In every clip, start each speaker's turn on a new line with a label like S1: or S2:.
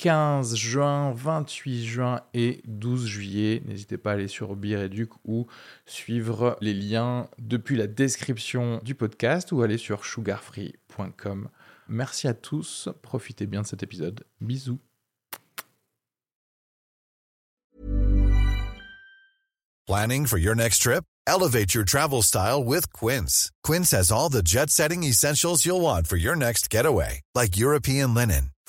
S1: 15 juin, 28 juin et 12 juillet. N'hésitez pas à aller sur Bireduc ou suivre les liens depuis la description du podcast ou aller sur sugarfree.com. Merci à tous, profitez bien de cet épisode. Bisous.
S2: Planning for your next trip? Elevate your travel style with Quince. Quince has all the jet-setting essentials you'll want for your next getaway, like European linen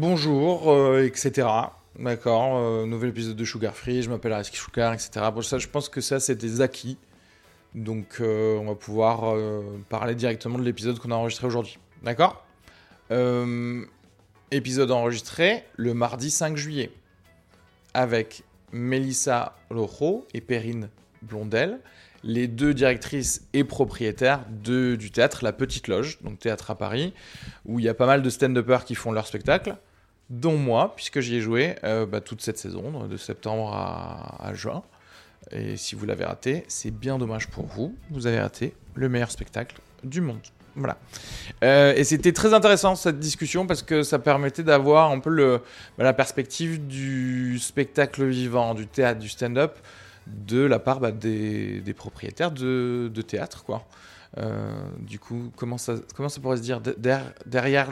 S1: Bonjour, euh, etc. D'accord, euh, nouvel épisode de Sugar Free, je m'appelle Ariski Sugar, etc. Bon, ça, je pense que ça, c'est des acquis. Donc, euh, on va pouvoir parler directement de l'épisode qu'on a enregistré aujourd'hui. D'accord? Épisode enregistré le mardi 5 juillet avec Mélissa Lojo et Perrine Blondel, les deux directrices et propriétaires de, du théâtre La Petite Loge, donc théâtre à Paris, où il y a pas mal de stand-uppers qui font leur spectacle, dont moi, puisque j'y ai joué euh, bah, toute cette saison, de septembre à, juin. Et si vous l'avez raté, c'est bien dommage pour vous. Vous avez raté le meilleur spectacle du monde. Voilà. Euh, et c'était très intéressant cette discussion parce que ça permettait d'avoir un peu bah, la perspective du spectacle vivant, du théâtre, du stand-up, de la part bah, des, propriétaires de, théâtre. Euh, du coup, comment ça, pourrait se dire derrière,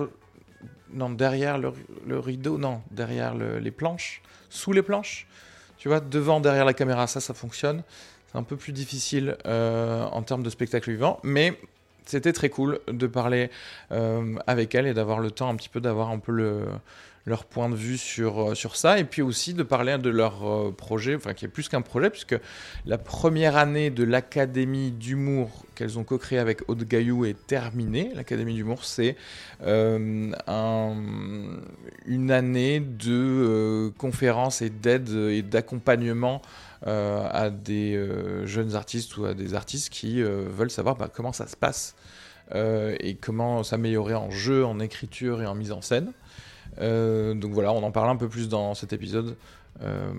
S1: non, derrière le, rideau, non, derrière le- les planches, sous les planches, tu vois, devant, derrière la caméra, ça, ça fonctionne. C'est un peu plus difficile euh, en termes de spectacle vivant, mais c'était très cool de parler euh, avec elle et d'avoir le temps un petit peu d'avoir un peu le, leur point de vue sur, euh, sur ça et puis aussi de parler de leur euh, projet, enfin qui est plus qu'un projet puisque la première année de l'Académie d'humour qu'elles ont co-créé avec Aude Gaillou est terminée. L'Académie d'humour c'est euh, un- une année de conférences et d'aide et d'accompagnement à des jeunes artistes ou à des artistes qui veulent savoir bah, comment ça se passe et comment s'améliorer en jeu, en écriture et en mise en scène. Euh, donc voilà, on en parle un peu plus dans cet épisode. Euh,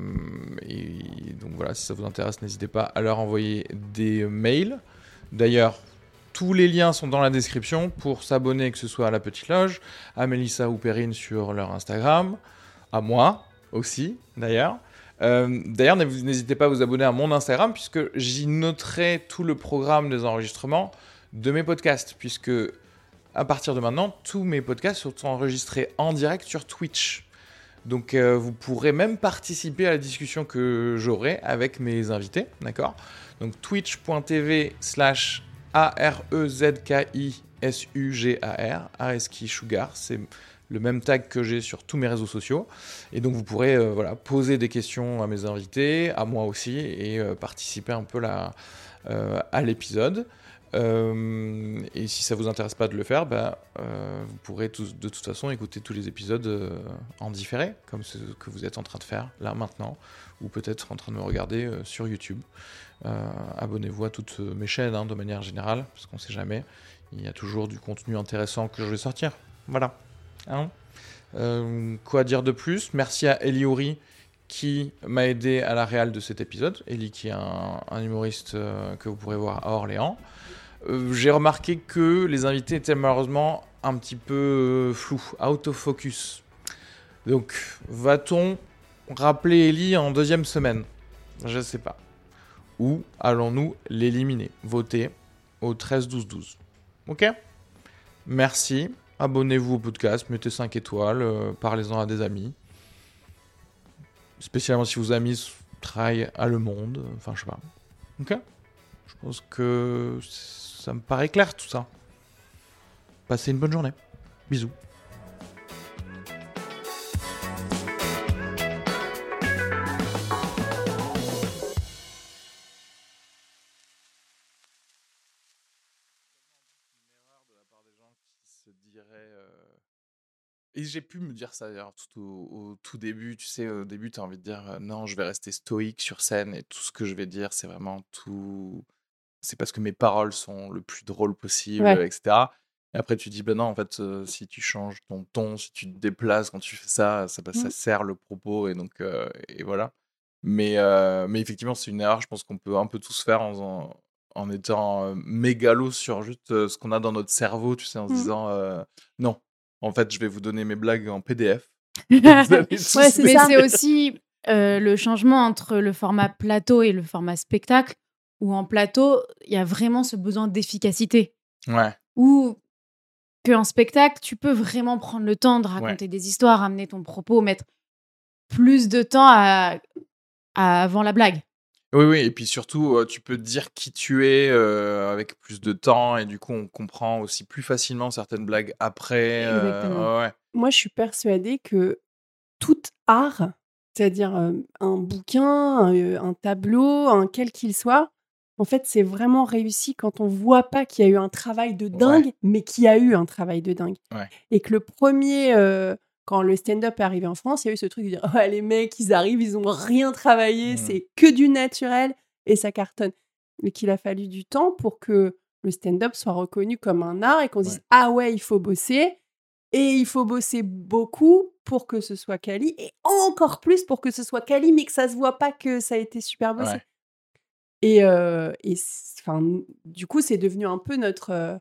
S1: et donc voilà, si ça vous intéresse, n'hésitez pas à leur envoyer des mails. D'ailleurs, tous les liens sont dans la description pour s'abonner, que ce soit à la Petite Loge, à Mélissa ou Perrine sur leur Instagram, à moi aussi, d'ailleurs. Euh, D'ailleurs, n'hé- n'hésitez pas à vous abonner à mon Instagram, puisque j'y noterai tout le programme des enregistrements de mes podcasts, puisque à partir de maintenant, tous mes podcasts sont enregistrés en direct sur Twitch. Donc euh, vous pourrez même participer à la discussion que j'aurai avec mes invités, d'accord? Donc twitch.tv slash A-R-E-Z-K-I-S-U-G-A-R, Areski Sugar, c'est le même tag que j'ai sur tous mes réseaux sociaux. Et donc vous pourrez euh, voilà, poser des questions à mes invités, à moi aussi, et euh, participer un peu à l'épisode. Euh, et si ça vous intéresse pas de le faire, bah, euh, vous pourrez de toute façon écouter tous les épisodes euh, en différé, comme ce que vous êtes en train de faire là maintenant, ou peut-être en train de me regarder sur YouTube. Abonnez-vous à toutes mes chaînes hein, de manière générale, parce qu'on sait jamais. Il y a toujours du contenu intéressant que je vais sortir. Voilà. Hein? Quoi dire de plus? Merci à Eliouri qui m'a aidé à la réal de cet épisode. Eli qui est un, humoriste que vous pourrez voir à Orléans. Euh, J'ai remarqué que les invités étaient malheureusement un petit peu euh, flous, out of focus. Donc, va-t-on rappeler Eli en deuxième semaine? Je ne sais pas. Ou allons-nous l'éliminer? Voter au 13-12-12. Ok? Merci. Abonnez-vous au podcast, mettez 5 étoiles, euh, parlez-en à des amis. spécialement si vos amis travaillent à Le Monde, enfin je sais pas. Ok? Je pense que ça me paraît clair tout ça. Passez une bonne journée. Bisous. Et j'ai pu me dire ça d'ailleurs tout au, tout début. Tu sais, au début, tu as envie de dire euh, non, je vais rester stoïque sur scène et tout ce que je vais dire, c'est vraiment tout. C'est parce que mes paroles sont le plus drôle possible, etc. Et après, tu dis ben non, en fait, euh, si tu changes ton ton, si tu te déplaces quand tu fais ça, ça, ça mmh. sert le propos et donc euh, et voilà. Mais, mais effectivement, c'est une erreur. Je pense qu'on peut un peu tous faire en, en étant mégalo sur juste ce qu'on a dans notre cerveau, tu sais, en se mmh. disant non, en fait, je vais vous donner mes blagues en PDF.
S3: mais c'est aussi le changement entre le format plateau et le format spectacle, où en plateau, il y a vraiment ce besoin d'efficacité.
S1: Ouais.
S3: Ou qu'en spectacle, tu peux vraiment prendre le temps de raconter des histoires, amener ton propos, mettre plus de temps à avant la blague.
S1: Oui, oui, et puis surtout, tu peux dire qui tu es avec plus de temps, et du coup, on comprend aussi plus facilement certaines blagues après.
S4: Moi, je suis persuadée que tout art, c'est-à-dire un bouquin, un, tableau, un quel qu'il soit, en fait, c'est vraiment réussi quand on voit pas qu'il y a eu un travail de dingue, mais qu'il y a eu un travail de dingue. Et que le premier quand le stand-up est arrivé en France, il y a eu ce truc de dire oh, les mecs, ils arrivent, ils ont rien travaillé, mmh. c'est que du naturel et ça cartonne. Mais qu'il a fallu du temps pour que le stand-up soit reconnu comme un art et qu'on dise ah ouais, il faut bosser et il faut bosser beaucoup pour que ce soit quali et encore plus pour que ce soit quali mais que ça se voit pas que ça a été super bossé. Et, euh, et du coup, c'est devenu un peu notre, euh,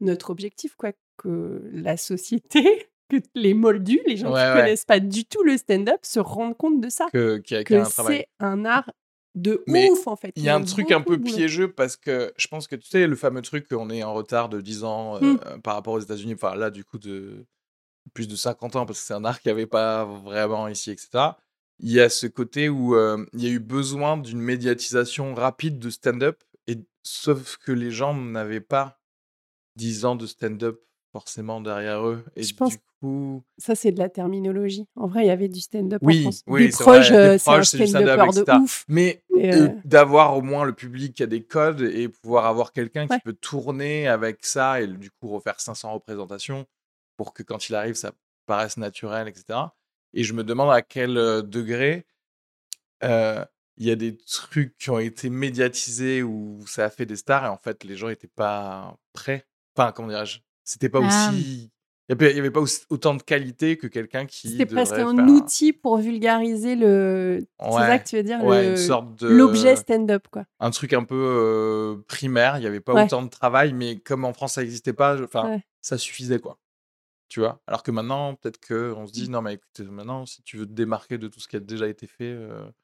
S4: notre objectif, quoi, que la société que les moldus, les gens qui ne connaissent pas du tout le stand-up, se rendent compte de ça.
S1: Que,
S4: c'est un art de ouf, en fait.
S1: Il y a un truc un peu piégeux parce que je pense que tu sais, le fameux truc qu'on est en retard de 10 ans mmh. par rapport aux États-Unis, enfin là, du coup, de plus de 50 ans, parce que c'est un art qui n'y avait pas vraiment ici, etc. Il y a ce côté où euh, il y a eu besoin d'une médiatisation rapide de stand-up, et sauf que les gens n'avaient pas 10 ans de stand-up forcément derrière eux. Et
S4: je pense
S1: coup...
S4: ça c'est de la terminologie. En vrai, il y avait du stand-up
S1: oui,
S4: en France.
S1: Oui,
S4: des proches, euh, c'est un stand-upper de ouf.
S1: Mais euh, d'avoir au moins le public qui a des codes et pouvoir avoir quelqu'un qui peut tourner avec ça et du coup refaire 500 représentations pour que quand il arrive, ça paraisse naturel, etc. Et je me demande à quel degré il y a des trucs qui ont été médiatisés où ça a fait des stars et en fait les gens n'étaient pas prêts. Enfin, comment dirais-je? C'était pas ah. aussi. Il n'y avait pas autant de qualité que quelqu'un qui.
S4: C'était presque un outil pour vulgariser le. c'est ça que tu veux dire L'objet stand-up, quoi.
S1: Un truc un peu primaire. Il n'y avait pas autant de travail, mais comme en France ça n'existait pas, enfin, ça suffisait, quoi. Tu vois? Alors que maintenant, peut-être qu'on se dit, mmh. non, mais écoute, maintenant, si tu veux te démarquer de tout ce qui a déjà été fait.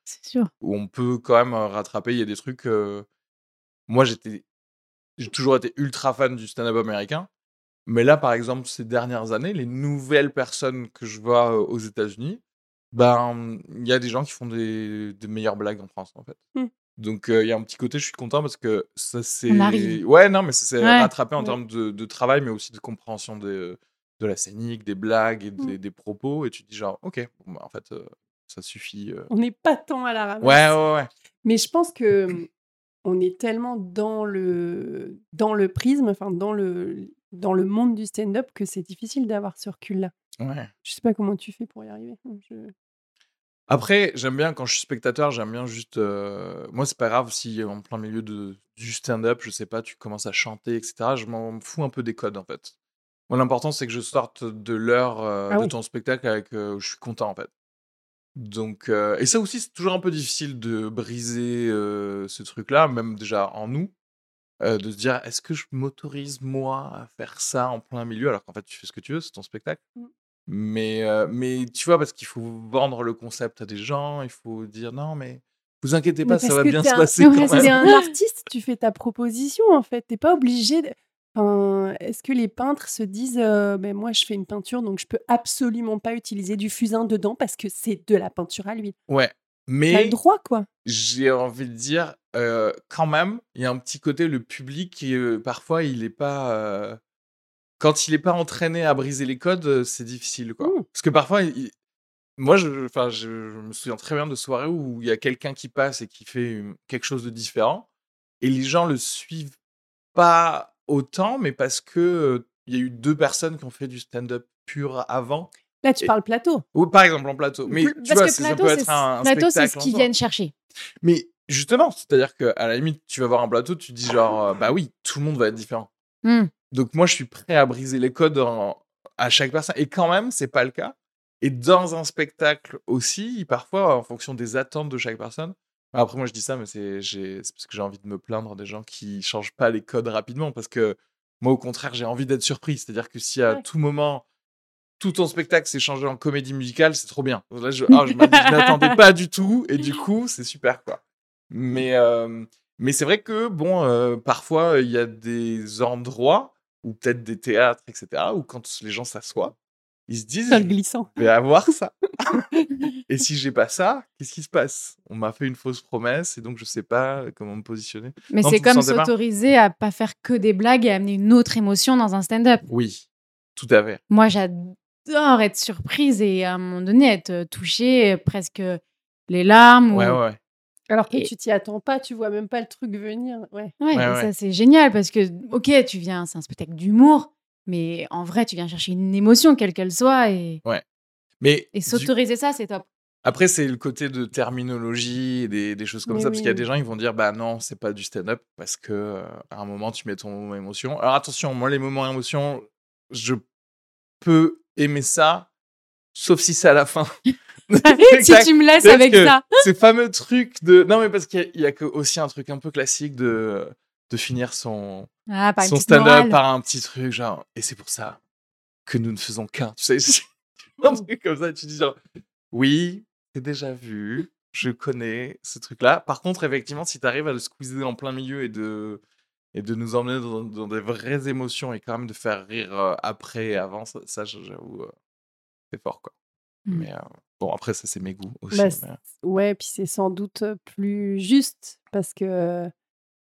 S3: c'est sûr.
S1: Où on peut quand même rattraper. Il y a des trucs. Moi, j'étais. J'ai toujours été ultra fan du stand-up américain. Mais là, par exemple, ces dernières années, les nouvelles personnes que je vois aux États-Unis, ben, il y a des gens qui font des, meilleures blagues en France, en fait. Mmh. Donc, il y a un petit côté, je suis content parce que ça s'est. Ouais, non, mais ça s'est rattrapé en termes de, travail, mais aussi de compréhension de la scénique, des blagues et mmh. des, propos. Et tu te dis, genre, ok, bah, en fait, ça suffit.
S4: On n'est pas tant à la ramasse.
S1: Ouais, ouais, ouais.
S4: Mais je pense que mmh, on est tellement dans le, dans le prisme, enfin, dans le, dans le monde du stand-up que c'est difficile d'avoir ce recul-là.
S1: Ouais.
S4: Je sais pas comment tu fais pour y arriver.
S1: Après, j'aime bien quand je suis spectateur, j'aime bien juste. Euh, moi, c'est pas grave si en plein milieu de, du stand-up, je sais pas, tu commences à chanter, etc. Je m'en fous un peu des codes en fait. Moi, l'important, c'est que je sorte de l'heure euh, ah de ton spectacle avec. Euh, je suis content en fait. Donc, et ça aussi, c'est toujours un peu difficile de briser ce truc-là, même déjà en nous. Euh, de se dire est-ce que je m'autorise moi à faire ça en plein milieu alors qu'en fait tu fais ce que tu veux, c'est ton spectacle. Mmh. Mais, euh, mais tu vois, parce qu'il faut vendre le concept à des gens, il faut dire non, mais vous inquiétez pas, ça va bien se passer. Quand
S4: un artiste, tu fais ta proposition en fait. T'es pas obligé. De... est-ce que les peintres se disent ben moi je fais une peinture donc je peux absolument pas utiliser du fusain dedans parce que c'est de la peinture à l'huile.
S1: Ouais,
S4: mais T'as le droit quoi.
S1: J'ai envie de dire quand même, il y a un petit côté le public qui parfois il est pas quand il est pas entraîné à briser les codes, c'est difficile quoi. Mmh. Parce que parfois moi je enfin je, me souviens très bien de soirées où il y a quelqu'un qui passe et qui fait quelque chose de différent et les gens le suivent pas autant, mais parce que il y a eu deux personnes qui ont fait du stand-up pur avant.
S4: Là, tu parles plateau.
S1: Ou par exemple en plateau. Mais tu vois, ça peut être un,
S3: plateau, c'est ce qu'ils viennent chercher.
S1: Mais justement, c'est-à-dire qu'à la limite, tu vas voir un plateau, tu dis genre, bah oui, tout le monde va être différent. Mmh. Donc moi, je suis prêt à briser les codes à chaque personne. Et quand même, c'est pas le cas. Et dans un spectacle aussi, parfois, en fonction des attentes de chaque personne, après, moi, je dis ça, mais c'est parce que j'ai envie de me plaindre des gens qui changent pas les codes rapidement. Parce que moi, au contraire, j'ai envie d'être surpris. C'est-à-dire que si à tout moment, tout ton spectacle s'est changé en comédie musicale, c'est trop bien. Là, je, je m'attendais pas du tout. Et du coup, c'est super, quoi. Mais, mais c'est vrai que, bon, parfois, il y a des endroits, ou peut-être des théâtres, etc., où quand les gens s'assoient, ils se disent,
S4: glissant.
S1: je vais avoir ça. et si j'ai pas ça, qu'est-ce qui se passe? On m'a fait une fausse promesse et donc je sais pas comment me positionner.
S3: Mais c'est comme s'autoriser à pas faire que des blagues et amener une autre émotion dans un stand-up.
S1: Oui, tout à fait.
S3: Moi, j'adore être surprise et à un moment donné être touchée, presque les larmes.
S1: Ouais, ouais.
S4: Alors que tu t'y attends pas, tu vois même pas le truc venir. Ouais,
S3: ouais, ça c'est génial parce que, ok, tu viens, c'est un spectacle d'humour, mais en vrai, tu viens chercher une émotion, quelle qu'elle soit. Et,
S1: ouais. Mais
S3: et s'autoriser ça, c'est top.
S1: Après, c'est le côté de terminologie, des, des choses comme ça, parce qu'il y a des gens qui vont dire, bah non, c'est pas du stand-up, parce que euh, à un moment, tu mets ton moment émotion. Alors attention, moi, les moments émotion, je peux aimer ça, sauf si c'est à la fin.
S3: si tu me laisses avec ça.
S1: Ces fameux trucs de. Non, mais parce qu'il y, a aussi un truc un peu classique de de finir son, ah, son stand-up par un petit truc, genre, et c'est pour ça que nous ne faisons qu'un. Tu sais, un truc comme ça, tu dis genre, oui, j'ai déjà vu, je connais ce truc-là. Par contre, effectivement, si tu arrives à le squeezer en plein milieu et de, et de nous emmener dans, des vraies émotions et quand même de faire rire euh, après et avant, ça, j'avoue, euh, c'est fort, quoi. Mmh. Mais euh, bon, après, ça, c'est mes goûts aussi.
S4: Bah, ouais, puis c'est sans doute plus juste parce que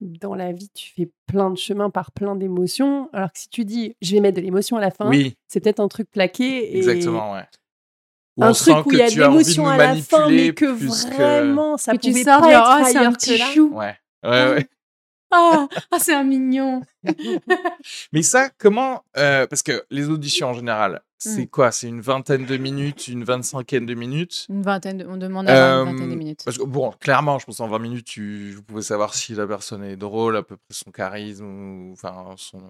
S4: dans la vie, tu fais plein de chemins par plein d'émotions. Alors que si tu dis, je vais mettre de l'émotion à la fin, c'est peut-être un truc plaqué.
S1: Et... Exactement, ouais.
S4: un truc où il y a de l'émotion à la fin, mais que vraiment, ça que pouvait pas être oh, ailleurs que là.
S1: Ouais, ouais, ouais.
S3: Ah, ah, c'est un mignon.
S1: Mais ça, comment euh, Parce que les auditions en général, c'est mmh. quoi? C'est une vingtaine de minutes, une vingt-cinquième de minutes?
S3: Une vingtaine, on demande à une vingtaine de minutes.
S1: Parce que, bon, clairement, je pense en 20 minutes, tu, vous pouvez savoir si la personne est drôle, à peu près son charisme, ou, enfin, son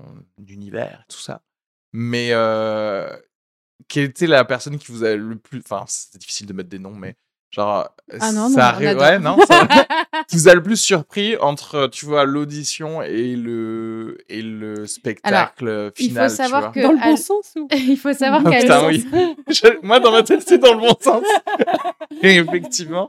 S1: univers, tout ça. Mais euh, quelle était la personne qui vous a le plus. Enfin, c'est difficile de mettre des noms, mais Genre, ah non, ça arrive, ouais, non, qui vous a le plus surpris entre, tu vois, l'audition et le, et le spectacle final.
S3: Il faut savoir que.
S4: Dans le bon sens ou
S3: Il faut savoir oh,
S1: putain, oui. Moi, dans ma tête, c'est dans le bon sens. et effectivement.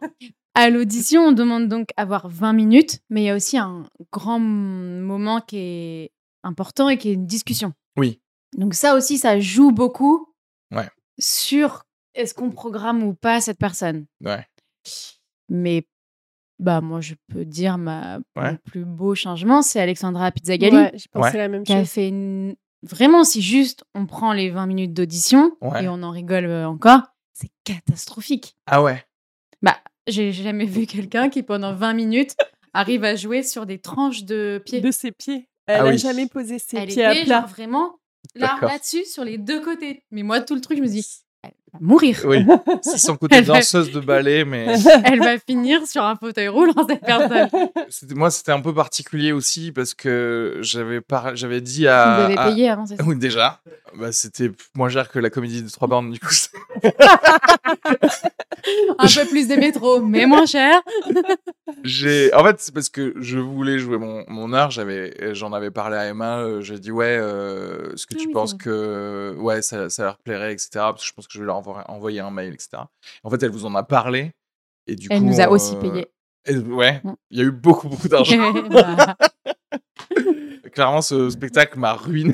S3: À l'audition, on demande donc avoir 20 minutes, mais il y a aussi un grand moment qui est important et qui est une discussion.
S1: Oui.
S3: Donc, ça aussi, ça joue beaucoup
S1: ouais.
S3: sur est-ce qu'on programme ou pas cette personne
S1: Ouais.
S3: Mais bah moi je peux dire ma mon plus beau changement c'est Alexandra Pizzagalli.
S4: Ouais, je pensais la même
S3: qui a fait vraiment si juste on prend les 20 minutes d'audition et on en rigole euh, encore c'est catastrophique.
S1: Ah ouais.
S3: Bah j'ai jamais vu quelqu'un qui pendant 20 minutes arrive à jouer sur des tranches de pieds.
S4: De ses pieds. Elle n'a ah jamais posé ses pieds à plat.
S3: vraiment là là-dessus sur les deux côtés. Mais moi tout le truc je me dis mourir.
S1: Oui, c'est son côté danseuse de ballet, mais...
S3: Elle va finir sur un fauteuil roulant, cette personne.
S1: Moi, c'était un peu particulier aussi parce que j'avais par... j'avais dit à...
S3: Vous avez payé avant, c'est ça
S1: Oui, déjà. Bah, c'était moins cher que la comédie de trois bornes, du coup.
S3: un peu plus des métros, mais moins cher.
S1: j'ai... En fait, c'est parce que je voulais jouer mon, mon art. J'avais... J'en avais parlé à Emma. Euh, j'ai dit, ouais, euh, est-ce que ah tu penses que ouais, ça, ça leur plairait, etc. Parce que je pense que je vais leur envoyer un mail, etc. En fait, elle vous en a parlé. Et du
S3: elle nous a aussi euh, payé.
S1: ouais, mm. il y a eu beaucoup, beaucoup d'argent. clairement, ce spectacle m'a ruiné.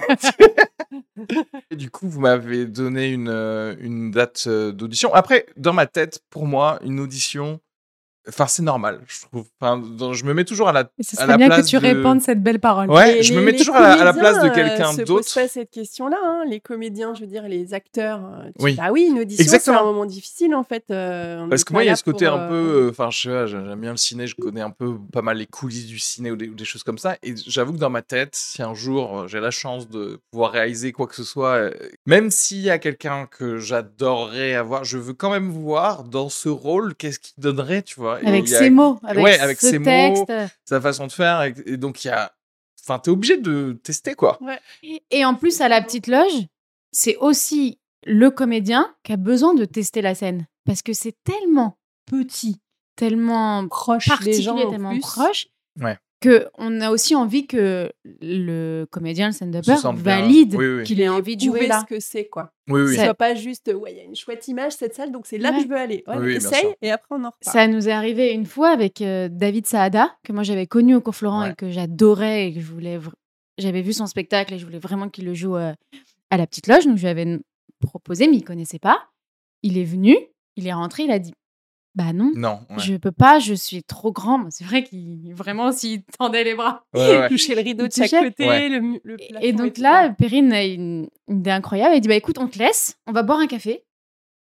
S1: Et du coup, vous m'avez donné une, euh, une date euh, d'audition. Après, dans ma tête, pour moi, une audition, Enfin, c'est normal, je trouve. Enfin, je me mets toujours à la,
S3: ce serait bien que tu répondes cette belle parole.
S1: Ouais, je me mets toujours à la, place de quelqu'un d'autre.
S4: Euh, se pas cette question-là. Hein. Les comédiens, je veux dire, les acteurs. Euh, oui. Ah oui, une audition, c'est un moment difficile en fait. Euh,
S1: Parce que moi, il y a ce côté un peu. Enfin, je sais j'aime bien le ciné. Je connais un peu pas mal les coulisses du ciné ou des, choses comme ça. Et j'avoue que dans ma tête, si un jour j'ai la chance de pouvoir réaliser quoi que ce soit, même s'il y a quelqu'un que j'adorerais avoir, je veux quand même voir dans ce rôle qu'est-ce qu'il donnerait, tu vois?
S3: Avec ses mots, avec, ouais, avec ses mots,
S1: sa façon de faire. Et, donc, il y a. Enfin, t'es obligé de tester, quoi.
S3: Ouais. Et, en plus, à la petite loge, c'est aussi le comédien qui a besoin de tester la scène. Parce que c'est tellement petit, tellement proche des gens, tellement proche.
S1: Ouais
S3: on a aussi envie que le comédien, le stand-upper, valide qu'il ait envie de jouer là.
S4: ce que c'est, quoi.
S1: Oui, oui.
S4: soit pas juste, ouais, il y a une chouette image, cette salle, donc c'est là que je veux aller. Ouais, essaye, et après on en reparle.
S3: Ça nous est arrivé une fois avec euh, David Saada, que moi j'avais connu au cours Florent et que j'adorais et que je voulais. J'avais vu son spectacle et je voulais vraiment qu'il le joue euh, à la petite loge, donc je lui avais proposé, mais il connaissait pas. Il est venu, il est rentré, il a dit bah non.
S1: Non.
S3: Je peux pas, je suis trop grand. C'est vrai qu'il vraiment s'il tendait les bras,
S1: ouais,
S4: touchait le rideau de chaque côté, le, le
S3: Et donc là, Perrine a une, idée incroyable. Elle dit bah écoute, on te laisse, on va boire un café,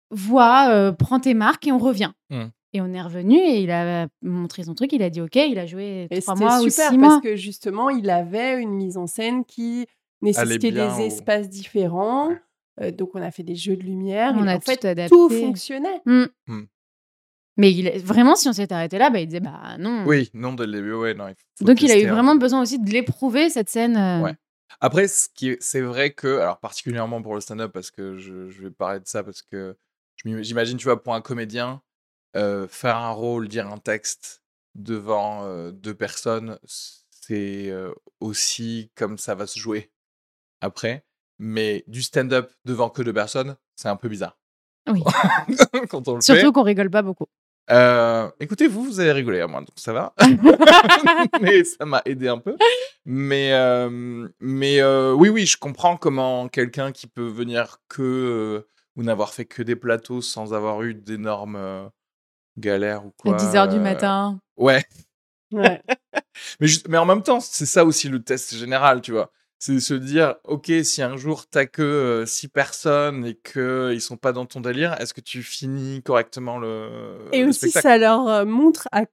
S3: vois, euh, prends tes marques et on revient. Mmh. Et on est revenu et il a montré son truc, il a dit ok, il a joué trois mois ou six
S4: mois. parce que justement, il avait une mise en scène qui nécessitait des espaces différents. Euh, donc on a fait des jeux de lumière. On a en tout fait, tout fonctionnait.
S3: Mmh. Mais il, vraiment, si on s'était arrêté là, bah, il disait bah non.
S1: Oui, non, de ouais, non.
S3: Donc il a eu vraiment besoin aussi de l'éprouver, cette scène. Euh.
S1: Ouais. Après, c'est vrai que, alors particulièrement pour le stand-up, parce que je, je, vais parler de ça, parce que j'imagine, tu vois, pour un comédien, euh, faire un rôle, dire un texte devant euh, deux personnes, c'est aussi comme ça va se jouer après. Mais du stand-up devant que deux personnes, c'est un peu bizarre.
S3: Oui. Quand on le Surtout qu'on rigole pas beaucoup.
S1: Euh, écoutez, vous, vous avez rigolé à moi, donc ça va. mais ça m'a aidé un peu. Mais, euh, mais euh, oui, oui, je comprends comment quelqu'un qui peut venir que ou n'avoir fait que des plateaux sans avoir eu d'énormes galères ou quoi.
S3: À 10 h du matin.
S1: Ouais.
S4: Ouais.
S1: mais, mais en même temps, c'est ça aussi le test général, tu vois c'est se dire, ok, si un jour t'as que six personnes et qu'ils sont pas dans ton délire, est-ce que tu finis correctement le
S4: Et aussi, ça leur montre à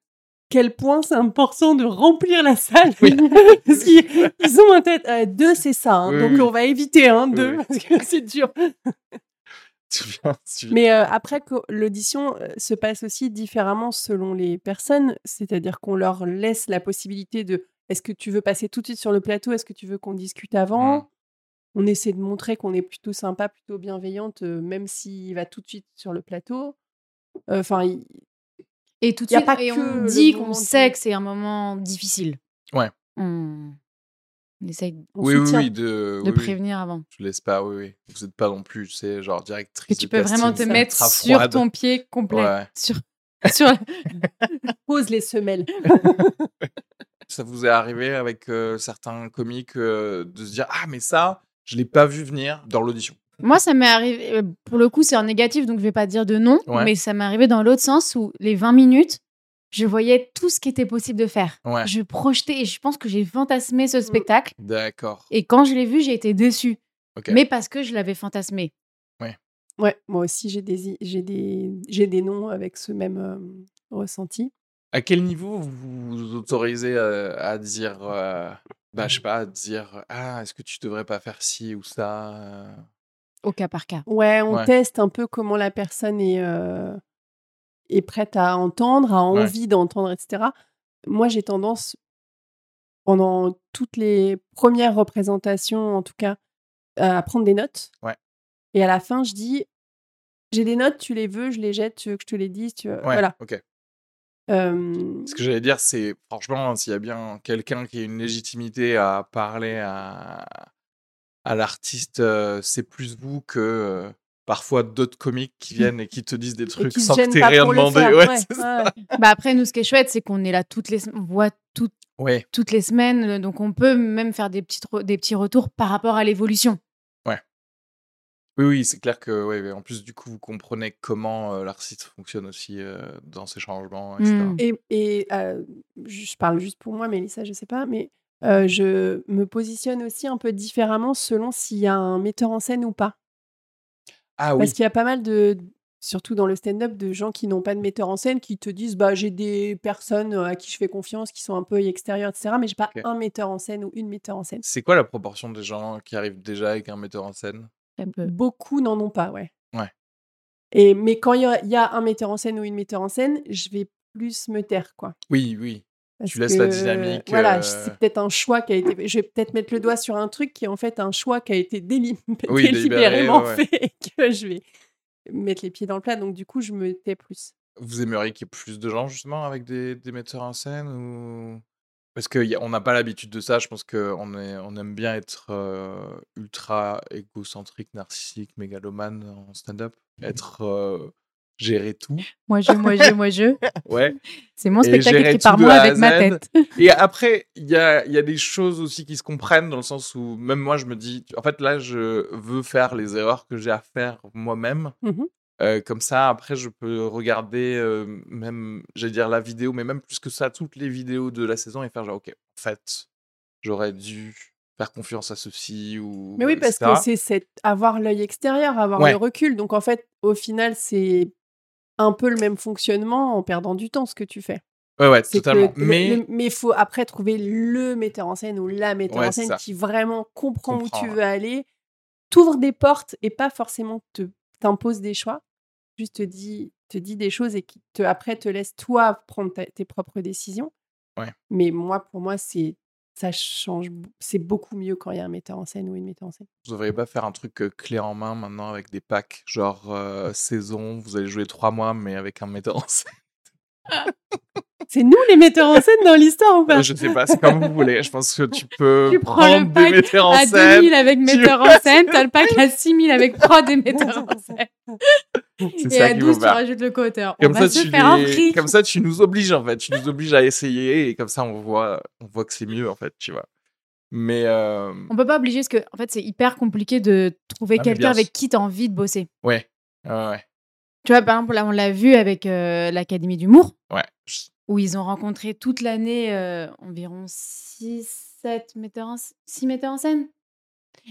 S4: quel point c'est important de remplir la salle. parce qu'ils ont en tête, deux, c'est ça, hein, donc on va éviter un, deux, parce que c'est dur. Mais après, l'audition se passe aussi différemment selon les personnes, c'est-à-dire qu'on leur laisse la possibilité de est-ce que tu veux passer tout de suite sur le plateau? Est-ce que tu veux qu'on discute avant? Mmh. On essaie de montrer qu'on est plutôt sympa, plutôt bienveillante, même s'il va tout de suite sur le plateau. Enfin,
S3: et tout de suite, et on dit qu'on sait que c'est un moment difficile.
S1: Ouais.
S3: On, essaye
S1: oui, oui, de,
S3: de prévenir avant.
S1: Je laisse pas, oui, oui. Vous n'êtes pas non plus, tu sais, genre directrice.
S3: Que tu peux vraiment te mettre sur ton pied complet. Sur, sur...
S4: Pose les semelles.
S1: Ça vous est arrivé avec certains comiques de se dire Ah, mais ça, je l'ai pas vu venir dans l'audition?
S3: Moi, ça m'est arrivé, pour le coup, c'est en négatif, donc je vais pas dire de non, mais ça m'est arrivé dans l'autre sens où les 20 minutes, je voyais tout ce qui était possible de faire. Je projetais et je pense que j'ai fantasmé ce mmh. spectacle.
S1: D'accord.
S3: Et quand je l'ai vu, j'ai été déçue. Mais parce que je l'avais fantasmé.
S1: Ouais.
S4: Ouais, moi aussi, j'ai des, j'ai des, j'ai des noms avec ce même ressenti.
S1: À quel niveau vous vous autorisez à, dire, bah, je sais pas, à dire, ah, est-ce que tu devrais pas faire ci ou ça
S3: Au cas par cas.
S4: Ouais, on teste un peu comment la personne est, est prête à entendre, a envie d'entendre, etc. Moi, j'ai tendance, pendant toutes les premières représentations, en tout cas, à prendre des notes.
S1: Ouais.
S4: Et à la fin, je dis, j'ai des notes, tu les veux, je les jette, tu veux que je te les dise, tu veux... voilà.
S1: Ok. Ce que j'allais dire, c'est franchement, s'il y a bien quelqu'un qui a une légitimité à parler à, à l'artiste, c'est plus vous que parfois d'autres comiques qui viennent et qui te disent des trucs sans que t'aies rien demandé.
S4: faire,
S1: Ouais,
S4: ouais,
S1: c'est ça.
S4: ouais.
S3: Bah après, nous, ce qui est chouette, c'est qu'on est là toutes les on voit toutes
S1: Ouais.
S3: toutes les semaines, donc on peut même faire des petits, des petits retours par rapport à l'évolution.
S1: Oui, oui, c'est clair que, ouais, en plus, du coup, vous comprenez comment euh, l'artiste fonctionne aussi euh, dans ses changements, etc.
S4: Et, et euh, je parle juste pour moi, Mélissa, je sais pas, mais je me positionne aussi un peu différemment selon s'il y a un metteur en scène ou pas.
S1: Ah oui,
S4: Parce qu'il y a pas mal de, surtout dans le stand-up, de gens qui n'ont pas de metteur en scène, qui te disent bah j'ai des personnes à qui je fais confiance, qui sont un peu extérieures, etc. Mais j'ai pas un metteur en scène ou une metteur en scène.
S1: c'est quoi la proportion des gens qui arrivent déjà avec un metteur en scène?
S3: Un peu.
S4: Beaucoup n'en ont pas, ouais.
S1: Ouais.
S4: Et mais quand il y, a- il y a un metteur en scène ou une metteur en scène, je vais plus me taire, quoi.
S1: Oui, oui.
S4: Parce
S1: Tu laisses la
S4: que,
S1: dynamique,
S4: Voilà,
S1: euh,
S4: c'est peut-être un choix qui a été. Je vais peut-être mettre le doigt sur un truc qui est en fait un choix qui a été déli-
S1: Oui, délibéré,
S4: délibérément
S1: ouais.
S4: fait et que je vais mettre les pieds dans le plat. Donc du coup, je me tais plus.
S1: Vous aimeriez qu'il y ait plus de gens, justement, avec des, des metteurs en scène ou... Parce qu'on n'a pas l'habitude de ça. Je pense qu'on on aime bien être euh, ultra égocentrique, narcissique, mégalomane en stand-up. Être... euh, gérer tout.
S3: Moi, je, moi, je, moi, je.
S1: Ouais.
S3: C'est mon spectacle écrit par moi avec ma tête.
S1: Et après, il y a, il y a des choses aussi qui se comprennent dans le sens où même moi, je me dis, en fait, là, je veux faire les erreurs que j'ai à faire moi-même.
S4: Mhm.
S1: Euh, comme ça, après, je peux regarder euh, même, j'allais dire la vidéo, mais même plus que ça, toutes les vidéos de la saison et faire genre, ok, en fait, j'aurais dû faire confiance à ceci ou.
S4: Mais oui, parce
S1: etc.
S4: que c'est avoir l'œil extérieur, avoir
S1: Ouais.
S4: le recul. Donc en fait, au final, c'est un peu le même fonctionnement en perdant du temps ce que tu fais.
S1: Ouais, ouais,
S4: que
S1: totalement.
S4: le-
S1: mais
S4: le- mais il faut après trouver le metteur en scène ou la metteur
S1: Ouais,
S4: en scène qui vraiment comprend,
S1: Comprend,
S4: où tu
S1: ouais.
S4: veux aller, t'ouvre des portes et pas forcément te t'impose des choix, juste te dit, te dit des choses et qui te, après te laisse toi prendre ta- tes propres décisions.
S1: Ouais.
S4: Mais moi, pour moi, c'est ça change, c'est beaucoup mieux quand il y a un metteur en scène ou une metteur en scène.
S1: vous devriez pas faire un truc clé en main maintenant avec des packs, genre euh, saison, vous allez jouer trois mois, mais avec un metteur en scène.
S4: C'est nous les metteurs en scène dans l'histoire ou pas
S1: Euh, Je sais pas, c'est comme vous voulez. Je pense que tu peux
S3: Tu prends
S1: prendre
S3: le
S1: des
S3: pack
S1: metteurs en
S3: À
S1: scène.
S3: 2000 avec metteur en scène, t'as le pack à 6000 avec prod et metteur en scène. Et
S1: ça
S3: à
S1: qu'il
S3: 12,
S1: faut
S3: tu rajoutes le co-auteur. On
S1: Comme
S3: va
S1: ça,
S3: se
S1: tu
S3: faire un
S1: les-
S3: prix.
S1: comme ça, tu nous obliges en fait. Tu nous obliges à essayer et comme ça, on voit, on voit que c'est mieux en fait, tu vois. Mais euh,
S3: On peut pas obliger parce que en fait c'est hyper compliqué de trouver
S1: Ah,
S3: quelqu'un avec qui tu as envie de bosser.
S1: ouais, ouais, ouais.
S3: Tu vois, par exemple, là, on l'a vu avec euh, l'Académie d'humour,
S1: ouais.
S3: Où ils ont rencontré toute l'année euh, environ 6, 7 metteurs en, 6 metteurs en scène.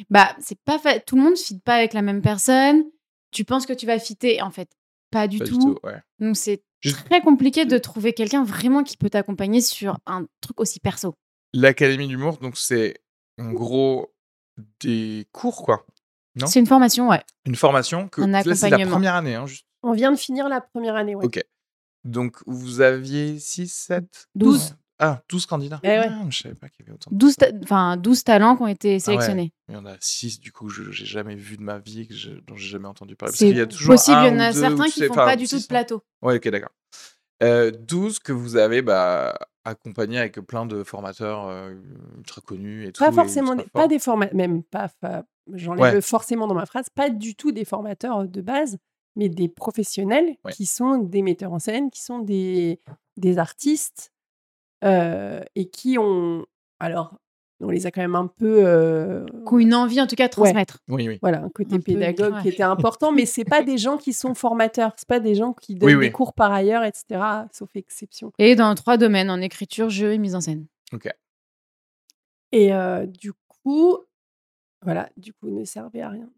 S3: Bah, c'est pas fa- tout le monde ne fit pas avec la même personne. Tu penses que tu vas fitter, en fait, pas du
S1: Pas du
S3: tout.
S1: tout, ouais.
S3: Donc c'est
S1: Juste-
S3: très compliqué de trouver quelqu'un vraiment qui peut t'accompagner sur un truc aussi perso.
S1: L'Académie d'humour, donc c'est en gros des cours quoi. Non?
S3: C'est une formation, ouais.
S1: Une formation que
S3: Un
S1: là, c'est la première année, hein, juste.
S4: On vient de finir la première année, ouais.
S1: Ok. Donc vous aviez 6, 7,
S3: 12.
S1: Ah, 12 candidats.
S4: Eh ouais.
S1: Ah, je savais pas qu'il y avait autant. de
S3: 12, ta-
S1: personnes.
S3: enfin, 12 talents qui ont été sélectionnés.
S1: Il y en a 6 du coup que je j'ai jamais vu de ma vie, que je- dont j'ai jamais entendu parler. Parce
S3: C'est
S1: qu'il y a toujours
S3: possible, il y
S1: un
S3: en a certains qui
S1: c'est-
S3: font pas du tout
S1: six,
S3: de plateau.
S1: Ouais, ok, d'accord. Euh, 12 que vous avez bah, accompagné avec plein de formateurs euh, ultra connus et tout.
S4: Pas
S1: et
S4: forcément, des- pas des formateurs, même pas, j'enlève
S1: Ouais.
S4: forcément dans ma phrase, pas du tout des formateurs de base, mais des professionnels
S1: Ouais.
S4: qui sont des metteurs en scène, qui sont des, des artistes euh, et qui ont, alors, on les a quand même un peu, euh,
S3: Qui ont une envie, en tout cas, de transmettre.
S1: Oui, oui.
S4: voilà, un côté
S3: Un peu,
S4: pédagogue
S3: ouais.
S4: qui était important, mais c'est pas des gens qui sont formateurs, c'est pas des gens qui donnent
S1: Oui,
S4: des cours par ailleurs, etc., sauf exception.
S3: Et dans trois domaines, en écriture, jeu et mise en scène.
S4: Et euh, du coup, voilà, du coup, ne servait à rien.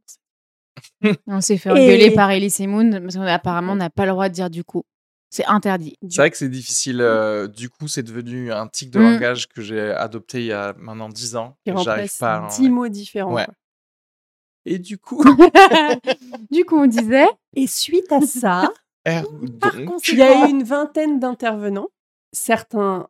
S3: On s'est fait
S4: Et-
S3: engueuler par Elise et Moon parce qu'apparemment, on n'a pas le droit de dire du coup. C'est interdit.
S1: C'est vrai que c'est difficile. euh, du coup, c'est devenu un tic de
S3: Mm.
S1: langage que j'ai adopté il y a maintenant 10 ans.
S4: qui remplace
S1: pas à.
S4: dix mots différents.
S1: Ouais. Et du coup,
S3: du coup, on disait.
S4: Et suite à ça,
S1: R,
S4: par il y a eu une vingtaine d'intervenants, certains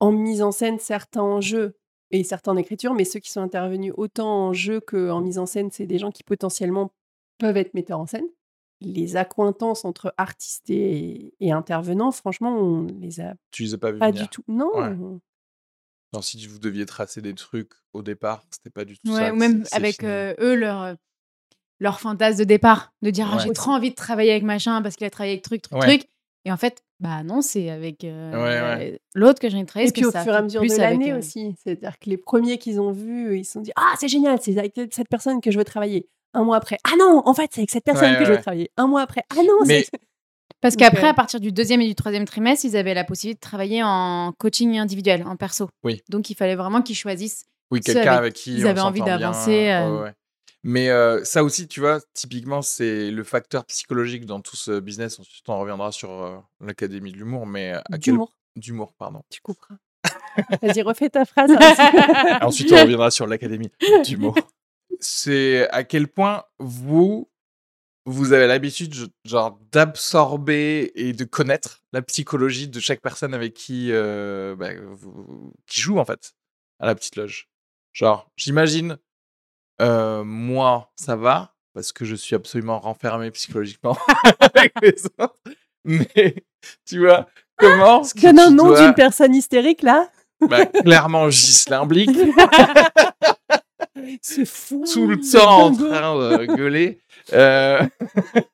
S4: en mise en scène, certains en jeu et certains en écriture, mais ceux qui sont intervenus autant en jeu qu'en mise en scène, c'est des gens qui potentiellement peuvent être metteurs en scène. Les accointances entre artistes et, et intervenants, franchement, on les a
S1: tu les as pas vus
S4: pas
S1: venir?
S4: du tout. Non,
S1: Ouais. Non, si vous deviez tracer des trucs au départ, c'était pas du tout
S3: Ouais,
S1: ça.
S3: ou même avec euh, eux, leur. euh, leur fantasme de départ, de dire ah, j'ai trop envie de travailler avec machin parce qu'il a travaillé avec truc, truc, truc. Et en fait, bah non, c'est avec euh,
S1: Ouais,
S3: l'autre que j'ai envie de travailler.
S4: Et puis
S3: que
S4: au
S3: ça
S4: fur et à mesure
S3: plus
S4: de l'année aussi. C'est-à-dire que les premiers qu'ils ont vus, ils se sont dit Ah, c'est génial, c'est avec cette personne que je veux travailler. Un mois après, ah non, en fait, c'est avec cette personne
S1: Ouais,
S4: que je veux travailler. Un mois après, ah non,
S1: Mais-
S4: c'est.
S3: Parce qu'après,
S4: euh,
S3: à partir du deuxième et du troisième trimestre, ils avaient la possibilité de travailler en coaching individuel, en perso.
S1: Oui.
S3: Donc, il fallait vraiment qu'ils choisissent.
S1: Oui, quelqu'un
S3: avec
S1: avec qui
S3: ils
S1: on
S3: avaient envie d'avancer, euh.
S1: Mais euh, ça aussi, tu vois, typiquement, c'est le facteur psychologique dans tout ce business. Ensuite, on reviendra sur euh, l'académie de l'humour, mais à quel-
S4: D'humour.
S1: d'humour, pardon.
S4: Tu couperas. Vas-y, refais ta phrase. hein.
S1: Ensuite, on reviendra sur l'académie d'humour. C'est à quel point vous, vous avez l'habitude, genre, d'absorber et de connaître la psychologie de chaque personne avec qui, euh, bah, vous- qui joue, en fait, à la petite loge? Genre, j'imagine, euh, moi, ça va, parce que je suis absolument renfermé psychologiquement avec les autres. Mais, tu vois, comment est-ce que
S4: Donne un nom
S1: dois-
S4: d'une personne hystérique là?
S1: bah, clairement, Ghislain Blic,
S4: C'est fou.
S1: tout le temps en train de gueuler. Euh,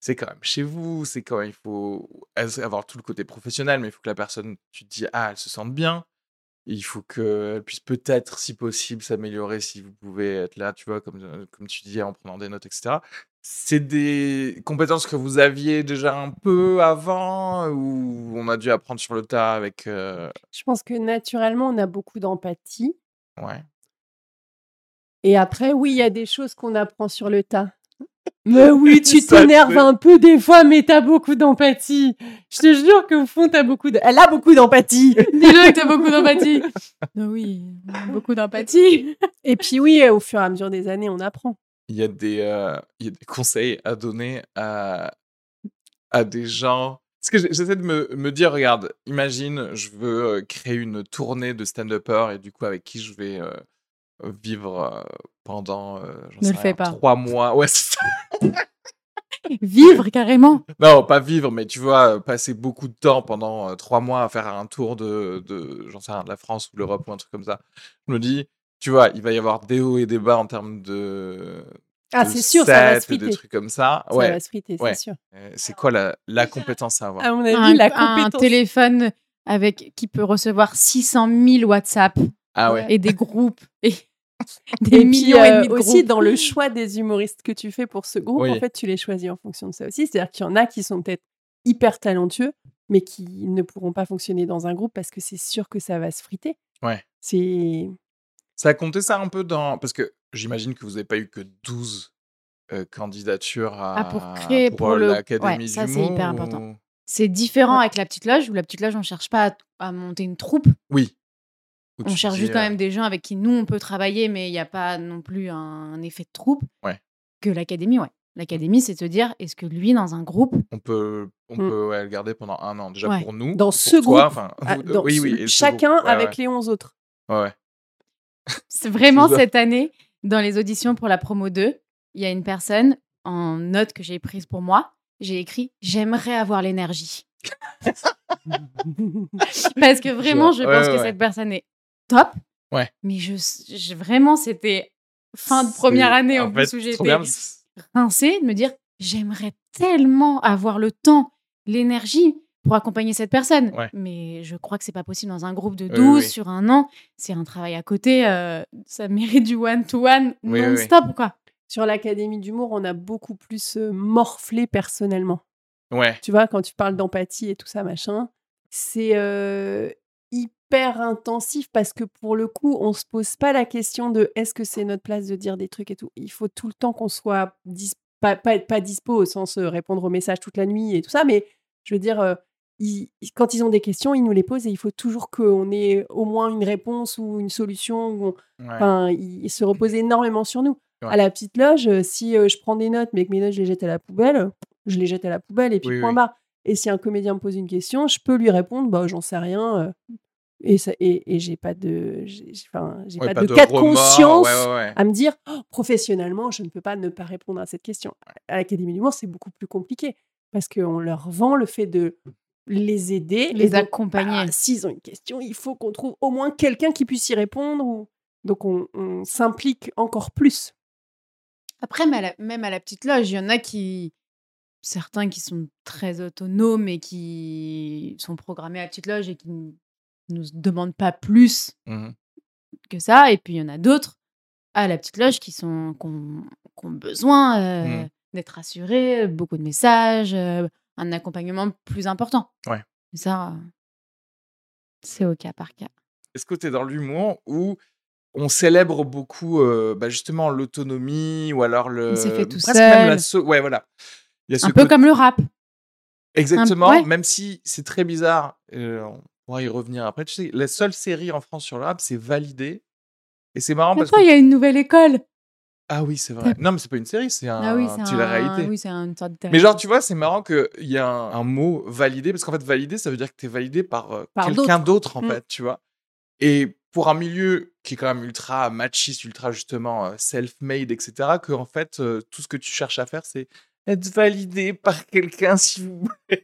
S1: c'est quand même chez vous, c'est quand même, il faut avoir tout le côté professionnel, mais il faut que la personne, tu te dis, ah, elle se sente bien. Il faut qu'elle puisse peut-être, si possible, s'améliorer si vous pouvez être là, tu vois, comme, euh, comme tu dis, en prenant des notes, etc. C'est des compétences que vous aviez déjà un peu avant ou on a dû apprendre sur le tas avec. euh,
S4: Je pense que naturellement, on a beaucoup d'empathie.
S1: Ouais.
S4: Et après, oui, il y a des choses qu'on apprend sur le tas. Mais oui, tu t'énerves un peu des fois, mais t'as beaucoup d'empathie. Je te jure qu'au fond, t'as beaucoup de... Elle a beaucoup d'empathie.
S3: Dis-le que t'as beaucoup d'empathie. Oui, beaucoup d'empathie.
S4: Et puis oui, au fur et à mesure des années, on apprend.
S1: il y a des, euh, il y a des conseils à donner à, à des gens. Parce que j'essaie de me, me dire, regarde, imagine, je veux euh, créer une tournée de stand-uppers et du coup, avec qui je vais euh, vivre pendant euh, j'en
S3: Ne
S1: sais
S3: le
S1: rien,
S3: fais pas.
S1: trois mois. Ouais.
S3: Vivre carrément.
S1: Non, pas vivre, mais tu vois, passer beaucoup de temps pendant euh, trois mois à faire un tour de, de j'en sais rien, de la France ou de l'Europe ou un truc comme ça. Je me dis, tu vois, il va y avoir des hauts et des bas en termes de.
S4: Ah, c'est sûr, ça va se
S1: sets et de
S4: friter.
S1: trucs comme ça.
S4: Ça
S1: ouais.
S4: va se friter,
S1: ouais.
S4: c'est sûr.
S1: C'est quoi la, la compétence à avoir?
S4: À mon avis,
S3: Un,
S4: la
S3: un
S4: compétence...
S3: téléphone avec qui peut recevoir 600 000 WhatsApp
S1: Ah ouais.
S3: et des groupes et des
S4: Et puis,
S3: millions et
S4: euh,
S3: demi de
S4: aussi
S3: groupes.
S4: dans le choix des humoristes que tu fais pour ce groupe,
S1: Oui.
S4: en fait, tu les choisis en fonction de ça aussi. C'est-à-dire qu'il y en a qui sont peut-être hyper talentueux, mais qui ne pourront pas fonctionner dans un groupe parce que c'est sûr que ça va se friter.
S1: Ouais.
S4: C'est
S1: Ça a compté ça un peu dans. Parce que j'imagine que vous n'avez pas eu que 12 euh, candidatures à,
S3: Ah, pour créer- pour
S1: euh,
S3: le-
S1: l'Académie
S3: ouais, ça, c'est hyper important. C'est différent avec la petite loge où la petite loge, on cherche pas à, à monter une troupe.
S1: Oui. Où
S3: On cherche juste quand
S1: euh,
S3: même des gens avec qui nous, on peut travailler, mais il n'y a pas non plus un, effet de troupe.
S1: Ouais.
S3: Que l'académie, ouais. L'académie, c'est de se dire, est-ce que lui, dans un groupe,
S1: On peut, on
S4: Mm.
S1: peut ouais, le garder pendant un an. Déjà
S3: Ouais.
S1: pour nous.
S4: Dans
S1: pour
S4: ce
S1: toi,
S4: groupe. ah, dans
S1: oui,
S4: ce-
S1: oui. ce
S4: chacun
S1: groupe. Ouais,
S4: avec
S1: ouais.
S4: les 11 autres.
S1: Ouais,
S3: c'est vraiment cette année, dans les auditions pour la promo 2, il y a une personne en note que j'ai prise pour moi. J'ai écrit J'aimerais avoir l'énergie. Parce que vraiment, je pense
S1: ouais,
S3: que
S1: ouais.
S3: cette personne est top.
S1: Ouais.
S3: Mais je, je- vraiment, c'était fin de première année en, plus où j'étais rincée de me dire J'aimerais tellement avoir le temps, l'énergie pour accompagner cette personne.
S1: Ouais.
S3: Mais je crois que c'est pas possible dans un groupe de
S1: Oui,
S3: 12
S1: oui.
S3: sur un an. C'est un travail à côté. euh, ça mérite du one-to-one
S1: Oui, oui, oui.
S3: non-stop, quoi.
S4: Sur l'Académie d'humour, on a beaucoup plus euh, morflé personnellement.
S1: Ouais.
S4: Tu vois, quand tu parles d'empathie et tout ça, machin, c'est euh, hyper intensif parce que pour le coup, on se pose pas la question de est-ce que c'est notre place de dire des trucs et tout. Il faut tout le temps qu'on soit pas, pas, pas dispo au sens euh, répondre aux messages toute la nuit et tout ça, mais je veux dire, euh, ils- quand ils ont des questions, ils nous les posent et il faut toujours qu'on ait au moins une réponse ou une solution. ou on-
S1: ouais.
S4: Enfin, ils se reposent énormément sur nous.
S1: Ouais.
S4: À la petite loge, euh, si je prends des notes, mais que mes notes, je les jette à la poubelle, je les jette à la poubelle et puis
S1: Oui,
S4: point
S1: oui.
S4: barre. Et si un comédien me pose une question, je peux lui répondre, bah, j'en sais rien. euh, et, ça, et, et j'ai pas de, j'ai, enfin, j'ai
S1: Ouais,
S4: pas, de, cas de conscience
S1: Ouais, ouais, ouais.
S4: à me dire, Oh, professionnellement, je ne peux pas ne pas répondre à cette question. À l'Académie d'humour, c'est beaucoup plus compliqué parce qu'on leur vend le fait de les aider,
S3: Les
S4: donc,
S3: accompagner.
S4: bah, S'ils ont une question, il faut qu'on trouve au moins quelqu'un qui puisse y répondre. Ou... Donc on, on s'implique encore plus.
S3: Après, mais à la- même à la petite loge, il y en a qui. Certains qui sont très autonomes et qui sont programmés à la petite loge et qui nous demandent pas plus
S1: Mhm.
S3: que ça. Et puis, il y en a d'autres à la petite loge qui, sont, qui, ont, qui ont besoin euh,
S1: Mhm.
S3: d'être rassurés, beaucoup de messages, euh, un accompagnement plus important.
S1: Ouais.
S3: Ça, euh, c'est au cas par cas.
S1: Est-ce que tu es dans l'humour où on célèbre beaucoup euh, bah, justement l'autonomie ou alors le.
S3: s'est fait tout
S1: presque même la
S3: seul.
S1: so- Ouais, voilà. Il y a ce
S3: Un peu
S1: côté-
S3: comme le rap.
S1: Exactement,
S3: ouais.
S1: même si c'est très bizarre, euh, on pourra y revenir après. Tu sais, la seule série en France sur le rap, c'est Validé. Et c'est marrant parce que.
S3: il y a une nouvelle école.
S1: Ah oui, c'est vrai. Non, mais c'est pas une série, c'est un...
S3: ah oui, c'est
S1: la réalité.
S3: Oui, c'est une sorte de
S1: Mais genre, tu vois, c'est marrant qu'il y a un, un mot validé, parce qu'en fait, validé, ça veut dire que tu es validé par, euh,
S4: Par
S1: quelqu'un d'autre, en
S4: Mm.
S1: fait, tu vois? Et pour un milieu qui est quand même ultra machiste, ultra justement euh, self-made, etc., que en fait, euh, tout ce que tu cherches à faire, c'est être validé par quelqu'un, s'il vous plaît.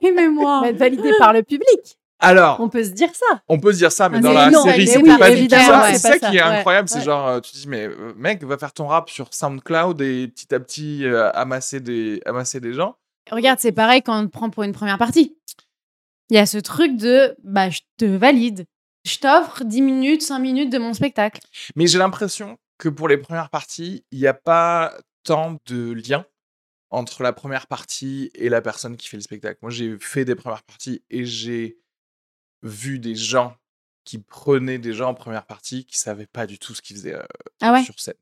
S3: Et mais moi.
S4: Être validé par le public.
S1: Alors,
S4: On peut se dire ça.
S1: on peut se dire ça, mais
S3: Ah,
S1: dans la
S3: non,
S1: série, c'est
S3: oui,
S1: pas du tout ça.
S3: ouais,
S1: C'est ça
S4: ça.
S1: qui est
S4: Ouais,
S1: incroyable, c'est genre, euh, tu te dis, mais euh, mec, va faire ton rap sur SoundCloud et petit à petit euh, amasser, des, amasser des gens.
S3: Regarde, c'est pareil quand on te prend pour une première partie. Il y a ce truc de bah, je te valide. Je t'offre 10 minutes, 5 minutes de mon spectacle.
S1: Mais j'ai l'impression que pour les premières parties, il n'y a pas tant de lien entre la première partie et la personne qui fait le spectacle. Moi, j'ai fait des premières parties et j'ai vu des gens qui prenaient des gens en première partie qui savaient pas du tout ce qu'ils faisaient euh,
S3: Ah ouais?
S1: sur scène.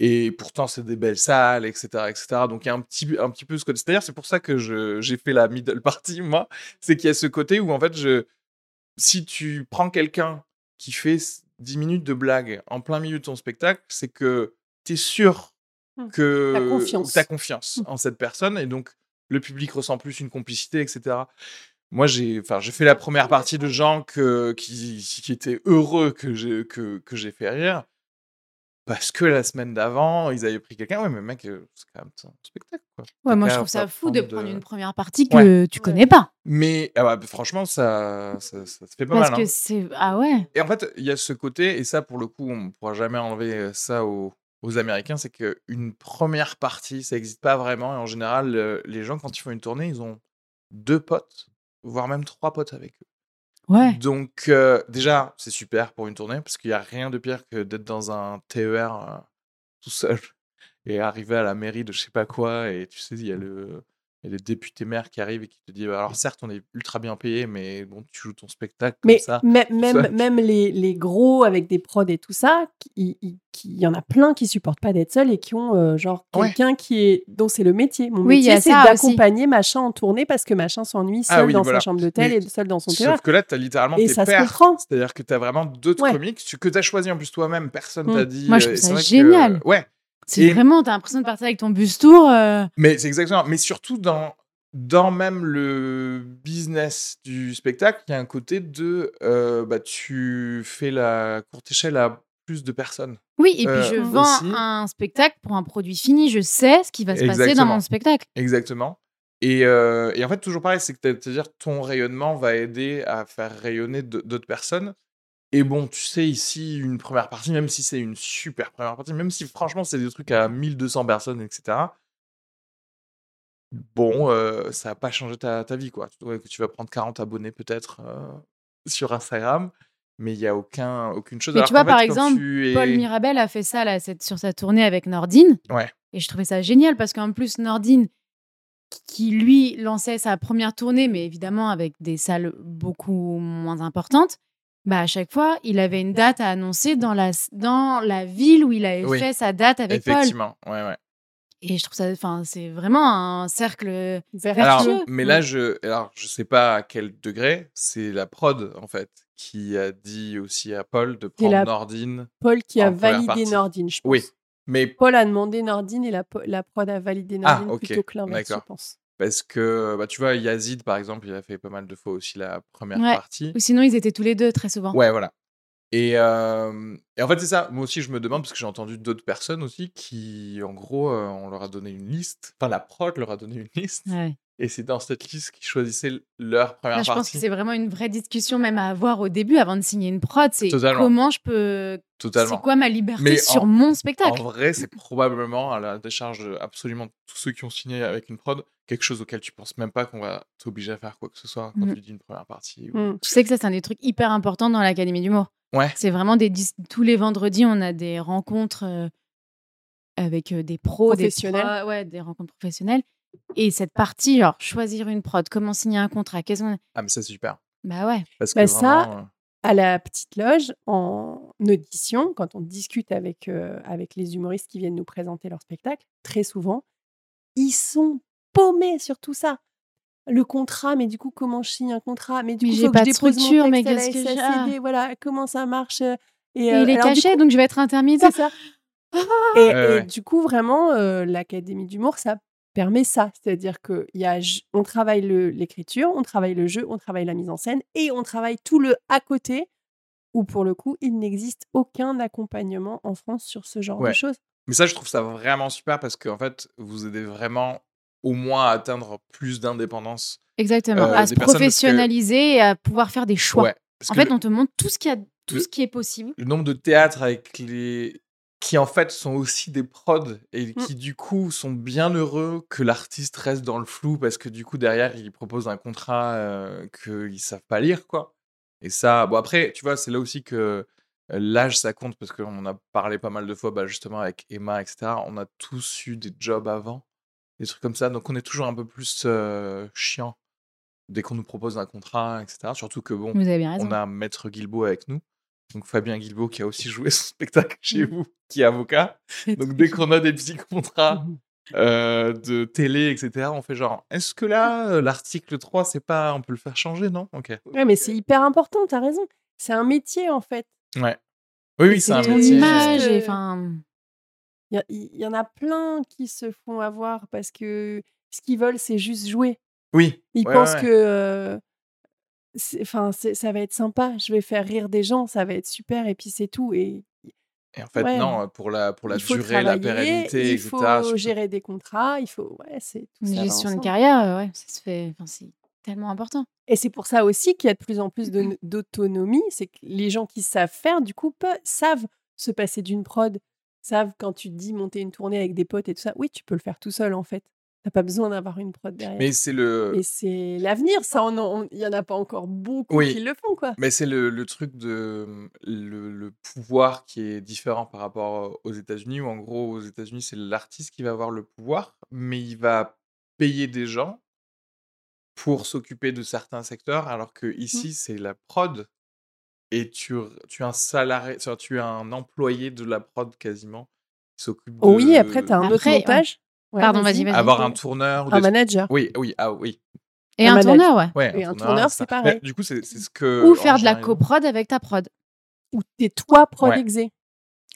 S1: Et pourtant, c'est des belles salles, etc., etc. Donc, il y a un petit, un petit peu ce côté. C'est-à-dire, c'est pour ça que j'ai fait la middle party, moi. C'est qu'il y a ce côté où, en fait, je, si tu prends quelqu'un qui fait s- 10 minutes de blague en plein milieu de ton spectacle, c'est que tu es sûr
S4: Hmm.
S1: que
S4: confiance.
S1: t'as confiance en cette personne. Et donc, le public ressent plus une complicité, etc. Moi, j'ai enfin, j'ai fait la première partie de gens que, qui, qui étaient heureux que j'ai que, que j'ai fait rire. Parce que la semaine d'avant, ils avaient pris quelqu'un. Ouais, mais mec, euh, c'est quand même un spectacle. Quoi.
S3: Ouais, moi, je trouve ça fou de
S1: prendre de-
S3: une première partie que tu connais pas.
S1: Mais ah bah, franchement, ça, ça, ça se fait pas
S3: Parce
S1: mal.
S3: que
S1: hein.
S3: c'est. Ah ouais.
S1: Et en fait, il y a ce côté, et ça, pour le coup, on ne pourra jamais enlever ça aux, aux Américains, c'est qu'une première partie, ça n'existe pas vraiment. Et en général, euh, les gens, quand ils font une tournée, ils ont deux potes, voire même trois potes avec eux.
S3: Ouais.
S1: Donc, euh, déjà, c'est super pour une tournée, parce qu'il n'y a rien de pire que d'être dans un TER euh, tout seul et arriver à la mairie de je sais pas quoi, et tu sais, il y a le. Il y a le député maire qui arrive et qui te dit alors certes on est ultra bien payé mais bon tu joues ton spectacle comme
S4: Mais
S1: ça
S4: même,
S1: ça.
S4: même les, les gros avec des prods et tout ça, il y en a plein qui supportent pas d'être seuls et qui ont euh, genre
S1: Ouais.
S4: quelqu'un qui est dont c'est le métier. Mon
S3: Oui, il y
S4: métier
S3: a
S4: c'est d'accompagner machin en tournée parce que machin s'ennuie seul
S1: Ah oui,
S4: dans
S1: voilà.
S4: sa chambre d'hôtel et seul dans son
S1: Sauf
S4: théâtre.
S1: que là, tu as littéralement
S4: Et
S1: tes
S4: ça se comprend.
S1: C'est-à-dire que tu as vraiment d'autres
S4: Ouais.
S1: comiques que tu as choisi en plus toi-même. Personne
S4: Mm.
S1: t'a dit.
S3: Moi, je
S1: euh,
S3: trouve
S1: et
S3: ça
S1: c'est vrai que-
S3: génial.
S1: ouais,
S3: C'est
S1: Et-
S3: vraiment, t'as l'impression de partir avec ton bus tour. euh,
S1: mais c'est exactement. Mais surtout dans, dans même le business du spectacle, il y a un côté de. euh, bah, tu fais la courte échelle à plus de personnes.
S3: Oui, et puis
S1: Euh,
S3: je
S1: aussi.
S3: vends un spectacle pour un produit fini. Je sais ce qui va se passer dans mon spectacle.
S1: Exactement. Et, euh, et en fait, toujours pareil, c'est que c'est-à-dire ton rayonnement va aider à faire rayonner d'autres personnes. Et bon, tu sais, ici, une première partie, même si c'est une super première partie, même si franchement, c'est des trucs à 1200 personnes, etc. Bon, euh, ça va pas changer ta, ta vie, quoi. Tu vas prendre 40 abonnés peut-être euh, sur Instagram, mais il y a aucun, aucune chose.
S3: Mais
S1: Alors
S3: tu vois,
S1: fait,
S3: par exemple,
S1: es-
S3: Paul Mirabel a fait ça là, cette- sur sa tournée avec Nordine.
S1: Ouais.
S3: Et je trouvais ça génial parce qu'en plus, Nordine, qui lui lançait sa première tournée, mais évidemment avec des salles beaucoup moins importantes, bah à chaque fois, il avait une date à annoncer dans la, dans la ville où il avait
S1: Oui.
S3: fait sa date avec Paul.
S1: Effectivement, ouais, ouais.
S3: Et je trouve ça, enfin, c'est vraiment un cercle.
S4: Vertueux.
S1: Alors, mais là, je, alors, je sais pas à quel degré, c'est la prod, en fait, qui a dit aussi à Paul de prendre
S4: la-
S1: Nordine.
S4: Paul qui a validé
S1: partie.
S4: Nordine, je pense.
S1: Oui, mais
S4: Paul a demandé Nordine et la, prod a validé
S1: Ah,
S4: Nordine
S1: ok,
S4: plutôt que l'inverse, je pense.
S1: Parce que, bah, tu vois, Yazid, par exemple, il a fait pas mal de fois aussi la première
S3: Ouais.
S1: partie.
S3: Ou sinon, ils étaient tous les deux très souvent.
S1: Ouais, voilà. Et, euh, et en fait, c'est ça. Moi aussi, je me demande, parce que j'ai entendu d'autres personnes aussi qui, en gros, euh, on leur a donné une liste. Enfin, la prod leur a donné une liste.
S3: Ouais.
S1: Et c'est dans cette liste qu'ils choisissaient leur première
S3: Là, je
S1: partie.
S3: pense que c'est vraiment une vraie discussion même à avoir au début avant de signer une prod. C'est
S1: Totalement.
S3: comment je peux.
S1: Totalement.
S3: C'est quoi ma liberté
S1: Mais
S3: sur
S1: en-
S3: mon
S1: En
S3: spectacle?
S1: vrai, c'est probablement à la décharge de absolument tous ceux qui ont signé avec une prod, quelque chose auquel tu penses même pas qu'on va t'obliger à faire quoi que ce soit quand
S3: Mhm.
S1: tu dis une première partie. ou-
S4: Mm.
S3: Tu sais que ça, c'est un des trucs hyper importants dans l'Académie d'humour.
S1: Ouais.
S3: C'est vraiment des dis- tous les vendredis, on a des rencontres euh, avec euh, des pros, des
S4: Professionnels.
S3: pros- ouais, des rencontres professionnelles. Et cette partie, genre choisir une prod, comment signer un contrat, qu'est-ce qu'on-
S1: Ah, mais ça, c'est super.
S3: bah ouais.
S1: Parce
S4: Bah,
S1: que
S4: ça,
S1: vraiment, euh,
S4: à la petite loge, en audition, quand on discute avec, euh, avec les humoristes qui viennent nous présenter leur spectacle, très souvent, ils sont paumés sur tout ça. Le contrat, mais du coup, comment je signe un contrat? Mais du
S3: Mais
S4: coup,
S3: j'ai pas
S4: que
S3: de structure, mais qu'est-ce que
S4: Voilà, comment ça marche euh, Et,
S3: Et
S4: euh,
S3: il est
S4: alors,
S3: caché,
S4: coup,
S3: donc je vais être intermédiaire.
S4: c'est ça. Et,
S1: Ouais,
S4: et
S1: ouais.
S4: du coup, vraiment, euh, l'Académie d'humour, ça permet ça. C'est-à-dire qu'on travaille le- l'écriture, on travaille le jeu, on travaille la mise en scène et on travaille tout le à côté où, pour le coup, il n'existe aucun accompagnement en France sur ce genre
S1: Ouais.
S4: de choses.
S1: Mais ça, je trouve ça vraiment super parce qu'en fait, vous aidez vraiment au moins à atteindre plus d'indépendance.
S3: Exactement.
S1: Euh,
S3: à se
S1: que-
S3: professionnaliser et à pouvoir faire des choix.
S1: Ouais.
S3: En fait,
S1: le,
S3: on te montre tout ce, qu'il y a, tout
S1: le-
S3: ce qui est possible.
S1: le nombre de théâtres avec les qui en fait sont aussi des prods et
S4: Mm.
S1: qui du coup sont bien heureux que l'artiste reste dans le flou parce que du coup derrière ils proposent un contrat euh, qu'ils savent pas lire quoi. Et ça, bon après, tu vois, c'est là aussi que euh, l'âge ça compte parce qu'on a parlé pas mal de fois bah, justement avec Emma, etc. On a tous eu des jobs avant, des trucs comme ça, donc on est toujours un peu plus euh, chiant dès qu'on nous propose un contrat, etc. Surtout que bon,
S3: Vous avez bien raison.
S1: on a Maître Guilbeault avec nous. Donc Fabien Guilbeault qui a aussi joué son spectacle chez vous, qui est avocat. Donc dès qu'on a des petits contrats euh, de télé, etc., on fait genre, est-ce que là, l'article 3, c'est pas, on peut le faire changer, non? Ok.
S4: Ouais, mais c'est hyper important, t'as raison. C'est un métier, en fait.
S1: Ouais. Oui, oui, c'est un métier.
S3: image
S4: euh,
S3: et enfin.
S4: Il y, en a plein qui se font avoir parce que ce qu'ils veulent, c'est juste jouer.
S1: Oui.
S4: Ils
S1: Ouais,
S4: pensent
S1: ouais,
S4: que euh, enfin, ça va être sympa, je vais faire rire des gens, ça va être super, et puis c'est tout. Et
S1: Et en fait,
S4: ouais.
S1: non, pour la, pour la
S4: il faut
S1: durée, la pérennité,
S4: il faut gérer des contrats, il faut. Ouais, c'est tout
S3: Une gestion de carrière, ouais, ça se fait. Enfin, c'est tellement important.
S4: Et c'est pour ça aussi qu'il y a de plus en plus de- d'autonomie, c'est que les gens qui savent faire, du coup, savent se passer d'une prod, savent quand tu te dis monter une tournée avec des potes et tout ça, oui, tu peux le faire tout seul en fait. T'as pas besoin d'avoir une prod derrière.
S1: Mais c'est le,
S4: Et c'est l'avenir, ça, il y en a pas encore beaucoup
S1: Oui.
S4: qui le font, quoi.
S1: Mais c'est le, le truc de le, le pouvoir qui est différent par rapport aux États-Unis, où en gros, aux États-Unis, c'est l'artiste qui va avoir le pouvoir, mais il va payer des gens pour s'occuper de certains secteurs, alors que
S4: Mmh.
S1: ici, c'est la prod, et tu, tu es un salarié, tu es un employé de la prod quasiment, qui s'occupe de
S4: Oui, après, t'as un autre
S3: Après,
S4: montage? Ouais,
S3: Pardon, vas-y, vas-y.
S1: avoir un tourneur. ou
S4: Un
S1: des-
S4: manager.
S1: Oui, oui, ah oui.
S3: Et
S4: Un
S3: tourneur, ouais.
S1: Ouais,
S4: Et un tourneur, c'est pareil.
S1: Mais du coup, c'est c'est ce que.
S3: Ou faire de la coprod avec ta prod.
S4: Ou t'es toi prod
S1: Ouais.
S4: exé.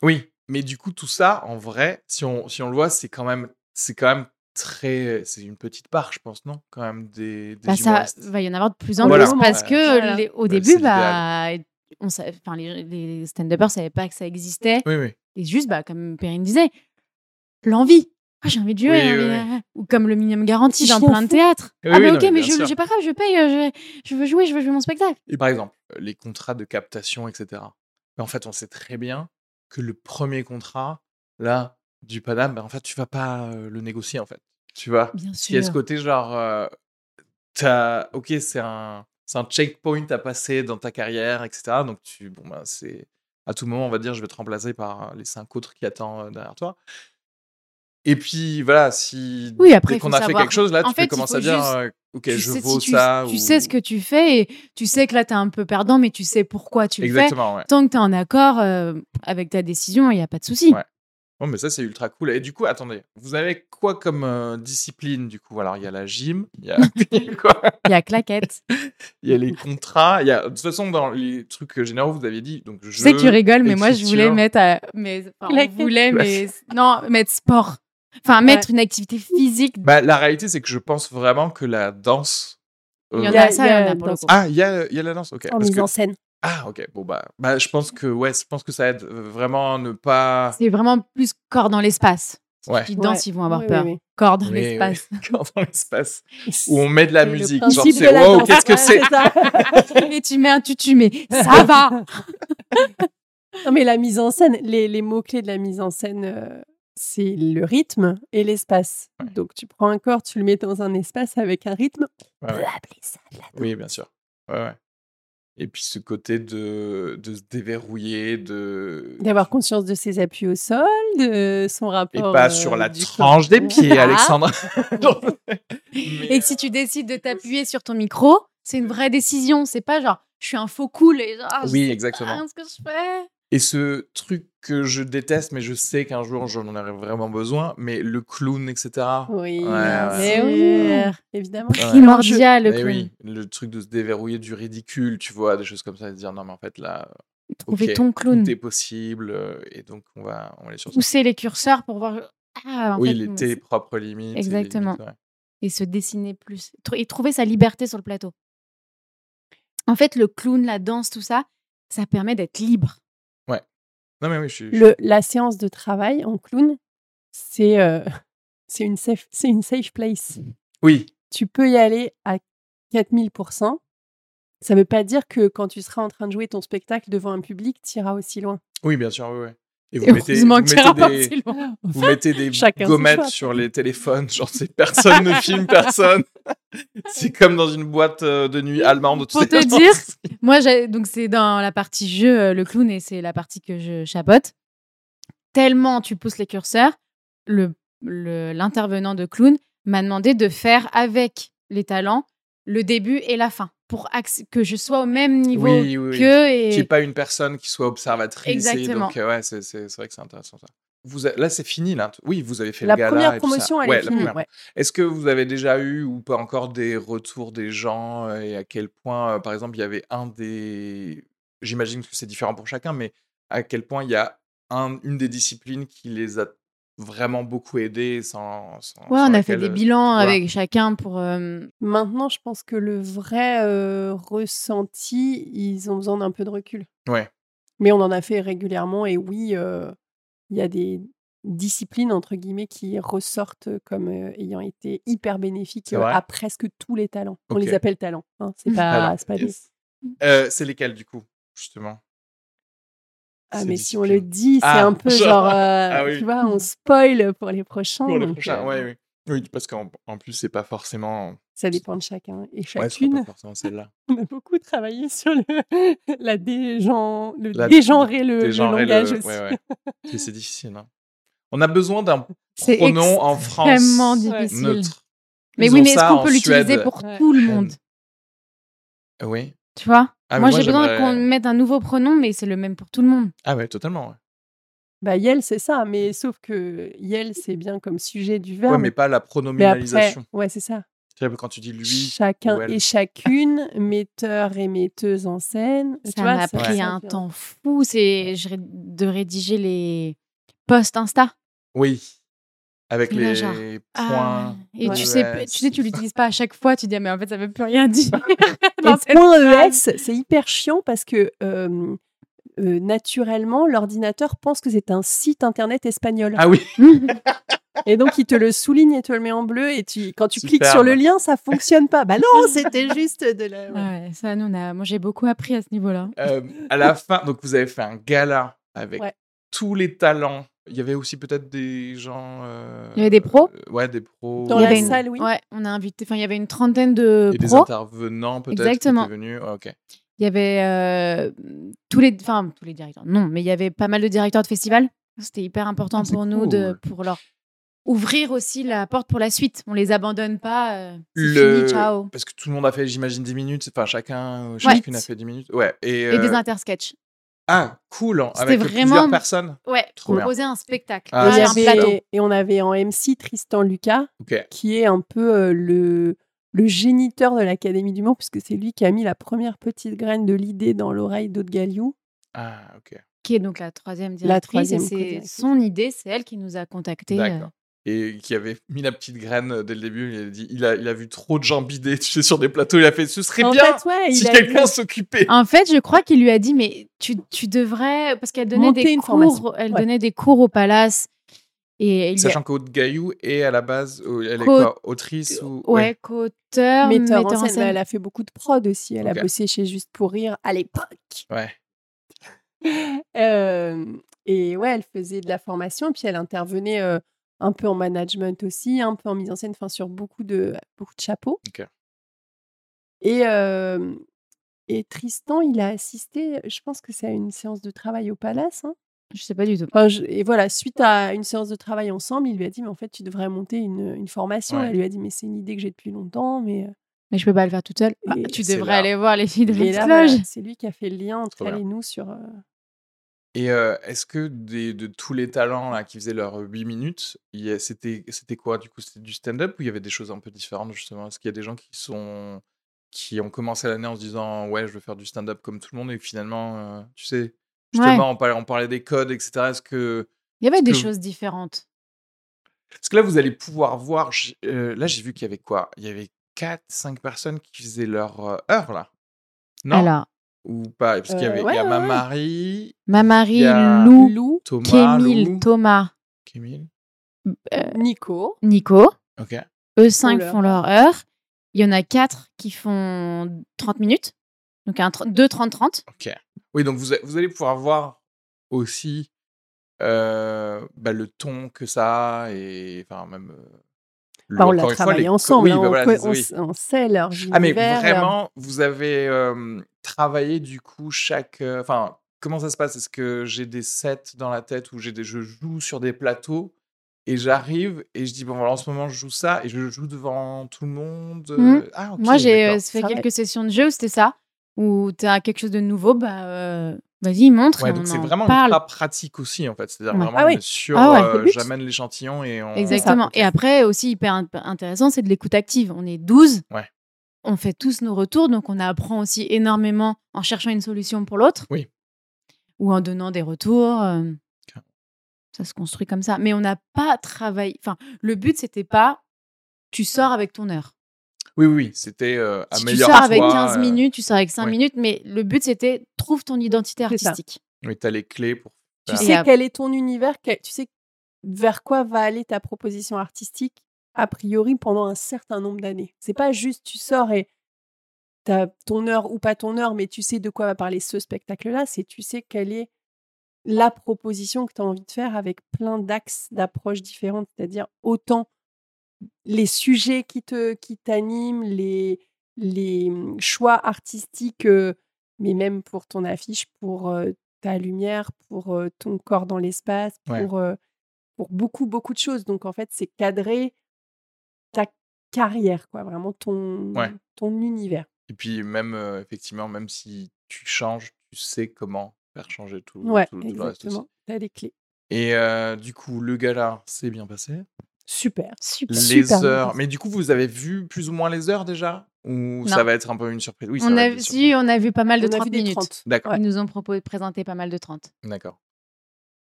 S1: Oui, mais du coup, tout ça, en vrai, si on, si on le voit, c'est quand même, c'est quand même très, c'est une petite part, je pense, non? Quand même des, des
S3: Bah, ça va y en avoir de plus en
S1: Voilà.
S3: plus parce
S1: Ouais.
S3: que
S4: Voilà.
S3: les- au
S1: Ouais,
S3: début, bah, on sa- enfin, les, les stand-uppers savaient pas que ça existait.
S1: Oui, oui.
S3: Et juste, bah, comme Perrine disait, l'envie. Ah, j'ai envie de jouer.
S1: Oui,
S3: j'ai
S1: oui,
S3: envie de- Ou comme le minimum garanti dans plein de.
S1: Oui,
S3: ah,
S1: oui,
S3: bah
S1: non,
S3: ok,
S1: mais
S3: mais je,
S1: sûr.
S3: j'ai pas grave, je paye, euh, je, je veux jouer, je veux jouer mon spectacle.
S1: Et par exemple, les contrats de captation, etc. Mais en fait, on sait très bien que le premier contrat, là, du Paname, bah, en fait, tu vas pas euh, le négocier, en fait. Tu vois?
S3: Bien
S1: Il y a ce
S3: sûr.
S1: côté genre, euh, t'as- ok, c'est un, c'est un checkpoint à passer dans ta carrière, etc. Donc tu, bon ben c'est à tout moment, on va dire, je vais te remplacer par les cinq autres qui attendent euh, derrière toi. Et puis voilà, si
S3: Oui, après,
S1: dès qu'on a fait quelque chose, là,
S3: en
S1: tu
S3: fait,
S1: peux commencer à dire,
S3: juste-
S1: euh, ok,
S3: Tu
S1: je
S3: sais,
S1: vaux
S3: si tu,
S1: ça.
S3: tu
S1: ou-
S3: sais ce que tu fais et tu sais que là, tu es un peu perdant, mais tu sais pourquoi tu le fais.
S1: Exactement, ouais.
S3: Tant que tu es en accord euh, avec ta décision, il n'y a pas de souci.
S1: Ouais. Bon, mais ça, c'est ultra cool. Et du coup, attendez, vous avez quoi comme euh, discipline, du coup? Alors, il y a la gym, il y a, quoi?
S3: Il y a claquette.
S1: Il y a les contrats. Il y a... De toute façon, dans les trucs généraux, vous avez dit. Donc, je,
S3: Je sais que tu rigoles, mais moi, je voulais mettre. à- mais, enfin, on voulait, mais. Non, mettre sport. Enfin, mettre une activité physique.
S1: Bah, la réalité, c'est que je pense vraiment que la danse.
S3: Il y en
S1: euh,
S3: a ça, il y en a pour le coup.
S1: Ah, il y a, il y a la danse, ok.
S4: En mise
S1: que
S4: en scène.
S1: Ah, ok. Bon, bah, bah, je pense que, ouais, je pense que ça aide vraiment à ne pas.
S3: C'est vraiment plus corps dans l'espace.
S1: Ouais.
S3: danses,
S4: Ouais.
S3: ils vont avoir
S4: Oui,
S3: peur.
S4: oui, oui.
S3: Corps dans
S1: Oui,
S3: l'espace.
S1: oui. Quand dans l'espace. Où on met de la musique. Genre, c'est
S4: de la
S1: wow,
S4: danse.
S1: qu'est-ce que
S4: Ouais,
S1: c'est
S4: ça.
S3: Et tu mets un tutu, mais ça va.
S4: Non, mais la mise en scène, les, les mots-clés de la mise en scène, euh, c'est le rythme et l'espace. Donc, tu prends un corps, tu le mets dans un espace avec un rythme.
S1: Ouais, ouais.
S4: On peut appeler ça de la
S1: Oui, bien sûr. Ouais, ouais. Et puis ce côté de, de se déverrouiller, de.
S4: D'avoir conscience de ses appuis au sol, de son
S1: Et
S4: rapport.
S1: pas
S4: euh,
S1: sur la
S4: du
S1: tranche des pieds,
S3: Ah.
S1: Alexandre.
S3: Et que si tu décides de t'appuyer sur ton micro, c'est une vraie décision. C'est pas genre, je suis un faux cool et genre, ah, je
S1: Oui,
S3: sais
S1: exactement.
S3: pas ce que je fais.
S1: Et ce truc que je déteste, mais je sais qu'un jour j'en aurai vraiment besoin, mais le clown, etc.
S4: Oui,
S1: Ouais,
S3: ouais.
S4: oui, évidemment.
S1: Ouais.
S3: Primordial, le
S1: Mais
S3: clown.
S1: oui, le truc de se déverrouiller du ridicule, tu vois, des choses comme ça, et de dire non, mais en fait là,
S3: Trouver
S1: ok,
S3: ton clown.
S1: tout est possible, euh, et donc on va, on va aller sur ça.
S3: Pousser les curseurs pour voir. Ah, en
S1: Oui,
S3: fait,
S1: les, tes propres limites. et
S3: Exactement.
S1: limites, ouais.
S3: et se dessiner plus. Et trouver sa liberté sur le plateau. En fait, le clown, la danse, tout ça, ça permet d'être libre.
S1: Non, mais oui, je suis. je-
S4: Le, la séance de travail en clown, c'est euh, c'est une, safe- une safe place.
S1: Oui,
S4: Tu peux y aller à 4000%. Ça ne veut pas dire que quand tu seras en train de jouer ton spectacle devant un public, tu iras aussi loin.
S1: oui, bien sûr, oui, oui. Et vous
S3: Et
S1: mettez, vous mettez des, vous mettez des gommettes sur les téléphones, genre c'est personne ne filme personne. c'est comme dans une boîte euh, de nuit allemande.
S3: Pour te dire,
S1: c'est-
S3: Moi, donc c'est dans la partie jeu, euh, le clown, et c'est la partie que je chapote. Tellement tu pousses les curseurs, le le- l'intervenant de clown m'a demandé de faire avec les talents le début et la fin pour que je sois au même niveau
S1: Oui, oui, oui.
S3: qu'eux
S1: Qu'il n'y ait
S3: et
S1: pas une personne qui soit observatrice. et
S3: Exactement.
S1: donc, euh, ouais, c'est c'est- c'est vrai que c'est intéressant ça. Vous a- Là, c'est fini, là. Oui, vous avez fait
S4: La
S1: le gala.
S4: première
S1: et tout ça.
S4: promotion, elle
S1: Ouais,
S4: est finie.
S1: première.
S4: ouais.
S1: Est-ce que vous avez déjà eu ou pas encore des retours des gens euh, et à quel point, euh, par exemple, il y avait un des. J'imagine que c'est différent pour chacun, mais à quel point il y a un- une des disciplines qui les a vraiment beaucoup aidés sans. sans
S3: ouais,
S1: sans
S3: on a fait des
S1: euh,
S3: bilans
S1: voilà.
S3: avec chacun pour euh,
S4: Maintenant, je pense que le vrai euh, ressenti, ils ont besoin d'un peu de recul.
S1: Ouais.
S4: Mais on en a fait régulièrement et oui, euh, il y a des disciplines, entre guillemets, qui ressortent comme euh, ayant été hyper bénéfiques euh, à presque tous les talents. On les appelle talents. hein, C'est pas, pas
S1: yes. Euh, c'est lesquels, du coup, justement?
S4: Ah, mais si on le dit, c'est
S1: Ah,
S4: un peu
S1: genre-
S4: genre, euh,
S1: Ah oui.
S4: tu vois, on spoil pour les prochains.
S1: Pour les
S4: donc,
S1: prochains,
S4: euh,
S1: ouais, oui. Oui, parce qu'en en plus, c'est pas forcément.
S4: Ça dépend de chacun et
S1: Ouais,
S4: chacune.
S1: pas forcément celle-là.
S4: On a beaucoup travaillé sur le, la dégen, le
S1: La-
S4: dégenrer le, le
S1: Dégenrer
S4: langage
S1: le-
S4: aussi.
S1: ouais, ouais. C'est- C'est difficile. hein. On a besoin d'un
S3: c'est
S1: pronom en France
S3: extrêmement
S4: Ouais.
S3: difficile.
S1: neutre.
S3: Mais
S1: Ils
S3: oui, mais est-ce
S1: ça
S3: qu'on peut l'utiliser pour
S4: Ouais.
S3: tout le monde?
S1: Oui.
S3: Tu vois?
S1: Ah,
S3: Moi,
S1: moi,
S3: j'ai besoin qu'on mette un nouveau pronom, mais c'est le même pour tout le monde.
S1: Ah ouais, totalement. Ouais,
S4: Bah, Yel, c'est ça, mais sauf que Yel, c'est bien comme sujet du verbe.
S1: Ouais, mais pas la
S4: Mais après,
S1: pronominalisation.
S4: ouais, c'est ça.
S1: Quand tu dis lui,
S4: Chacun
S1: ou elle.
S4: et chacune, metteur et metteuse en scène. tu
S3: Ça m'a pris un temps fou. C'est de rédiger les posts Insta.
S1: oui, avec les
S3: genre,
S1: points.
S3: Ah, et tu sais, tu sais, tu l'utilises pas à chaque fois. Tu dis, ah, mais en fait, ça veut plus rien dire.
S4: Et
S3: dans cette
S4: point
S3: phrase.
S4: ES, c'est hyper chiant parce que euh, euh, naturellement, l'ordinateur pense que c'est un site internet espagnol.
S1: Ah oui,
S4: Et donc, il te le souligne et te le met en bleu. Et tu, quand tu cliques sur le lien, ça fonctionne pas. Bah non, c'était juste de la. ouais.
S3: Ouais, ça, nous, on a... moi, j'ai beaucoup appris à ce niveau-là.
S1: Euh, à la fin, donc vous avez fait un gala avec
S4: Ouais.
S1: tous les talents. Il y avait aussi peut-être des gens. euh,
S3: Il y avait des pros
S1: euh, Ouais, des pros.
S4: Dans la
S3: une-
S4: salle, oui.
S3: Ouais, on a invité. Enfin, il y avait une trentaine de
S1: Et des
S3: pros.
S1: intervenants peut-être
S3: Exactement.
S1: qui étaient venus. Ouais, ok.
S3: Il y avait euh, tous les, enfin tous les directeurs. Non, mais il y avait pas mal de directeurs de festivals. C'était hyper important
S1: Ah,
S3: pour nous de pour leur ouvrir aussi la porte pour la suite. On les abandonne pas. euh,
S1: Le...
S3: fini, ciao.
S1: Parce que tout le monde a fait, j'imagine, 10 minutes. Enfin, chacun,
S3: Ouais.
S1: chacune a fait 10 minutes. Ouais. Et,
S3: Et des
S1: euh,
S3: intersketchs.
S1: Ah, cool.
S3: C'était
S1: Avec
S3: vraiment-
S1: plusieurs personnes.
S3: Ouais,
S1: Trop
S3: proposer un spectacle,
S1: Ah,
S4: Et,
S3: un plateau.
S4: on avait en MC Tristan Lucas, qui est un peu euh, le, le géniteur de l'Académie du Mans, puisque c'est lui qui a mis la première petite graine de l'idée dans l'oreille d'Aude Galliou.
S1: Ah, ok.
S3: Qui est donc la troisième directrice.
S4: troisième
S3: et c'est son idée, c'est elle qui nous a contactés. euh,
S1: D'accord. Et qui avait mis la petite graine dès le début. Il a dit il a, il a vu trop de gens bider tu sais, sur des plateaux. Il a fait ce serait
S4: En
S1: bien
S4: fait, ouais,
S1: si quelqu'un s'occupait.
S3: En fait, je crois qu'il lui a dit, mais tu, tu devrais, parce qu'elle donnait
S4: Monter
S3: des cours,
S4: formation.
S3: elle
S4: Ouais.
S3: donnait des cours au palace. Et y a-
S1: Sachant qu'Aude Gaillou est à la base, euh, elle est
S3: Co-
S1: quoi, autrice ou
S3: ouais, qu'auteur,
S4: metteur,
S3: metteur,
S4: en scène. bah, elle a fait beaucoup de prod aussi. Elle a bossé chez Juste pour Rire à l'époque.
S1: Ouais.
S4: Euh, et ouais, elle faisait de la formation, puis elle intervenait euh, un peu en management aussi, un peu en mise en scène, enfin sur beaucoup de, beaucoup de chapeaux. Et, euh, et Tristan, il a assisté, je pense que c'est à une séance de travail au Palace. hein.
S3: Je sais pas du tout.
S4: Enfin, je- et voilà, suite à une séance de travail ensemble, il lui a dit, mais en fait, tu devrais monter une, une formation.
S1: Ouais.
S4: Elle lui a dit, mais c'est une idée que j'ai depuis longtemps, mais...
S3: Mais je peux pas le faire toute seule. Ah, tu devrais
S1: là.
S3: aller voir les filles de
S4: voilà, c'est lui qui a fait le lien entre elle et nous sur... euh,
S1: Et euh, est-ce que des, de tous les talents là, qui faisaient leurs 8 minutes, c'était quoi du coup? C'était du stand-up ou il y avait des choses un peu différentes justement? Est-ce qu'il y a des gens qui sont qui ont commencé l'année en se disant ouais je veux faire du stand-up comme tout le monde et finalement euh, tu sais justement on, parlait, on parlait des codes etc. Est-ce que
S3: Il y avait des
S1: que-
S3: choses différentes.
S1: parce que là vous allez pouvoir voir euh, là j'ai vu qu'il y avait quoi? Il y avait 4 5 personnes qui faisaient leur heure là. Non?
S3: Alors,
S1: ou pas? Parce qu'il y avait il
S4: ouais,
S1: y a
S4: ouais,
S1: ma
S4: ouais.
S1: Marie,
S3: ma Marie,
S1: Il y a
S3: Lou,
S4: Lou,
S1: Thomas,
S3: Kémil,
S1: Lou,
S3: Thomas,
S1: Kémil.
S3: euh,
S4: Nico,
S3: Nico.
S1: Ok.
S3: Eux cinq font leur heure. Il y en a quatre qui font 30 minutes. Donc un tr- deux 30-30.
S1: Ok. Oui, donc vous, vous allez pouvoir voir aussi euh, bah, le ton que ça a et enfin même. euh,
S4: Bah, on l'a travaillé
S1: les-
S4: ensemble.
S1: Oui,
S4: hein,
S1: bah,
S4: on,
S1: voilà,
S4: co-
S1: c'est-
S4: on
S1: oui.
S4: s- on sait leur
S1: Ah mais
S4: leur-
S1: vraiment, vous avez euh, travaillé du coup chaque. euh, Enfin, comment ça se passe? Est-ce que j'ai des sets dans la tête où j'ai des, je joue sur des plateaux et j'arrive et je dis bon voilà en ce moment je joue ça et je joue devant tout le monde. euh,
S3: Mhm.
S1: Ah.
S3: Moi, j'ai euh, fait
S4: Ça va
S3: quelques sessions de jeu où c'était ça? Où tu as quelque chose de nouveau, bah euh, vas-y, montre.
S1: Ouais, donc c'est
S3: en
S1: vraiment
S3: parle.
S1: ultra pratique aussi en fait. C'est-à-dire
S3: Ouais.
S1: vraiment
S4: Ah oui.
S1: sur
S3: Ah ouais,
S1: euh, j'amène l'échantillon et on.
S3: Exactement. Et après, aussi hyper int- intéressant, c'est de l'écoute active. On est 12.
S1: Ouais.
S3: On fait tous nos retours, donc on apprend aussi énormément en cherchant une solution pour l'autre.
S1: Oui.
S3: Ou en donnant des retours. euh. Ça se construit comme ça. Mais on n'a pas travaillé. Enfin, le but, c'était pas tu sors avec ton heure.
S1: Oui, oui, c'était euh,
S3: Si tu sors avec 15
S1: euh,
S3: minutes, tu sors avec 5
S1: oui.
S3: minutes, mais le but, c'était trouve ton identité artistique.
S1: Oui, t'as les clés pour.
S4: Tu sais quel est ton univers, quel- tu sais vers quoi va aller ta proposition artistique a priori pendant un certain nombre d'années. C'est pas juste tu sors et t'as ton heure ou pas ton heure, mais tu sais de quoi va parler ce spectacle-là. C'est tu sais quelle est la proposition que tu as envie de faire avec plein d'axes d'approches différentes, c'est-à-dire autant les sujets qui te qui t'animent, les les mmh, choix artistiques, euh, mais même pour ton affiche, pour euh, ta lumière, pour euh, ton corps dans l'espace, pour pour beaucoup beaucoup de choses. Donc en fait, c'est cadrer ta carrière, quoi, vraiment ton
S1: Ouais.
S4: ton univers.
S1: Et puis même, effectivement, même si tu changes, tu sais comment faire changer tout,
S4: Ouais,
S1: tout, tout le reste aussi.
S4: exactement. T'as les clés.
S1: Et du coup, le gala s'est bien passé?
S4: Super.
S3: Super.
S1: Les
S4: Super
S1: heures. Mais du coup, vous avez vu plus ou moins les heures déjà? Ou ça va être un peu une surprise? Oui,
S3: On a, si,
S1: surprises.
S3: on a vu pas mal de
S4: On a
S3: 30
S4: vu des
S3: minutes.
S4: 30.
S1: D'accord.
S3: Ils nous ont proposé présenté pas mal de 30.
S1: d'accord.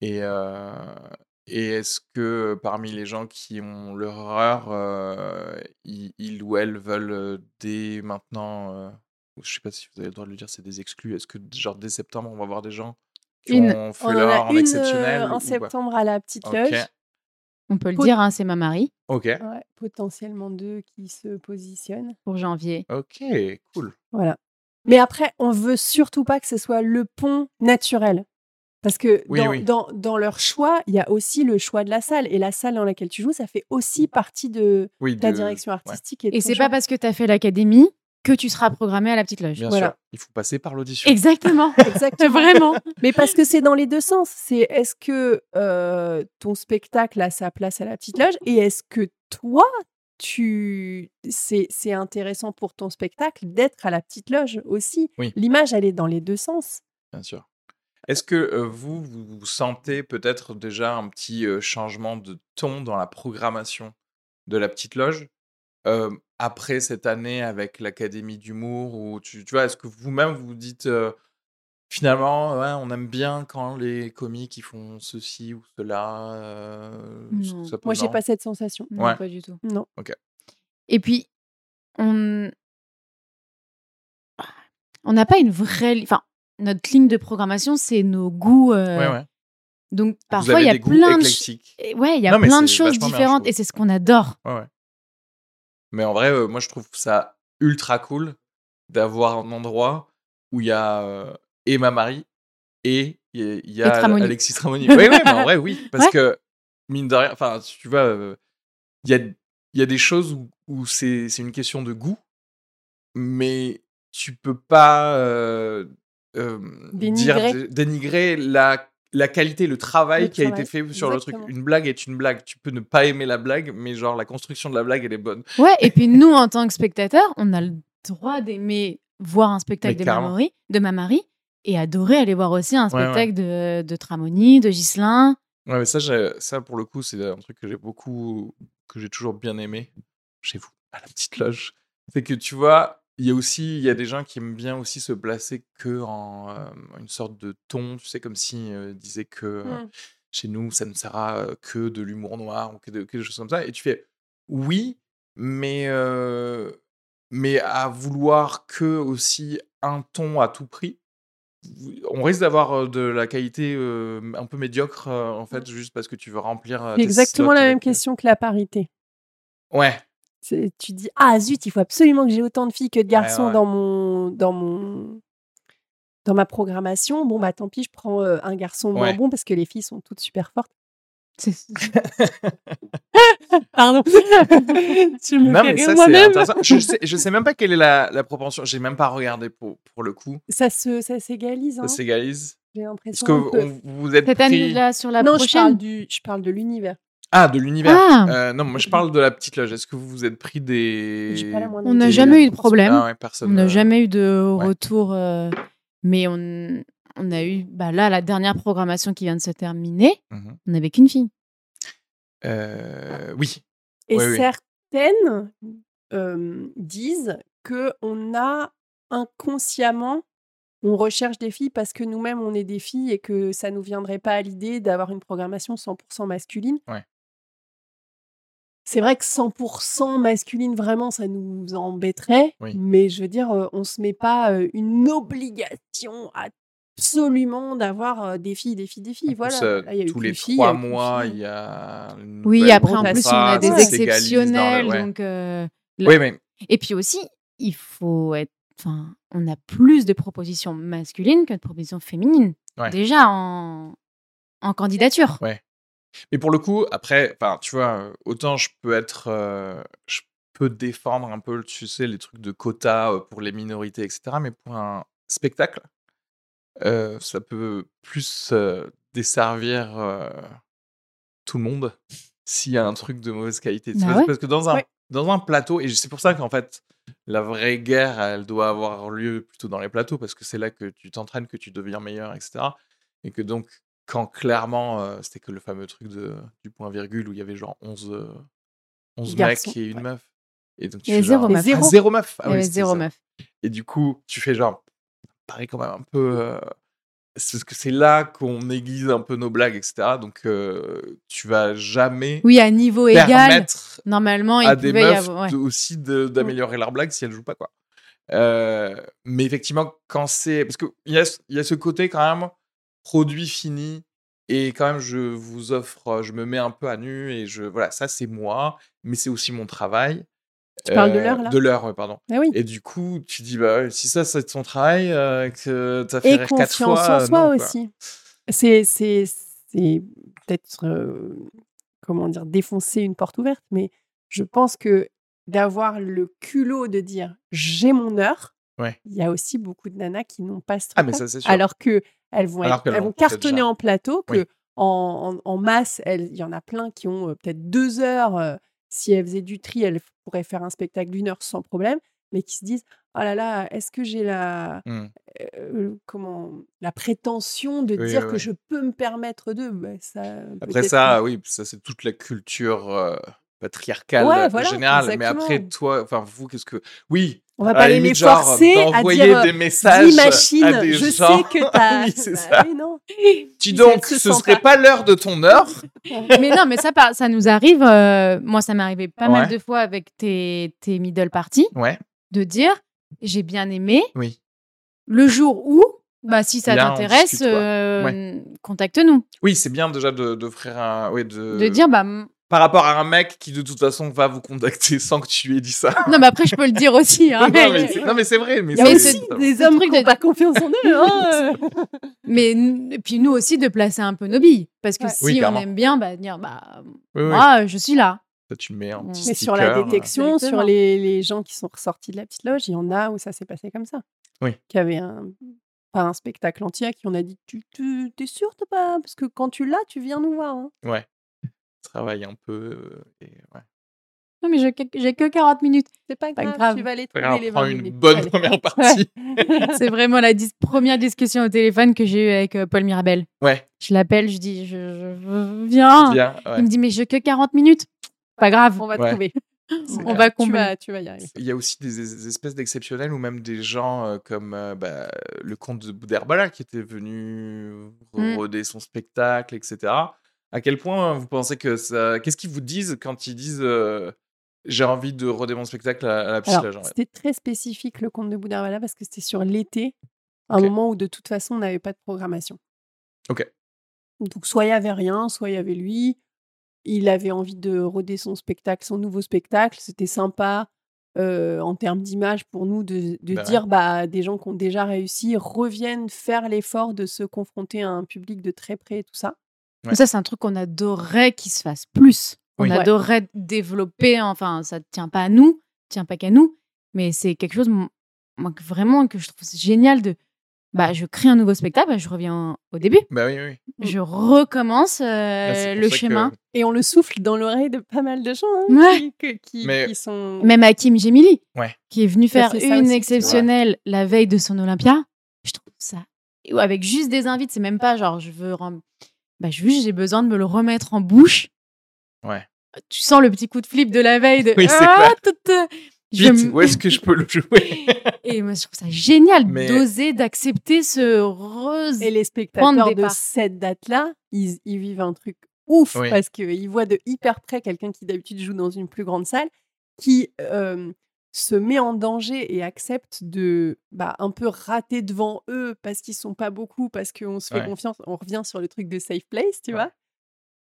S1: Et, euh, et est-ce que parmi les gens qui ont leur heure, euh, ils, ils ou elles veulent euh, dès maintenant, euh, je sais pas si vous avez le droit de le dire, c'est des exclus. Est-ce que genre dès septembre, on va voir des gens qui
S3: Une.
S1: ont fait
S4: On en
S1: leur
S4: a
S1: heure en
S4: une
S1: exceptionnel
S4: euh,
S1: ou
S4: en
S1: pas
S4: septembre à la petite loge.
S3: On peut le
S4: Pot-
S3: dire, hein, c'est ma Marie
S1: ok,
S4: Ouais, potentiellement deux qui se positionnent.
S3: pour janvier.
S1: ok, cool.
S4: Voilà. Mais après, on veut surtout pas que ce soit le pont naturel. Parce que
S1: Oui,
S4: dans,
S1: oui.
S4: dans, dans leur choix, il y a aussi le choix de la salle. Et la salle dans laquelle tu joues, ça fait aussi partie de
S1: Oui,
S4: ta
S1: de-
S4: direction
S1: ouais,
S4: artistique. Et,
S3: Et c'est pas parce que tu as fait l'académie que tu seras programmé à la petite loge.
S1: bien
S4: Voilà.
S1: sûr. Il faut passer par l'audition.
S3: Exactement.
S4: Exactement.
S3: Vraiment.
S4: Mais parce que c'est dans les deux sens. C'est est-ce que euh, ton spectacle a sa place à la petite loge et est-ce que toi, tu c'est c'est intéressant pour ton spectacle d'être à la petite loge aussi?
S1: Oui.
S4: L'image, elle est dans les deux sens.
S1: Bien sûr. Est-ce que euh, vous, vous, vous sentez peut-être déjà un petit euh, changement de ton dans la programmation de la petite loge? Euh, après cette année avec l'Académie d'humour ou tu, tu vois, est-ce que vous-même vous dites euh, finalement, ouais, on aime bien quand les comiques ils font ceci ou cela. euh, ça peut-
S4: Moi, j'ai pas cette sensation.
S3: Non,
S1: Ouais.
S3: pas du tout.
S4: Non.
S3: Et puis, on on n'a pas une vraie... Enfin, notre ligne de programmation, c'est nos goûts.
S1: Ouais, ouais.
S3: Donc, parfois, il y a plein de... Ouais, il y a
S1: Non,
S3: plein de choses différentes et c'est ce qu'on adore.
S1: Ouais. Mais en vrai, euh, moi, je trouve ça ultra cool d'avoir un endroit où il y a euh, et ma Marie et il y a, il y a
S3: Tramoni.
S1: Alexis Tramoni. Oui, oui, mais en vrai, oui. Parce
S3: Ouais.
S1: que, mine de rien, enfin, tu vois, il y, a, y a des choses où, où c'est c'est une question de goût, mais tu peux pas euh,
S4: Dénigrer.
S1: dire, dénigrer la, la qualité, le travail
S4: Le
S1: qui a été fait sur le truc. Une blague est une blague. Tu peux ne pas aimer la blague, mais genre la construction de la blague, elle est bonne.
S3: Ouais, et puis nous, en tant que spectateurs, on a le droit d'aimer voir un spectacle
S1: Mais
S3: de. Mamori, de Mamari et adorer aller voir aussi un
S1: Ouais, ouais.
S3: spectacle de, de Tramoni, de Ghislain.
S1: Ouais, mais ça, ça, pour le coup, c'est un truc que j'ai beaucoup, que j'ai toujours bien aimé chez vous, à la petite loge. C'est que tu vois, il y a aussi, il y a des gens qui aiment bien aussi se placer que en euh, une sorte de ton, tu sais, comme si euh, disait que euh,
S4: Mm.
S1: chez nous, ça ne sera que de l'humour noir ou que, de, que des choses comme ça. Et tu fais, oui, mais, euh, mais à vouloir que aussi un ton à tout prix, on risque d'avoir de la qualité un peu médiocre, en fait, juste parce que tu veux remplir.
S4: exactement la même question que la parité.
S1: Ouais,
S4: Tu dis ah zut, il faut absolument que j'ai autant de filles que de garçons
S1: ouais.
S4: dans mon dans mon dans ma programmation. Bon bah tant pis, je prends euh, un garçon moins
S1: Ouais.
S4: bon parce que les filles sont toutes super fortes. Pardon. je me
S1: non,
S4: fais
S1: mais ça,
S4: moi-même.
S1: Je sais, je sais même pas quelle est la, la propension. J'ai même pas regardé pour, pour le coup.
S4: Ça se ça s'égalise. Hein,
S1: Ça s'égalise.
S4: j'ai l'impression.
S1: que on- vous êtes
S3: Cette
S1: pris...
S3: année-là, sur la
S4: non, je parle
S3: prochaine.
S4: du je parle de l'univers.
S1: Ah, de l'univers.
S3: Ah.
S1: Euh, non, moi je parle de la petite loge. Est-ce que vous vous êtes pris des.
S4: Pas
S3: On n'a jamais eu de problème.
S1: Ah ouais, personne.
S3: On n'a
S1: euh,
S3: jamais eu de
S1: ouais.
S3: retour, euh, mais on, on a eu, bah là, la dernière programmation qui vient de se terminer,
S1: mhm.
S3: on n'avait qu'une fille.
S1: Euh, oui.
S4: Et certaines euh, disent que on a inconsciemment, on recherche des filles parce que nous-mêmes on est des filles et que ça nous viendrait pas à l'idée d'avoir une programmation 100% masculine.
S1: Ouais.
S4: C'est vrai que 100% masculine, vraiment, ça nous embêterait.
S1: Oui.
S4: Mais je veux dire, on se met pas une obligation absolument d'avoir des filles, des filles, des filles.
S1: En
S4: Voilà.
S1: plus,
S4: Là, il y a eu
S1: tous les trois
S4: il y a eu qu'une
S1: mois, il y a. une
S3: Oui, après, en plus, on a des exceptionnels.
S1: ouais.
S3: Donc, euh, la-
S1: Oui, mais
S3: Et puis aussi, il faut être. Enfin, on a plus de propositions masculines que de propositions féminines.
S1: Ouais.
S3: Déjà en, en candidature.
S1: Ouais. Mais pour le coup, après, enfin, tu vois, autant je peux être, euh, je peux défendre un peu, tu sais, les trucs de quotas euh, pour les minorités, etc. Mais pour un spectacle, euh, ça peut plus euh, desservir tout le monde s'il y a un truc de mauvaise qualité.
S3: Bah ouais.
S1: Parce que dans un,
S4: Ouais.
S1: dans un plateau, et c'est pour ça qu'en fait, la vraie guerre, elle doit avoir lieu plutôt dans les plateaux, parce que c'est là que tu t'entraînes, que tu deviens meilleur, etc. Et que donc, quand clairement, euh, c'était que le fameux truc de, du point virgule où il y avait genre 11, euh, 11
S4: Garçons,
S1: mecs et une
S4: ouais.
S1: meuf. Et donc, tu
S3: avait
S1: fais
S3: zéro
S1: genre-
S3: meuf.
S1: Ah,
S4: Zéro.
S1: zéro meuf. Ah oui,
S3: zéro meuf.
S1: Et du coup, tu fais genre, paraît quand même un peu. euh, c'est parce que c'est là qu'on aiguise un peu nos blagues, etc. Donc, tu vas jamais
S3: Oui, à niveau égal, normalement, il
S1: à des
S3: pouvait y
S1: meufs
S3: avoir. ouais.
S1: de- aussi de- d'améliorer leurs blagues si elles jouent pas, quoi. Mais effectivement, quand c'est. Parce qu'il y a, y a ce côté quand même produit fini. Et quand même, je vous offre, je me mets un peu à nu et je. Voilà, ça c'est moi, mais c'est aussi mon travail.
S4: Tu parles de l'heure, là?
S1: De l'heure, pardon.
S4: Ah oui.
S1: Et du coup, tu dis, bah, si ça, c'est ton travail, euh, que t'as fait
S4: Et
S1: rire quatre
S4: confiance
S1: fois.
S4: en
S1: euh,
S4: soi
S1: non,
S4: aussi. C'est, c'est, c'est peut-être, euh, comment dire, défoncer une porte ouverte, mais je pense que d'avoir le culot de dire j'ai mon heure,
S1: Ouais.
S4: il y a aussi beaucoup de nanas qui n'ont pas ce
S1: Ah, mais ça, c'est sûr.
S4: Alors que elles vont, être- elles cartonner en plateau, que
S1: Oui.
S4: en, en- en masse, il y en a plein qui ont euh, peut-être deux heures. euh, si elles faisaient du tri, elles pourraient faire un spectacle d'une heure sans problème, mais qui se disent oh là là, est-ce que j'ai la
S1: Hmm.
S4: euh, comment la prétention de
S1: Oui,
S4: dire
S1: oui,
S4: que je peux me permettre de bah, ça
S1: Après ça, oui, ça c'est toute la culture euh, patriarcal
S4: Ouais,
S1: euh,
S4: voilà,
S1: général. Mais après, toi, enfin, vous, qu'est-ce que. Oui,
S4: On va
S1: à
S4: pas les
S1: limite, genre,
S4: forcer à dire
S1: des
S4: euh,
S1: messages
S4: dis machine,
S1: à des
S4: je
S1: gens.
S4: sais que t'as.
S1: Oui, c'est
S4: Bah
S1: ça.
S4: non.
S1: Dis donc, ce serait pas l'heure de ton heure.
S3: mais non, mais ça, ça nous arrive. euh, moi, ça m'est arrivé pas mal de fois avec tes, tes middle parties,
S1: Ouais,
S3: de dire j'ai bien aimé.
S1: oui.
S3: Le jour où, bah, si ça t'intéresse, contacte-nous.
S1: Oui, c'est bien déjà de- d'offrir un. Oui, de...
S3: De dire, bah,
S1: Par rapport à un mec qui, de toute façon, va vous contacter sans que tu aies dit ça.
S3: non, mais après, je peux le dire aussi. Hein,
S1: non,
S3: mais,
S1: c'est- non, mais c'est vrai. Mais
S4: Il y a
S3: Mais
S1: c'est-
S4: des hommes qui n'ont pas confiance en eux. hein.
S3: mais et puis nous aussi de placer un peu nos billes. Parce que
S4: Ouais.
S3: si
S1: Oui,
S3: on aime bien, bah, dire, bah,
S1: Oui, oui.
S3: moi, je suis là.
S1: Ça, tu mets un
S3: Mais
S1: petit
S4: Mais sur la détection,
S3: Exactement.
S4: sur les, les gens qui sont ressortis de la petite loge, il y en a où ça s'est passé comme ça.
S1: Oui.
S4: Qui avait un, pas un spectacle entier, qui on a dit Tu tu- t'es sûr, t'as pas? Parce que quand tu l'as, tu viens nous voir. hein.
S1: Ouais. Travaille un peu. et ouais.
S3: Non, mais j'ai que, j'ai que 40 minutes.
S4: C'est pas
S3: Pas
S4: grave,
S3: grave.
S4: tu vas
S1: Pas
S4: trouver les
S1: prends
S4: 20
S1: une
S4: minutes.
S1: bonne
S4: Allez.
S1: première partie.
S3: C'est vraiment la dis- première discussion au téléphone que j'ai eue avec euh, Paul Mirabel.
S1: Ouais,
S3: Je l'appelle, je dis, je, je- viens.
S1: bien. ouais.
S3: Il me dit, mais j'ai que 40 minutes. Pas grave,
S4: On va
S1: Ouais.
S4: trouver.
S3: On va
S4: Tu
S3: combler.
S4: vas, tu vas y arriver.
S1: Il y a aussi des, des espèces d'exceptionnels ou même des gens euh, comme euh, bah, le comte de Boudherbala qui était venu
S3: Mm.
S1: roder son spectacle, etc. À quel point vous pensez que ça. Qu'est-ce qu'ils vous disent quand ils disent euh, j'ai envie de roder mon spectacle à, à la fait
S4: c'était très spécifique le conte de Bouddha parce que c'était sur l'été, un moment où de toute façon on n'avait pas de programmation.
S1: Ok.
S4: Donc soit il y avait rien, soit il y avait lui. Il avait envie de roder son spectacle, son nouveau spectacle. C'était sympa euh, en termes d'image pour nous de, de
S1: Bah ouais.
S4: dire bah des gens qui ont déjà réussi reviennent faire l'effort de se confronter à un public de très près et tout ça.
S1: Ouais.
S3: Ça, c'est un truc qu'on adorerait qu'il se fasse plus. On
S1: Oui. Ouais.
S3: adorerait développer. Enfin, ça ne tient pas à nous, tient pas qu'à nous. Mais c'est quelque chose, moi, vraiment, que je trouve génial de. Bah, je crée un nouveau spectacle, bah, je reviens au début.
S1: Bah oui, oui.
S3: Je recommence euh,
S1: Là,
S3: le
S1: que-
S3: chemin.
S4: Et on le souffle dans l'oreille de pas mal de gens hein,
S3: Ouais.
S4: qui, que- qui-
S1: Mais-
S4: qui sont.
S3: Même Hakim Gemili,
S1: Ouais.
S3: qui est venu faire une exceptionnelle la veille de son Olympia. Je trouve ça. ou Avec juste des invites, c'est même pas genre je veux. rem- Bah, juste j'ai besoin de me le remettre en bouche.
S1: Ouais.
S3: Tu sens le petit coup de flip de la veille de.
S1: Oui, c'est
S3: Ah, je
S1: où est-ce que je peux le jouer?
S3: Et moi, je trouve ça génial
S1: Mais-
S3: d'oser, d'accepter ce rose.
S4: Et les spectateurs
S3: de
S4: de, cette date-là, ils, ils vivent un truc ouf
S1: Oui.
S4: parce qu'ils voient de hyper près quelqu'un qui d'habitude joue dans une plus grande salle, qui euh, se met en danger et accepte de bah, un peu rater devant eux parce qu'ils sont pas beaucoup, parce qu'on se fait
S1: Ouais.
S4: confiance. On revient sur le truc de safe place, tu
S1: Ouais.
S4: vois?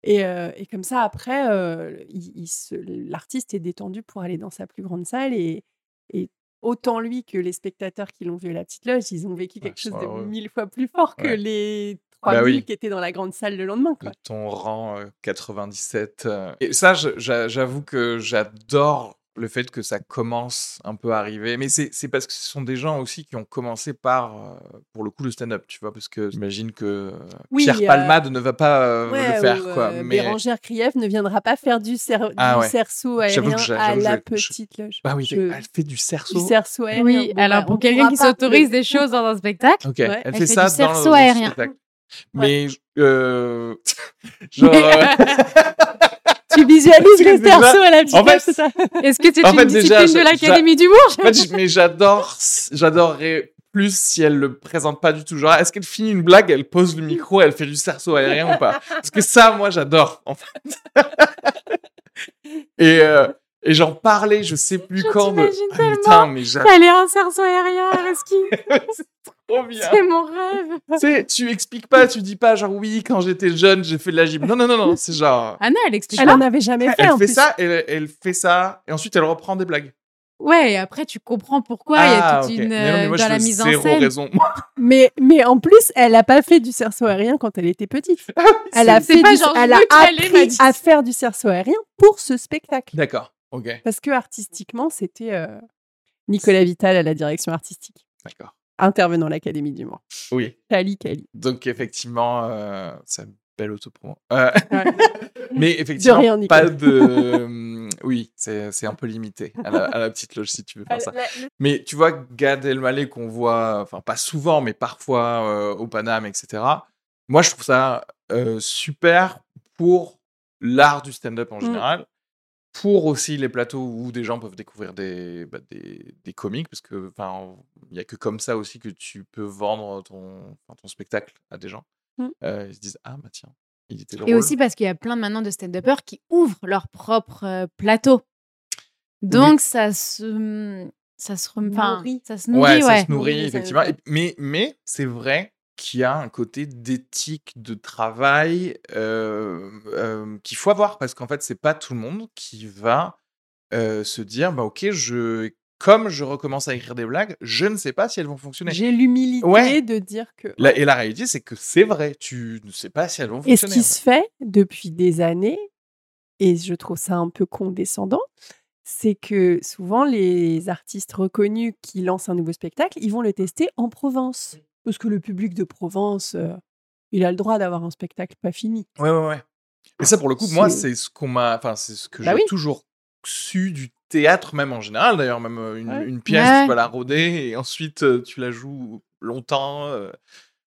S4: Et, euh, et comme ça, après, euh, il- il se- l'artiste est détendu pour aller dans sa plus grande salle et, et autant lui que les spectateurs qui l'ont vu à la petite loge, ils ont vécu
S1: Ouais,
S4: quelque chose de
S1: heureux.
S4: mille fois plus fort que les
S1: Bah
S4: 3000
S1: oui.
S4: qui étaient dans la grande salle le lendemain. Quoi.
S1: ton rang euh, 97. euh. Et ça, j'avoue que j'adore le fait que ça commence un peu à arriver. Mais c'est c'est parce que ce sont des gens aussi qui ont commencé par, euh, pour le coup, le stand-up, tu vois, parce que j'imagine que
S4: Oui,
S1: Pierre
S4: euh,
S1: Palmade ne va pas euh,
S4: Ouais,
S1: le faire,
S4: ou,
S1: quoi.
S4: euh,
S1: Mais
S4: Bérangère Krief ne viendra pas faire du, cer-
S1: Ah
S4: du
S1: ouais.
S4: cerceau aérien à la
S1: je-
S4: petite loge.
S1: bah oui,
S4: Je-
S1: elle fait du cerceau.
S4: Du cerceau aérien.
S3: Oui,
S4: bon,
S3: alors
S4: bah,
S3: pour quelqu'un qui s'autorise des choses dans un spectacle,
S1: Ok,
S4: Ouais.
S1: elle,
S3: Elle
S1: fait
S3: fait
S1: ça
S3: du
S1: dans le-
S3: cerceau
S1: dans le
S3: aérien.
S1: spectacle. Mais euh, genre,
S4: Tu visualises le
S1: déjà-
S4: cerceau à la petite
S1: en fait,
S4: loge, c'est ça
S3: est-ce que c'est une
S1: fait,
S3: discipline
S1: déjà,
S3: de l'Académie d'humour
S1: En fait, mais j'adore, j'adorerais plus si elle le présente pas du tout. Genre, est-ce qu'elle finit une blague, elle pose le micro, elle fait du cerceau aérien ou pas? Parce que ça, moi, j'adore, en fait. et, euh, et j'en parlais, je sais plus
S3: Je
S1: quand. de- Ah,
S3: tellement.
S1: putain, mais j'adore.
S3: Elle est un cerceau aérien, Reski.
S1: c'est trop bien.
S3: C'est mon rêve.
S1: tu sais, tu expliques pas, tu dis pas genre oui, quand j'étais jeune, j'ai fait de la gym. Non, non, non, non, c'est genre.
S3: Anna, elle explique
S4: Elle
S3: pas.
S4: en avait jamais fait.
S1: Elle
S4: en
S1: fait
S4: plus.
S1: ça, elle, elle fait ça, et ensuite elle reprend des blagues.
S3: Ouais, et après, tu comprends pourquoi il y a
S1: Ah,
S3: toute une.
S1: Mais non, mais moi,
S3: dans
S1: je
S3: la
S1: veux
S3: mise en
S1: zéro
S3: scène.
S1: raison.
S4: Mais, mais en plus, elle n'a pas fait du cerceau aérien quand elle était petite. Elle a, fait du-
S3: genre,
S4: elle a appris à faire du cerceau aérien pour ce spectacle.
S1: D'accord, ok,
S4: Parce que artistiquement, c'était euh, Nicolas Vital à la direction artistique,
S1: d'accord.
S4: Intervenant à l'Académie d'humour.
S1: Oui.
S4: Kali Kali.
S1: Donc effectivement, euh, c'est une belle autopromo. Euh,
S4: Ouais.
S1: mais effectivement,
S4: rien,
S1: pas de... hum, oui, c'est c'est un peu limité à la, à la petite loge si tu veux faire ça. Mais tu vois, Gad Elmaleh qu'on voit, enfin pas souvent, mais parfois euh, au Paname, etc. Moi, je trouve ça euh, super pour l'art du stand-up en
S4: Mm.
S1: Pour aussi les plateaux où des gens peuvent découvrir des, bah, des, des comiques, parce que enfin, il n'y a que comme ça aussi que tu peux vendre ton, ton spectacle à des gens.
S4: Mmh.
S1: Euh, ils se disent ah bah tiens, il était
S3: Et
S1: drôle.
S3: aussi parce qu'il y a plein maintenant de stand-uppers qui ouvrent leur propre euh, plateau. Donc ça se ça se rem- enfin,
S4: Nourrit.
S3: ça se nourrit
S1: ouais,
S3: ouais.
S1: ça se nourrit
S4: ça-
S1: effectivement. Et- mais mais c'est vrai qu'il y a un côté d'éthique de travail euh, euh, qu'il faut avoir parce qu'en fait c'est pas tout le monde qui va euh, se dire bah ok je comme je recommence à écrire des blagues je ne sais pas si elles vont fonctionner.
S4: J'ai l'humilité
S1: Ouais.
S4: de dire que.
S1: La- et la réalité c'est que c'est vrai tu ne sais pas si elles vont
S4: Et ce
S1: fonctionner.
S4: qui
S1: en
S4: se fait depuis des années, et je trouve ça un peu condescendant, c'est que souvent les artistes reconnus qui lancent un nouveau spectacle, ils vont le tester en Provence. Parce que le public de Provence, euh, il a le droit d'avoir un spectacle pas fini.
S1: Ouais, ouais, ouais. Et ça, pour le coup, moi,
S4: C'est-
S1: ce qu'on m'a. Enfin, c'est ce que
S4: Bah
S1: j'ai
S4: oui.
S1: toujours su du théâtre, même en général. D'ailleurs, même une,
S4: Ouais.
S1: une pièce,
S3: Ouais.
S1: tu vas la rôder et ensuite tu la joues longtemps. euh,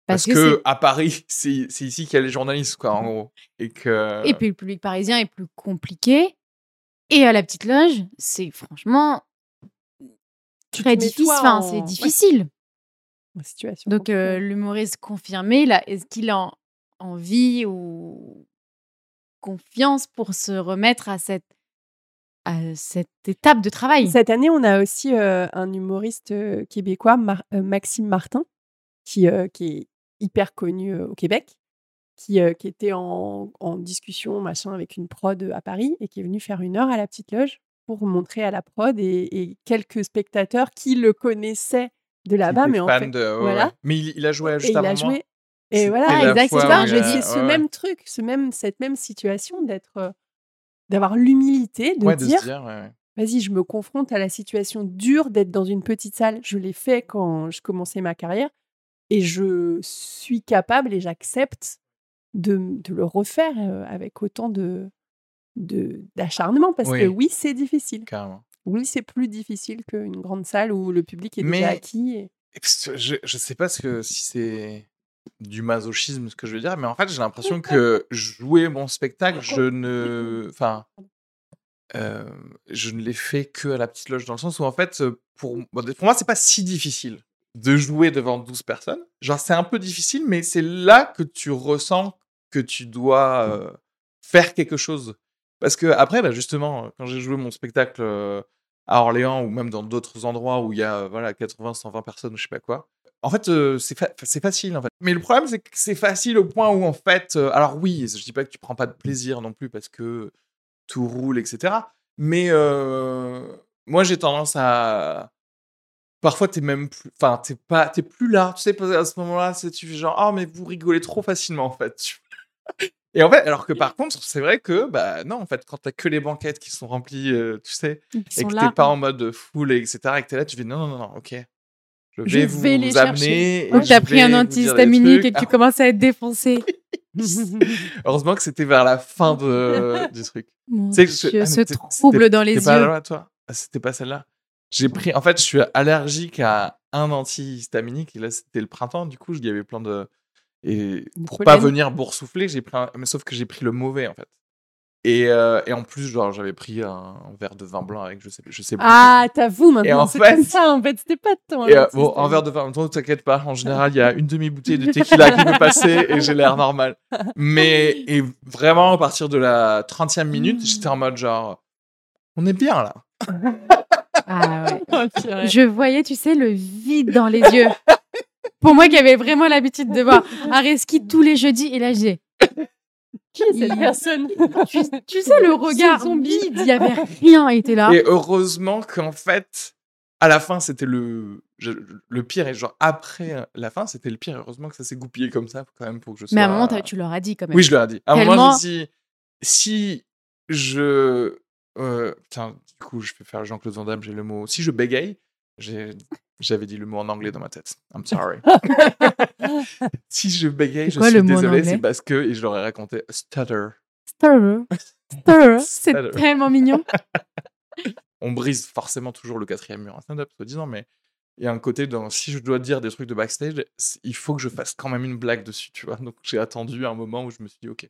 S1: parce,
S3: Parce que
S1: à Paris, c'est ici qu'il y a les journalistes, quoi, en gros. Et que.
S3: Et puis le public parisien est plus compliqué. Et à la petite loge, c'est franchement très difficile. Enfin, c'est difficile.
S4: Situation
S3: Donc euh, l'humoriste confirmé, là, est-ce qu'il a en- envie ou confiance pour se remettre à cette, à cette étape de travail?
S4: Cette année, on a aussi euh, un humoriste québécois, Mar- euh, Maxime Martin, qui, euh, qui est hyper connu au Québec, qui, qui était en, en discussion machin avec une prod à Paris et qui est venu faire une heure à la petite loge pour montrer à la prod et, et quelques spectateurs qui le connaissaient de là-bas, mais en fait,
S1: de-
S4: voilà.
S1: ouais. Mais il, il a joué
S4: et
S1: juste
S4: il
S1: avant
S4: a
S1: moi.
S4: joué. Et
S1: C'était
S4: voilà,
S1: la
S3: exact,
S1: fois
S3: c'est
S1: où
S3: ça,
S1: il
S3: je dis,
S4: ce même truc, ce même, cette même situation d'être, euh, d'avoir l'humilité de
S1: Ouais,
S4: dire
S1: ouais,
S4: vas-y, je me confronte à la situation dure d'être dans une petite salle. Je l'ai fait quand je commençais ma carrière et je suis capable et j'accepte de, de le refaire avec autant de de- d'acharnement parce
S1: Oui.
S4: que oui, c'est difficile.
S1: carrément.
S4: Oui, c'est plus difficile qu'une grande salle où le public est
S1: Mais-
S4: déjà acquis. et-
S1: Je, je sais pas ce que, si c'est du masochisme ce que je veux dire, mais en fait j'ai l'impression que jouer mon spectacle, je ne, enfin, euh, je ne l'ai fait que à la petite loge dans le sens où en fait euh, pour, bon, pour moi c'est pas si difficile de jouer devant 12 personnes. Genre c'est un peu difficile, mais c'est là que tu ressens que tu dois euh, faire quelque chose. Parce que après, bah, justement, quand j'ai joué mon spectacle euh, à Orléans ou même dans d'autres endroits où il y a voilà 80, 120 personnes ou je sais pas quoi. En fait, euh, c'est fa- c'est facile en fait. Mais le problème c'est que c'est facile au point où en fait, euh, alors oui, je dis pas que tu prends pas de plaisir non plus parce que tout roule, etc. Mais euh, moi j'ai tendance à parfois t'es même plus, enfin t'es pas, t'es plus là. Tu sais qu'à ce moment-là, tu fais genre ah mais vous rigolez trop facilement en fait. Et en fait, alors que par contre, c'est vrai que bah non en fait quand t'as que les banquettes qui sont remplies, euh, tu sais et que t'es pas en mode full, etc., et que t'es là, tu fais non, non, non, ok. Je vais
S4: Je
S1: vous,
S4: vais les
S1: amener. et
S3: Ou
S1: je
S3: t'as pris un antihistaminique et que tu commences à être défoncé.
S1: Heureusement que c'était vers la fin de, du truc.
S3: Mon
S1: que je-
S3: Dieu,
S1: ah,
S3: ce trouble dans les
S1: T'es pas
S3: yeux.
S1: là, toi? Ah, C'était pas celle-là. J'ai pris. En fait, je suis allergique à un antihistaminique et là, c'était le printemps. Du coup, il y avait plein de. Et pour pas
S4: pollen.
S1: venir boursoufler, j'ai pris un... mais sauf que j'ai pris le mauvais en fait. Et, euh, et en plus, genre, j'avais pris un, un verre de vin blanc avec je sais, je sais plus.
S4: Ah, t'avoues maintenant,
S1: en
S4: c'est
S1: fait-
S4: comme ça en fait, c'était pas de temps.
S1: Et euh, bon, un verre de vin, toi, t'inquiète pas. En général, il y a une demi-bouteille de tequila qui peut passer et j'ai l'air normal. Mais et vraiment, à partir de la 30e minute, j'étais en mode genre, on est bien là.
S3: Ah ouais. Je voyais, tu sais, le vide dans les yeux. Pour moi qui avais vraiment l'habitude de voir Areski tous les jeudis, et là j'ai.
S4: Qui est cette
S3: Il-
S4: personne
S3: Tu, tu sais, le regard
S4: zombie.
S3: il y avait rien, était là.
S1: Et heureusement qu'en fait, à la fin, c'était le, je- le pire. Et genre, après la fin, c'était le pire. Heureusement que ça s'est goupillé comme ça, quand même, pour que je sois.
S3: Mais à un moment, tu leur as dit quand même.
S1: Oui, je leur ai dit. À un moment, je me dit, si je. euh, putain, du coup, je vais faire Jean-Claude Van Damme, j'ai le mot. Si je bégaye, j'ai- j'avais dit le mot en anglais dans ma tête. I'm sorry. si je bégaye, je
S3: quoi
S1: suis désolé, c'est parce que. Et je leur ai raconté stutter.
S3: Stir. Stir. C'est tellement mignon.
S1: on brise forcément toujours le quatrième mur en stand-up, soi-disant, mais il y a un côté dans si je dois dire des trucs de backstage, il faut que je fasse quand même une blague dessus, tu vois. Donc j'ai attendu un moment où je me suis dit, ok,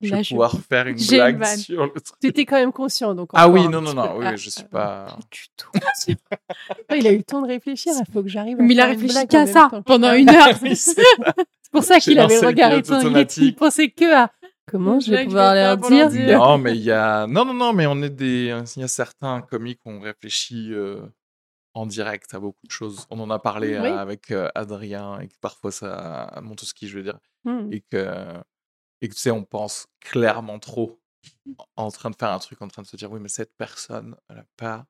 S1: je vais
S3: je-
S1: pouvoir faire une blague sur le truc.
S4: Tu étais quand même conscient. Donc
S1: Ah oui, non, non, non, oui,
S4: Ah,
S1: je suis
S4: ah,
S1: pas.
S3: Du tout.
S4: ah, Il a eu le temps de réfléchir. Il faut que j'arrive.
S3: Mais il a réfléchi qu'à ça
S4: temps.
S3: pendant
S4: Ah
S3: une heure.
S1: Oui, c'est-
S4: pour ça qu'il avait
S1: le
S4: regardé
S1: pilote
S4: ton il,
S1: automatique.
S4: il pensait que à comment je vais pouvoir leur dire?
S1: Non, mais il y a. Non, non, non, mais on est des. Il y a certains comiques qui ont réfléchi euh, en direct à beaucoup de choses. On en a parlé
S4: Oui.
S1: euh, avec euh, Adrien et que parfois ça monte ce qui je veux dire.
S4: Hmm.
S1: Et que, et que tu sais, on pense clairement trop en train de faire un truc, en train de se dire oui, mais cette personne, elle n'a pas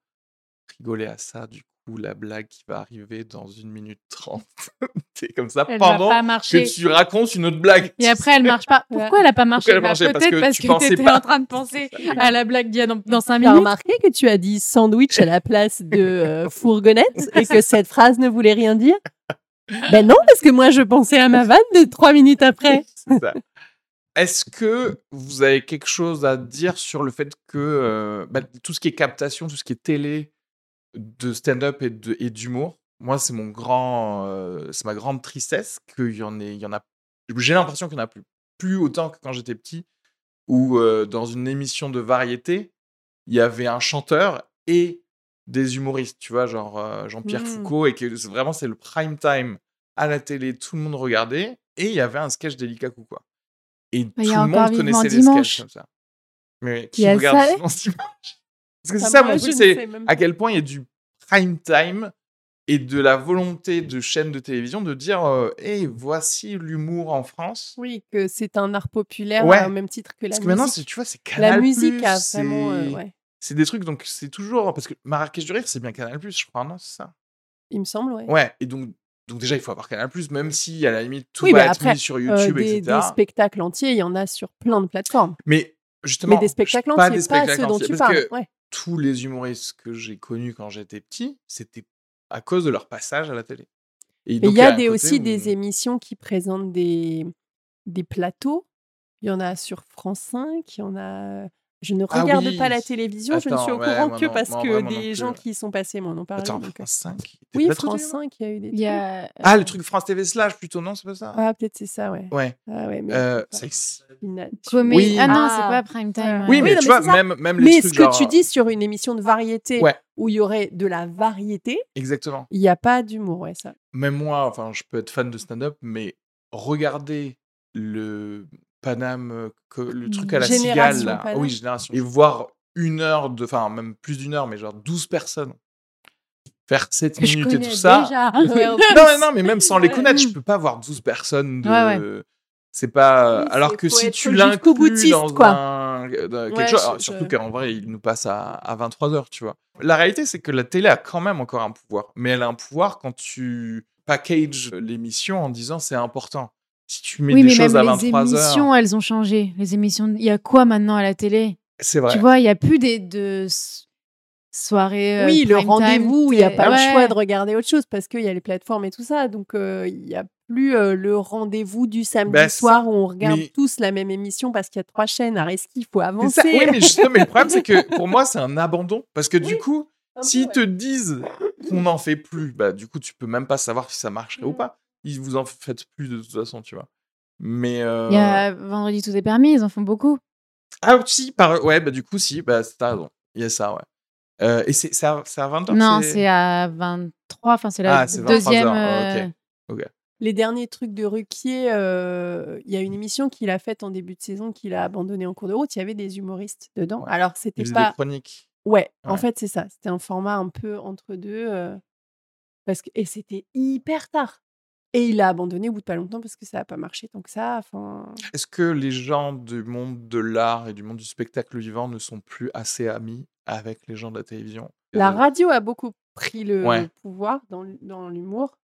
S1: rigolé à ça. Du coup, la blague qui va arriver dans une minute trente. T'es comme ça
S3: Elle
S1: pendant que tu racontes une autre blague.
S3: Et après, elle marche pas. Pourquoi elle a pas marché?
S1: Elle a
S3: Bah,
S1: marché? Parce
S3: Peut-être
S1: que
S3: parce
S1: tu
S3: que
S1: pensais
S3: tu étais
S1: pas.
S3: en train de penser à la blague d'il y a dans, dans 5
S4: T'as
S3: minutes.
S4: remarqué que tu as dit sandwich à la place de euh, fourgonnette et que cette phrase ne voulait rien dire? Ben non, parce que moi je pensais à ma vanne de trois minutes après.
S1: C'est ça. Est-ce que vous avez quelque chose à dire sur le fait que euh, bah, tout ce qui est captation, tout ce qui est télé de stand-up et de- et d'humour, moi c'est mon grand, euh, c'est ma grande tristesse qu'il y en ait, il y en a. J'ai l'impression qu'il n'y en a plus, plus autant que quand j'étais petit, où euh, dans une émission de variété, il y avait un chanteur et des humoristes, tu vois, genre Jean-Pierre
S4: Mm.
S1: Foucault, et que c'est- vraiment c'est le prime time à la télé, tout le monde regardait, et il y avait un sketch d'Elikaku, quoi. Et tout le monde connaissait les sketchs comme ça. Mais qui regarde
S3: ça,
S1: Vivement Dimanche Parce que c'est ça, mon truc, c'est à quel point il y a du prime time et de la volonté de chaînes de télévision de dire euh, hey, voici l'humour en France.
S4: Oui, que c'est un art populaire
S1: Ouais.
S4: euh, au même titre que la
S1: Parce que maintenant,
S4: musique.
S1: tu vois, c'est
S4: La
S1: Canal+.
S4: musique a
S1: c'est-
S4: vraiment. euh, ouais,
S1: C'est des trucs, donc c'est toujours. Parce que Marrakech du Rire, c'est bien Canal+, je crois, non C'est ça?
S4: Il me semble, ouais.
S1: Ouais, et donc, donc déjà, il faut avoir Canal+, même si, à la limite, tout
S4: Oui,
S1: va
S4: mais
S1: être
S4: après,
S1: mis sur
S4: Euh,
S1: YouTube,
S4: des,
S1: etc.
S4: des spectacles entiers, il y en a sur plein de plateformes.
S1: Mais justement,
S4: Mais des spectacles
S1: pas
S4: entiers,
S1: des
S4: pas,
S1: spectacles
S4: ceux dont
S1: entiers,
S4: tu
S1: parce
S4: parles. Ouais.
S1: tous les humoristes que j'ai connus quand j'étais petit, c'était à cause de leur passage à la télé. Et
S4: il y a des, aussi
S1: où-
S4: des émissions qui présentent des, des plateaux. Il y en a sur France 5, il y en a. Je ne
S1: Ah
S4: regarde
S1: oui.
S4: pas la télévision, je ne suis au
S1: ouais,
S4: courant que
S1: non,
S4: parce
S1: moi
S4: que des gens qui y sont passés m'en ont parlé.
S1: Attends,
S4: donc, euh,
S1: France 5
S4: Oui, France
S1: télé,
S4: 5, il y a eu des trucs.
S3: a.
S1: Ah,
S3: euh,
S1: le truc France TV Slash plutôt, non, c'est pas ça?
S4: Ah, peut-être c'est ça, ouais.
S1: Ouais.
S4: Ah, ouais mais
S1: Euh, Oui.
S3: Ah non,
S4: Ah.
S3: c'est pas prime time.
S4: Oui,
S3: ouais.
S1: Oui,
S4: non,
S1: mais
S4: mais
S1: tu vois, même, même les
S4: Mais
S1: trucs
S4: ce que tu dis sur une émission de variété
S1: Ouais,
S4: où il y aurait de la variété,
S1: exactement.
S4: il n'y a pas d'humour, ouais, ça.
S1: Même moi, enfin, je peux être fan de stand-up, mais regarder le Paname, euh, que- le truc à la
S4: Génération
S1: cigale, là.
S4: Paname.
S1: oui, génération, et voir une heure de, enfin, même plus d'une heure, mais genre 12 personnes faire 7
S3: Que je
S1: minutes et tout ça.
S4: Ouais,
S1: non, mais non, mais même sans les
S4: Ouais.
S1: connaître, je peux pas voir 12 personnes de.
S3: Ouais,
S1: C'est pas.
S4: Oui,
S1: Alors que si tu l'inclus dans
S4: quoi.
S1: un. dans quelque
S4: Ouais,
S1: chose.
S4: je-
S1: alors,
S4: je-
S1: Surtout qu'en vrai, il nous passe à, à 23h, tu vois. La réalité, c'est que la télé a quand même encore un pouvoir. Mais elle a un pouvoir quand tu packages l'émission en disant c'est important. Si tu mets
S3: oui,
S1: des
S3: mais
S1: choses
S3: même
S1: à
S3: les
S1: 23h.
S3: émissions, elles ont changé. Les émissions, il y a quoi maintenant à la télé?
S1: C'est vrai.
S3: Tu vois, il y a plus des de s- soirées. euh,
S4: oui, le rendez-vous, il n'y a pas
S3: ouais.
S4: le choix de regarder autre chose parce qu'il y a les plateformes et tout ça. Donc, euh, il n'y a plus euh, le rendez-vous du samedi
S1: c'est
S4: soir où on regarde
S1: Mais-
S4: tous la même émission parce qu'il y a trois chaînes. Arrête il faut avancer.
S1: ça. Oui, mais justement, mais le problème, c'est que pour moi, c'est un abandon. Parce que du coup, S'ils
S4: ouais.
S1: te disent qu'on n'en fait plus, bah du coup tu peux même pas savoir si ça marcherait ou
S4: Mm.
S1: pas. Ils vous en faites plus de toute façon, tu vois. Mais euh...
S3: Il y a Vendredi tout est permis, ils en font beaucoup.
S1: ah si par ouais bah du coup si bah t'as raison. Il y a ça ouais. Euh, et c'est c'est à, à 20h
S3: non, c'est à 23, enfin c'est la
S1: Ah, c'est 23
S3: deuxième.
S1: ok.
S3: euh,
S4: Les derniers trucs de Ruquier, euh, il y a une émission qu'il a faite en début de saison qu'il a abandonnée en cours de route. Il y avait des humoristes dedans.
S1: Ouais.
S4: Alors, c'était pas.
S1: des chroniques.
S4: Ouais, en
S1: Ouais.
S4: fait, c'est ça. C'était un format un peu entre deux. euh, parce que... Et c'était hyper tard. Et il a abandonné au bout de pas longtemps parce que ça n'a pas marché tant que ça. Enfin,
S1: Est-ce que les gens du monde de l'art et du monde du spectacle vivant ne sont plus assez amis avec les gens de la télévision
S4: la radio a beaucoup pris le
S1: Ouais.
S4: pouvoir dans, dans l'humour.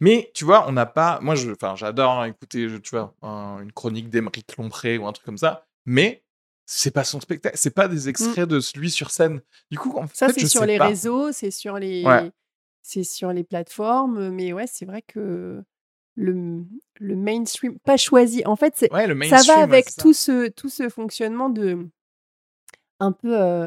S1: Mais tu vois, on n'a pas. Moi, je, enfin, j'adore hein, écouter, je- tu vois, un- une chronique d'Emeric Lompré ou un truc comme ça. Mais c'est pas son spectacle, c'est pas des extraits de lui sur scène. Du coup, en
S4: Ça, c'est sur les réseaux, c'est sur les. C'est sur les plateformes. Mais ouais, c'est vrai que le, le mainstream, pas choisi. En fait, c'est,
S1: Ouais, le
S4: ça va avec
S1: ça.
S4: tout ce, tout ce fonctionnement de un peu euh,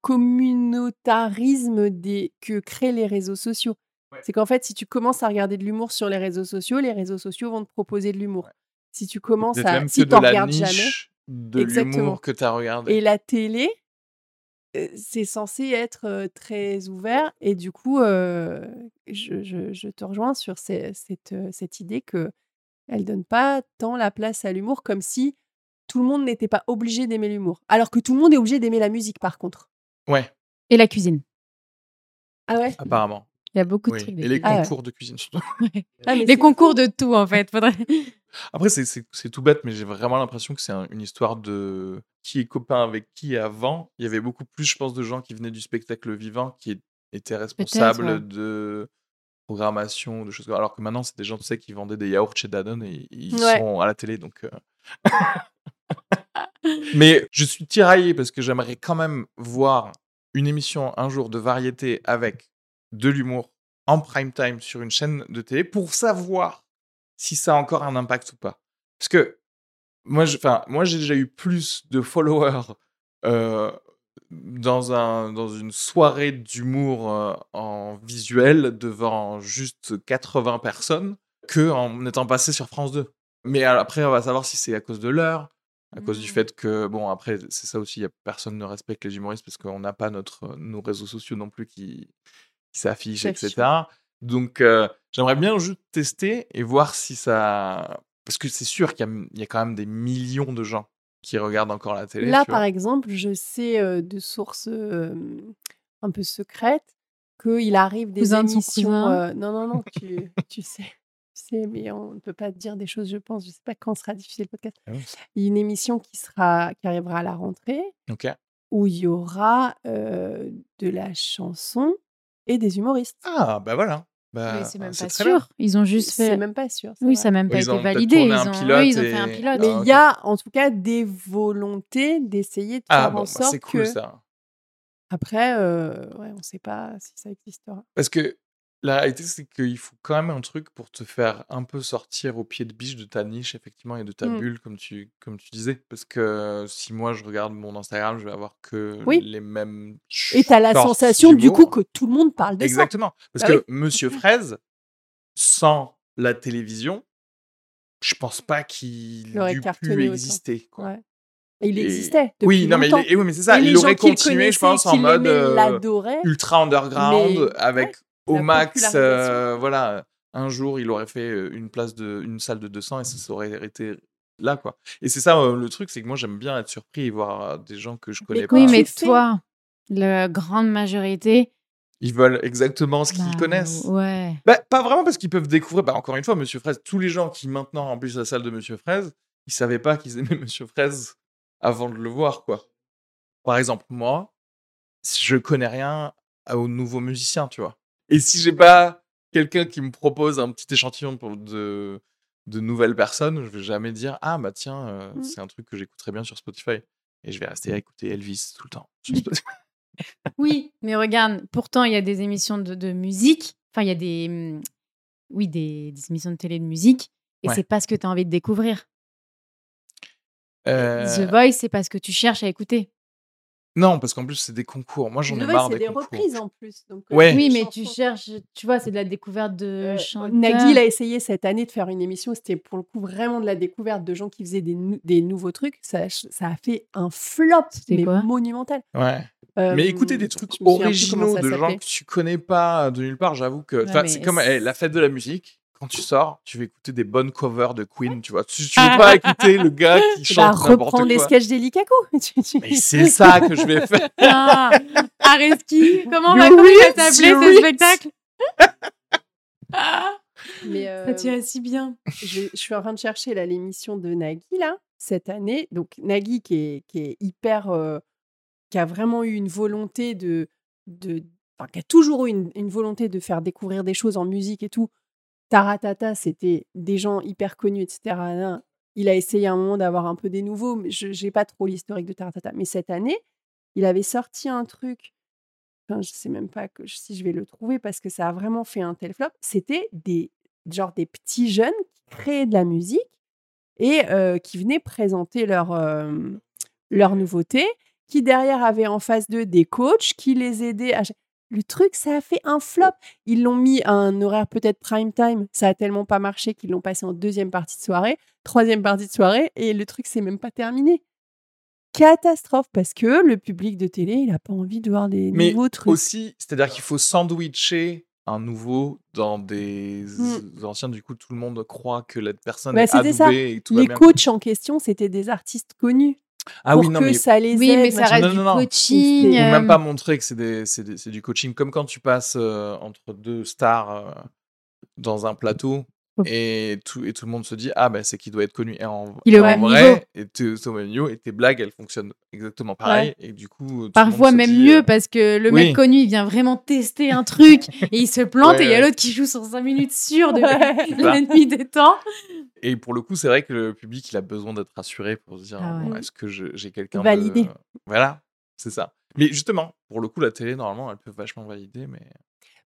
S4: communautarisme des, que créent les réseaux sociaux.
S1: Ouais.
S4: C'est qu'en fait, si tu commences à regarder de l'humour sur les réseaux sociaux, les réseaux sociaux vont te proposer de l'humour. Si tu commences à, si
S1: la
S4: regardes jamais,
S1: de
S4: Exactement.
S1: l'humour que tu as regardé.
S4: Et la télé, c'est censé être très ouvert. Et du coup, euh, je, je- je te rejoins sur ces- cette, cette idée que elle donne pas tant la place à l'humour, comme si tout le monde n'était pas obligé d'aimer l'humour. Alors que tout le monde est obligé d'aimer la musique, par contre.
S1: Ouais,
S3: Et la cuisine.
S4: Ah ouais?
S1: Apparemment.
S3: Il y a beaucoup de
S1: Oui.
S3: trucs.
S1: Et les
S3: cuisine.
S4: Ah ouais.
S1: concours de cuisine surtout.
S4: Ah, mais
S3: Les concours de tout, en fait. Faudrait...
S1: Après, c'est- tout bête, mais j'ai vraiment l'impression que c'est un- une histoire de qui est copain avec qui avant. Il y avait beaucoup plus, je pense, de gens qui venaient du spectacle vivant qui étaient responsables
S3: ouais.
S1: de programmation, de choses comme Alors que maintenant, c'est des gens, tu sais, qui vendaient des yaourts chez Danone et ils
S4: Ouais.
S1: sont à la télé. Donc, euh. mais je suis tiraillé parce que j'aimerais quand même voir une émission un jour de variété avec de l'humour en prime time sur une chaîne de télé pour savoir si ça a encore un impact ou pas. Parce que moi, je- enfin, moi j'ai déjà eu plus de followers euh, dans, un, dans une soirée d'humour euh, en visuel devant juste 80 personnes que en étant passé sur France 2. Mais après, on va savoir si c'est à cause de l'heure, à cause du
S3: Mm.
S1: fait que, bon, après, c'est ça aussi, y a, personne ne respecte les humoristes parce qu'on n'a pas notre, nos réseaux sociaux non plus qui, S'affichent, etc. Donc, euh, j'aimerais bien juste tester et voir si ça. Parce que c'est sûr qu'il y, a- il y a quand même des millions de gens qui regardent encore la télé.
S4: Là,
S1: vois.
S4: par exemple, je sais euh, de sources euh, un peu secrètes qu'il arrive des
S3: Cousin
S4: émissions.
S3: cousin.
S4: euh, non, non, non, tu, tu sais. Tu sais, mais on ne peut pas te dire des choses, je pense. Je ne sais pas quand sera diffusé le podcast.
S1: Ah oui.
S4: Il y a une émission qui, sera, qui arrivera à la rentrée
S1: Ok.
S4: où il y aura euh, de la chanson et des humoristes.
S1: Ah, bah voilà. Bah,
S3: Mais c'est même
S1: c'est
S3: pas sûr. Ils ont juste
S4: C'est
S3: fait.
S4: même pas sûr. c'est
S3: Oui, ça n'a même pas
S1: Ils ont
S3: été
S1: peut-être
S3: validé. Ils
S1: un
S3: ont...
S1: pilote
S3: oui, ils ont fait un pilote.
S4: Mais
S1: Ah,
S4: il y a en tout cas des volontés d'essayer de
S1: Ah,
S4: faire
S1: bon,
S4: en
S1: bah,
S4: sorte
S1: c'est cool
S4: que.
S1: ça.
S4: Après, euh, ouais, on ne sait pas si ça existera.
S1: Parce que la réalité, c'est qu'il faut quand même un truc pour te faire un peu sortir au pied de biche de ta niche, effectivement, et de ta
S4: Mm.
S1: bulle, comme tu, comme tu disais. Parce que si moi, je regarde mon Instagram, je vais avoir que
S4: Oui.
S1: les mêmes
S4: Et tu as la sensation du coup que tout le monde parle de ça.
S1: Exactement. Parce
S4: Bah
S1: que
S4: oui.
S1: Monsieur Fraise, sans la télévision, je pense pas qu'il
S4: Il aurait
S1: pu exister. quoi.
S4: Ouais. Et il existait. Depuis
S1: Oui, non, mais, il- oui, mais c'est ça.
S4: Et
S1: il aurait continué, je pense, en mode euh, ultra underground,
S4: Mais-
S1: avec
S4: ouais,
S1: au
S4: la
S1: max, euh, voilà, un jour, il aurait fait une place de, une salle de 200 et ça aurait été là, quoi. Et c'est ça euh, le truc, c'est que moi, j'aime bien être surpris et voir des gens que je connais pas.
S3: Oui, mais toi, la grande majorité.
S1: Ils veulent exactement ce qu'ils
S3: bah,
S1: connaissent.
S3: Ouais.
S1: Bah, pas vraiment parce qu'ils peuvent découvrir. Bah, encore une fois, Monsieur Fraise, tous les gens qui maintenant remplissent la salle de Monsieur Fraise, ils savaient pas qu'ils aimaient Monsieur Fraise avant de le voir, quoi. Par exemple, moi, si je connais rien aux nouveaux musiciens, tu vois. Et si j'ai pas quelqu'un qui me propose un petit échantillon pour de, de nouvelles personnes, je vais jamais dire Ah, bah tiens, euh,
S4: Mm.
S1: c'est un truc que j'écouterais bien sur Spotify. Et je vais rester à écouter Elvis tout le temps.
S3: Oui, mais regarde, pourtant, il y a des émissions de, de musique. Enfin, il y a des. hum, Oui, des, des émissions de télé de musique. Et
S1: Ouais.
S3: c'est pas ce que tu as envie de découvrir.
S1: Euh,
S3: The Voice, c'est parce que tu cherches à écouter.
S1: Non, parce qu'en plus, c'est des concours. Moi, j'en ai
S4: Le vrai,
S1: marre
S4: c'est
S1: des,
S4: des
S1: concours.
S4: reprises en plus. Donc, euh,
S1: Ouais.
S3: Oui,
S4: des
S3: mais
S4: chansons.
S3: tu cherches, tu vois, c'est de la découverte de
S4: Euh,
S3: chanteurs.
S4: Nagui, il a essayé cette année de faire une émission. C'était pour le coup vraiment de la découverte de gens qui faisaient des, nou- des nouveaux trucs. Ça, ça a fait un flop,
S3: C'était
S4: mais
S3: quoi?
S4: monumental.
S1: Ouais.
S4: Euh,
S1: Mais écoutez des trucs originaux de gens que tu connais pas de nulle part, j'avoue que.
S3: Ouais,
S1: c'est comme eh, la fête de la musique. Quand tu sors, tu vas écouter des bonnes covers de Queen, tu vois. Tu, tu veux pas écouter le gars qui
S4: Tu vas
S1: chante n'importe
S4: reprendre les
S1: quoi.
S4: sketchs des
S1: Mais c'est ça que je vais faire.
S3: Ah, Areski, comment, va, s'appeler ce spectacle Ah,
S4: Mais
S3: Ça
S4: euh,
S3: t'irait si bien.
S4: je, je suis en train de chercher là, l'émission de Nagui là cette année. Donc Nagui qui est, qui est hyper, euh, qui a vraiment eu une volonté de, de enfin, qui a toujours eu une, une volonté de faire découvrir des choses en musique et tout. Taratata, c'était des gens hyper connus, etc. Il a essayé à un moment d'avoir un peu des nouveaux, mais je n'ai pas trop l'historique de Taratata. Mais cette année, il avait sorti un truc. Je sais même pas si je vais le trouver parce que ça a vraiment fait un tel flop. C'était des genre des petits jeunes qui créaient de la musique et euh, qui venaient présenter leur, euh, leur nouveauté, qui derrière avaient en face d'eux des coachs qui les aidaient à... Le truc, ça a fait un flop. Ils l'ont mis à un horaire peut-être prime time. Ça a tellement pas marché qu'ils l'ont passé en deuxième partie de soirée, troisième partie de soirée, et le truc, c'est même pas terminé. catastrophe parce que le public de télé, il a pas envie de voir des
S1: Mais
S4: nouveaux trucs.
S1: aussi, c'est-à-dire qu'il faut sandwicher un nouveau dans des
S4: Mm.
S1: anciens. Du coup, tout le monde croit que la personne
S4: Bah,
S1: est
S4: ça.
S1: et tout
S4: Les coachs en question, c'était des artistes connus
S1: Ah
S4: pour
S1: oui, non,
S4: que
S1: mais
S4: ça les
S3: Oui,
S4: aide.
S3: mais ça reste
S1: Non,
S3: du
S1: non, non.
S3: coaching.
S4: Il
S1: faut
S3: euh,
S1: même pas montrer que c'est des- c'est des- c'est du coaching. Comme quand tu passes euh, entre deux stars euh, dans un plateau. Et tout, et tout le monde se dit Ah, ben c'est qui doit être connu. Et en,
S3: Il est au
S1: en
S3: même
S1: vrai, et t'es au même niveau, et tes blagues, elles fonctionnent exactement pareil. Et du coup,
S3: Parfois même
S1: dit,
S3: mieux
S1: euh,
S3: parce que le
S1: oui.
S3: mec connu il vient vraiment tester un truc et il se plante
S1: Ouais,
S3: et il y a l'autre qui joue sur 5 minutes sûres de nuit des temps.
S1: Et pour le coup, c'est vrai que le public, il a besoin d'être rassuré pour se dire
S3: Ah ouais.
S1: bon, est-ce que j'ai quelqu'un de-
S4: Validé.
S1: Voilà, c'est ça. Mais justement, pour le coup, la télé, normalement, elle peut vachement valider, mais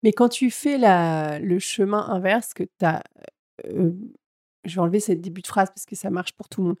S4: Mais quand tu fais la, le chemin inverse, que tu as. Je vais enlever cette début de phrase parce que ça marche pour tout le monde.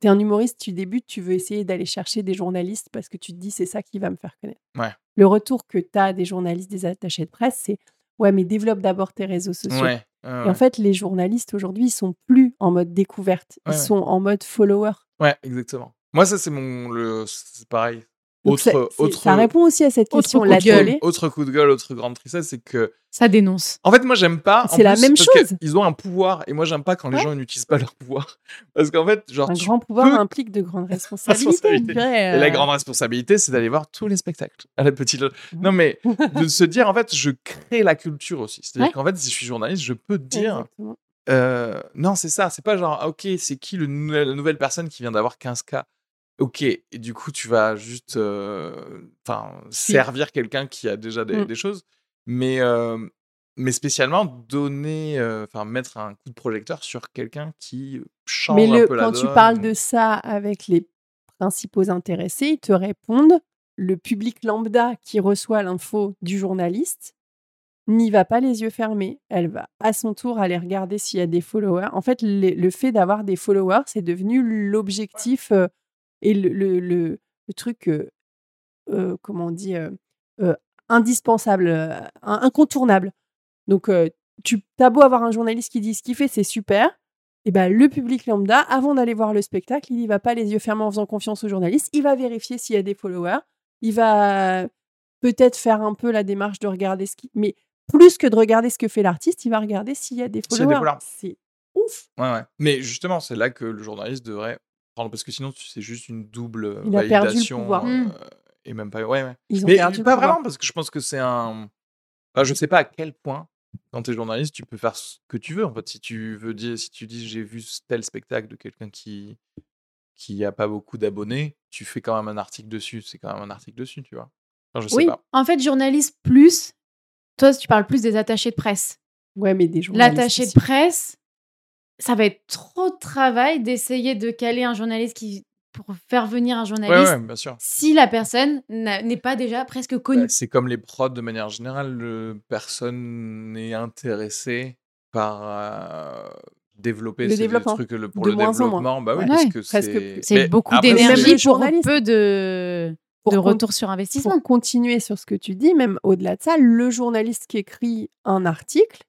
S4: Tu es un humoriste, tu débutes, tu veux essayer d'aller chercher des journalistes parce que tu te dis c'est ça qui va me faire connaître.
S1: Ouais.
S4: Le retour que tu as des journalistes, des attachés de presse, c'est ouais, mais développe d'abord tes réseaux sociaux.
S1: ouais.
S4: Et en fait, les journalistes aujourd'hui, ils sont plus en mode découverte, ils sont en mode follower.
S1: Ouais, exactement. Moi, ça, c'est mon. le- C'est pareil.
S4: Donc,
S1: Autre,
S4: ça,
S1: autre,
S4: répond aussi à cette
S3: autre
S4: question.
S3: coup de
S4: La
S3: gueule.
S1: autre coup de gueule, autre grande tristesse, c'est que.
S3: Ça dénonce.
S1: En fait, moi, j'aime pas.
S4: C'est la
S1: plus,
S4: même
S1: parce
S4: chose.
S1: Ils ont un pouvoir, et moi, j'aime pas quand les gens n'utilisent pas leur pouvoir. Parce qu'en fait, genre,
S4: un grand pouvoir
S1: peux-
S4: implique de grandes responsabilités.
S1: Et la
S4: euh,
S1: grande responsabilité, c'est d'aller voir tous les spectacles à la petite. Non, mais de se dire, en fait, je crée la culture aussi. C'est-à-dire
S3: Ouais.
S1: qu'en fait, si je suis journaliste, je peux te dire, euh, non, c'est ça. C'est pas genre, ah, ok, c'est qui le la nouvelle personne qui vient d'avoir 15K Ok, et du coup, tu vas juste enfin servir quelqu'un qui a déjà des,
S4: Mm.
S1: des choses, mais, mais spécialement donner, enfin mettre un coup de projecteur sur quelqu'un qui change
S4: Mais
S1: un
S4: le,
S1: peu la
S4: quand tu
S1: donne.
S4: parles de ça avec les principaux intéressés, ils te répondent le public lambda qui reçoit l'info du journaliste n'y va pas les yeux fermés. Elle va à son tour aller regarder s'il y a des followers. En fait, le fait d'avoir des followers, c'est devenu l'objectif euh, et le, le, le- le truc, euh, comment on dit, indispensable, in- incontournable. Donc, tu as beau avoir un journaliste qui dit ce qu'il fait, c'est super. Et ben, le public lambda, avant d'aller voir le spectacle, il n'y va pas les yeux fermés en faisant confiance au journaliste. Il va vérifier s'il y a des followers. Il va peut-être faire un peu la démarche de regarder ce qui. Mais plus que de regarder ce que fait l'artiste, il va regarder s'il y a des followers. C'est ouf.
S1: Ouais, ouais. Mais justement, c'est là que le journaliste devrait prendre, parce que sinon, c'est juste une double
S4: Il a perdu le
S1: validation.
S4: pouvoir.
S1: euh. Et même pas. Ouais, ouais.
S4: Ils ont
S1: Mais
S4: perdu
S1: pas
S4: pouvoir.
S1: vraiment, parce que je pense que c'est un. Enfin, je sais pas à quel point, quand tu es journaliste, tu peux faire ce que tu veux. En fait, si tu veux dire, si tu dis j'ai vu tel spectacle de quelqu'un qui qui a pas beaucoup d'abonnés, tu fais quand même un article dessus. C'est quand même un article dessus, tu vois. Enfin, je sais
S3: Oui,
S1: pas.
S3: en fait, journaliste plus. Toi, tu parles plus des attachés de presse.
S4: Ouais, mais des journalistes.
S3: L'attaché de
S4: aussi.
S3: presse, ça va être trop de travail d'essayer de caler un journaliste qui pour faire venir un journaliste
S1: ouais, bien sûr.
S3: si la personne n'est pas déjà presque connue.
S1: Bah, c'est comme les prods de manière générale. le- personne n'est intéressé par euh, développer
S4: Le développement.
S1: trucs le, pour
S4: De
S1: le
S4: moins en moins.
S1: développement. Bah oui,
S3: Ouais.
S1: parce que c'est.
S3: beaucoup d'énergie pour peu de,
S4: Pour
S3: de
S4: con-
S3: retour sur investissement.
S4: Pour continuer sur ce que tu dis, même au-delà de ça, le journaliste qui écrit un article,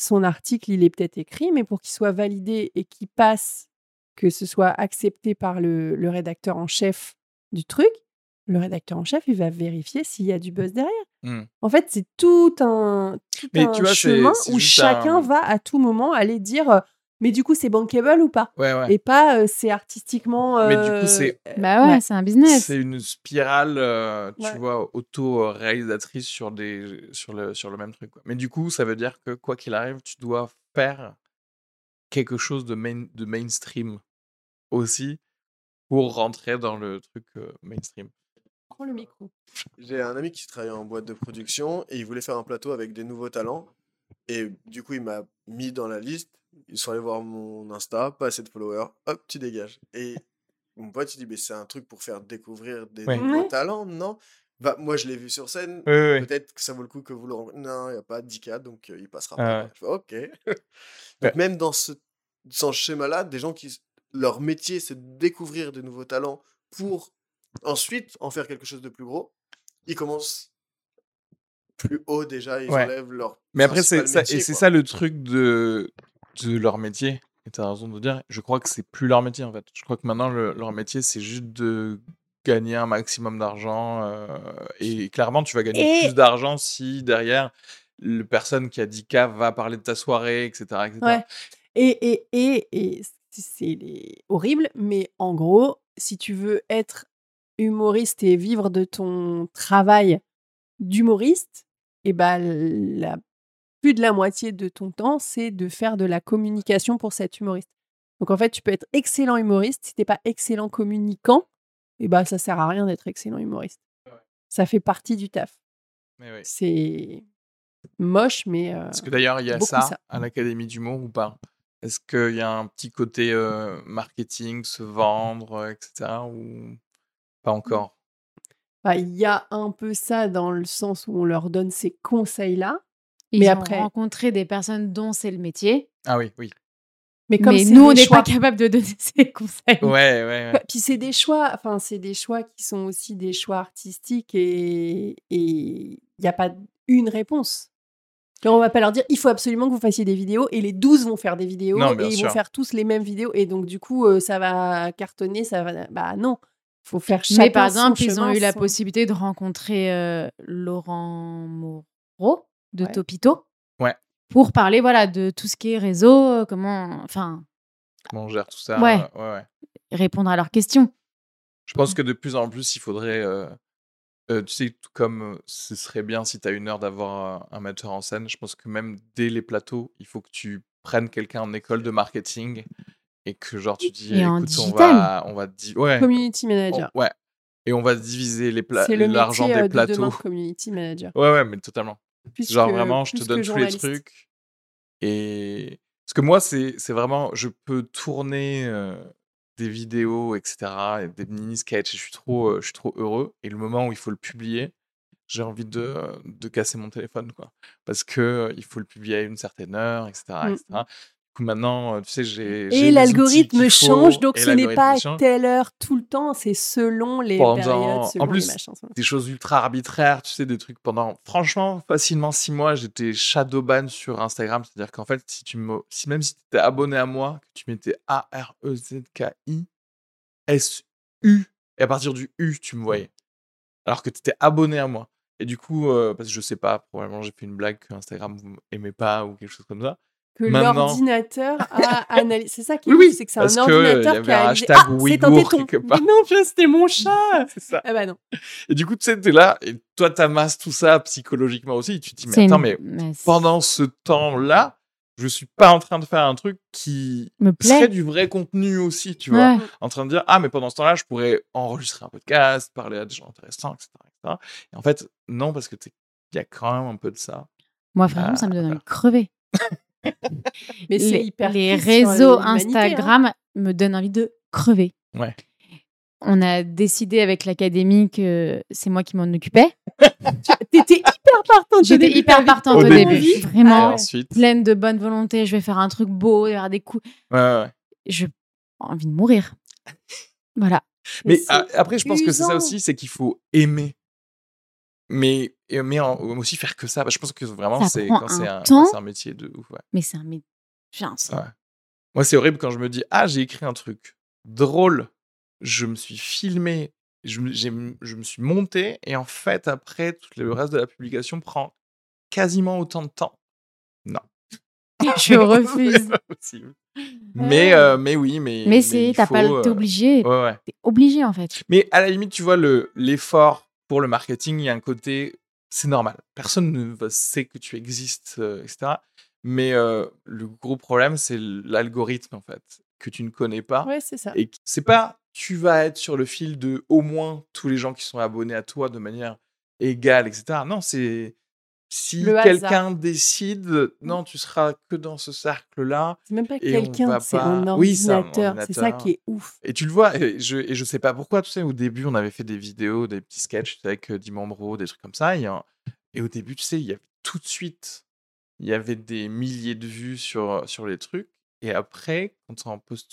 S4: son article, il est peut-être écrit, mais pour qu'il soit validé et qu'il passe, que ce soit accepté par le, le rédacteur en chef du truc, le rédacteur en chef, il va vérifier s'il y a du buzz derrière.
S1: Hmm.
S4: En fait, c'est tout un, tout
S1: Mais
S4: un
S1: tu vois, c'est-
S4: chemin où chacun
S1: un-
S4: va à tout moment aller dire mais du coup, c'est bankable ou pas?
S1: Ouais, ouais.
S4: Et pas euh, c'est artistiquement.
S1: Mais du
S4: euh,
S1: coup, c'est-
S3: Bah ouais,
S4: ouais.
S3: c'est un business.
S1: C'est une spirale, euh, tu
S4: Ouais.
S1: vois, auto-réalisatrice sur, des, sur, le, sur le même truc. quoi. Mais du coup, ça veut dire que quoi qu'il arrive, tu dois faire quelque chose de, main, de mainstream aussi pour rentrer dans le truc euh, mainstream.
S4: Prends le micro.
S5: J'ai un ami qui travaillait en boîte de production et il voulait faire un plateau avec des nouveaux talents. Et du coup, il m'a mis dans la liste. Ils sont allés voir mon Insta, pas assez de followers. Hop, tu dégages. Et mon pote, il dit, mais c'est un truc pour faire découvrir des
S1: Ouais.
S5: nouveaux
S4: Ouais.
S5: talents, non? Bah, Moi, je l'ai vu sur scène.
S1: Oui, oui, oui.
S5: Peut-être que ça vaut le coup que vous le. Non, il n'y a pas 10 cas, donc euh, il passera
S1: Ah
S5: pas.
S1: ouais.
S5: Je fais, ok.
S1: Ouais.
S5: donc, même dans ce, dans ce schéma-là, des gens qui. Leur métier, c'est de découvrir des nouveaux talents pour ensuite en faire quelque chose de plus gros. Ils commencent plus haut déjà, ils
S1: Ouais.
S5: enlèvent leur.
S1: Mais après, c'est ça, et c'est ça le truc de, de leur métier. Et tu as raison de dire, je crois que c'est plus leur métier en fait. Je crois que maintenant, le- leur métier, c'est juste de gagner un maximum d'argent. euh, et clairement, tu vas gagner
S4: Et-
S1: plus d'argent si derrière, le personne qui a 10K va parler de ta soirée, etc. etc.
S4: Ouais. Et, et, et, et c'est- horrible, mais en gros, si tu veux être humoriste et vivre de ton travail d'humoriste, et ben la, plus de la moitié de ton temps, c'est de faire de la communication pour cet humoriste. Donc en fait, tu peux être excellent humoriste, si t'es pas excellent communicant, et ben ça sert à rien d'être excellent humoriste. Ça fait partie du taf. C'est moche, mais euh,
S1: Parce que d'ailleurs, il y a ça,
S4: ça.
S1: à l'Académie d'humour ou pas? Est-ce qu'il y a un petit côté euh, marketing, se vendre, euh, etc. ou pas encore?
S4: Bah, il y a un peu ça dans le sens où on leur donne ces conseils-là.
S3: Ils
S4: Mais
S3: ont
S4: après-
S3: rencontré des personnes dont c'est le métier.
S1: Ah oui, oui.
S4: Mais comme
S3: mais nous, on n'est
S4: choix-
S3: pas capable de donner ces conseils.
S1: Ouais, ouais, ouais.
S4: Puis c'est des choix, enfin c'est des choix qui sont aussi des choix artistiques et et il n'y a pas une réponse. Et on va pas leur dire il faut absolument que vous fassiez des vidéos et les 12 vont faire des vidéos
S1: Non,
S4: et ils
S1: sûr.
S4: vont faire tous les mêmes vidéos et donc du coup euh, ça va cartonner, ça va bah non, faut faire chacun
S3: Mais par
S4: son
S3: exemple, ils ont eu la possibilité de rencontrer euh, Laurent Moreau de
S4: Ouais.
S3: Topito.
S1: Ouais.
S3: Pour parler voilà de tout ce qui est réseau, euh, comment, enfin,
S1: Comment on gère tout ça
S3: Ouais.
S1: euh, ouais, ouais.
S3: répondre à leurs questions.
S1: Je pense que de plus en plus, il faudrait. euh, euh, tu sais, tout comme ce serait bien si tu as une heure d'avoir un metteur en scène, je pense que même dès les plateaux, il faut que tu prennes quelqu'un en école de marketing et que genre tu dis
S3: Et
S1: écoute, on va, on va ouais,
S4: community
S1: on-
S4: manager.
S1: ouais, et on va diviser les pla-
S4: C'est le
S1: l'argent
S4: métier euh,
S1: des
S4: de demain,
S1: plateaux.
S4: community manager.
S1: Ouais, ouais, mais totalement.
S4: Plus
S1: Genre
S4: que-
S1: vraiment, je te donne tous les trucs. Et parce que moi, c'est c'est vraiment, je peux tourner euh, des vidéos, etc., et des mini sketchs. Et je suis trop, euh, je suis trop heureux. Et le moment où il faut le publier, j'ai envie de, de casser mon téléphone, quoi, parce que euh, il faut le publier à une certaine heure, etc.,
S4: Mm.
S1: etc. Maintenant, euh, tu sais, j'ai
S4: Et l'algorithme change, donc ce n'est pas à telle heure tout le temps, c'est selon les
S1: Pendant-
S4: périodes,
S1: en
S4: selon
S1: plus,
S4: les machins. selon-
S1: des choses ultra arbitraires, tu sais, des trucs pendant, franchement, facilement six mois, j'étais shadowban sur Instagram. C'est-à-dire qu'en fait, si tu me, si même si tu étais abonné à moi, que tu mettais A-R-E-Z-K-I, S-U, et à partir du U, tu me voyais. Alors que tu étais abonné à moi. Et du coup, euh, parce que je sais pas, probablement j'ai fait une blague que Instagram vous aimez pas ou quelque chose comme ça.
S4: Que l'ordinateur a analysé. C'est ça qui est
S1: Oui,
S4: c'est que c'est un
S1: que, il y
S4: ordinateur
S1: avait
S4: qui a
S1: un
S4: analysé,
S1: hashtag
S4: Ah, c'est un
S1: Ouïghour
S4: téton.
S1: quelque part.
S4: Mais non, putain, c'était mon chat.
S1: C'est ça.
S4: Ah bah non.
S1: Et du coup, tu sais, t'es là, et toi, t'amasses tout ça psychologiquement aussi, et tu te dis, mais attends, mais pendant ce temps-là, je suis pas en train de faire un truc qui
S3: me
S1: serait du vrai contenu aussi, tu vois.
S3: Ouais.
S1: En train de dire, ah, mais pendant ce temps-là, je pourrais enregistrer un podcast, parler à des gens intéressants, etc. etc. Et en fait, non, parce que il y a quand même un peu de ça.
S3: Moi, franchement, ça me donne envie de crever.
S4: Mais c'est
S3: les,
S4: hyper
S3: les réseaux
S4: hein.
S3: Instagram me donnent envie de crever.
S1: Ouais.
S3: On a décidé avec l'académie que c'est moi qui m'en occupais.
S4: T'étais hyper partante. au
S3: J'étais hyper partante
S1: Au
S3: au
S1: début.
S3: Vraiment
S4: ouais.
S1: ensuite,
S3: pleine de bonne volonté. Je vais faire un truc beau, il y aura des coups.
S1: ouais, ouais, ouais.
S3: Je j'ai envie de mourir. Voilà.
S1: Mais a- après, je pense que c'est ça aussi, c'est qu'il faut aimer. Mais, et- mais en- aussi faire que ça. Bah, je pense que vraiment, c'est quand c'est
S3: un
S1: métier de ouf. ouais.
S3: Mais c'est un métier.
S1: Ouais. Moi, c'est horrible quand je me dis Ah, j'ai écrit un truc drôle, je me suis filmé, je je me suis monté, et en fait, après, tout le reste de la publication prend quasiment autant de temps. Non.
S3: Je refuse.
S1: Possible. Mais, euh, mais oui, mais.
S3: Mais c'est, t'as pas, t'es
S1: euh,
S3: obligé.
S1: Ouais, ouais.
S3: T'es obligé en fait.
S1: Mais à la limite, tu vois, le, l'effort pour le marketing, il y a un côté, c'est normal. Personne ne sait que tu existes, euh, etc. Mais euh, le gros problème, c'est l'algorithme, en fait, que tu ne connais pas.
S4: Ouais, c'est ça.
S1: Et c'est pas, tu vas être sur le fil de au moins tous les gens qui sont abonnés à toi de manière égale, etc. Non, c'est. Si quelqu'un décide, non, tu seras que dans ce cercle-là.
S4: C'est même pas quelqu'un, c'est
S1: pas-
S4: un
S1: Oui, c'est
S4: ordinateur. Ça
S1: ordinateur.
S4: qui est ouf.
S1: Et tu le vois, et je, et je sais pas pourquoi, tu sais, au début, on avait fait des vidéos, des petits sketchs avec euh, Dimambro, des trucs comme ça. Et au début, tu sais, il y avait tout de suite, il y avait des milliers de vues sur, sur les trucs. Et après, quand on en poste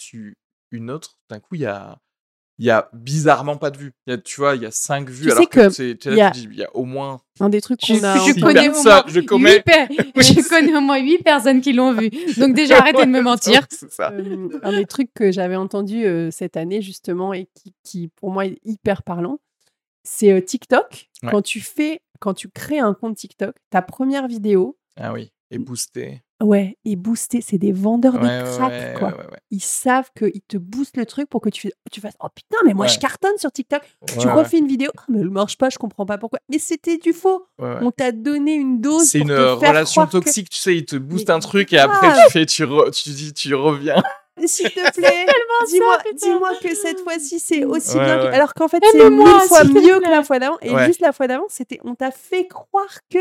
S1: une autre, d'un coup, il y a il y a bizarrement pas de vues. Il y a, tu vois, il y a 5 vues
S4: Tu
S1: alors que, c'est-
S4: il y a-
S1: tu dis, il y a au moins.
S4: Un des trucs qu'on a.
S3: je connais au moins
S1: je commets-
S3: huit per- je connais au moins 8 personnes qui l'ont vu. Donc déjà, arrêtez de me mentir.
S1: C'est ça.
S4: Euh, un des trucs que j'avais entendu euh, cette année justement et qui, qui, pour moi est hyper parlant, c'est euh, TikTok.
S1: Ouais.
S4: Quand tu fais, quand tu crées un compte TikTok, ta première vidéo,
S1: Ah oui. Et boosté.
S4: Ouais, est boostée. C'est des vendeurs
S1: Ouais,
S4: de
S1: ouais,
S4: crack,
S1: ouais,
S4: quoi.
S1: ouais, ouais, ouais.
S4: Ils savent qu'ils te boostent le truc pour que tu, tu fasses Oh putain, mais moi je cartonne sur TikTok. tu
S1: Ouais,
S4: refais une vidéo, Ah, mais elle marche pas, je comprends pas pourquoi. Mais c'était du faux.
S1: ouais, ouais.
S4: On t'a donné une dose.
S1: C'est une
S4: te
S1: euh,
S4: faire
S1: relation
S4: que-
S1: toxique, tu sais, il te booste
S4: Mais
S1: un truc et après tu fais, tu, re- tu dis, tu reviens.
S4: S'il te plaît, dis-moi, dis-moi que cette fois-ci c'est aussi
S1: Ouais,
S4: bien. que-. Alors qu'en fait c'est mille fois mieux que la fois d'avant. Et
S1: Ouais.
S4: juste la fois d'avant, c'était on t'a fait croire que.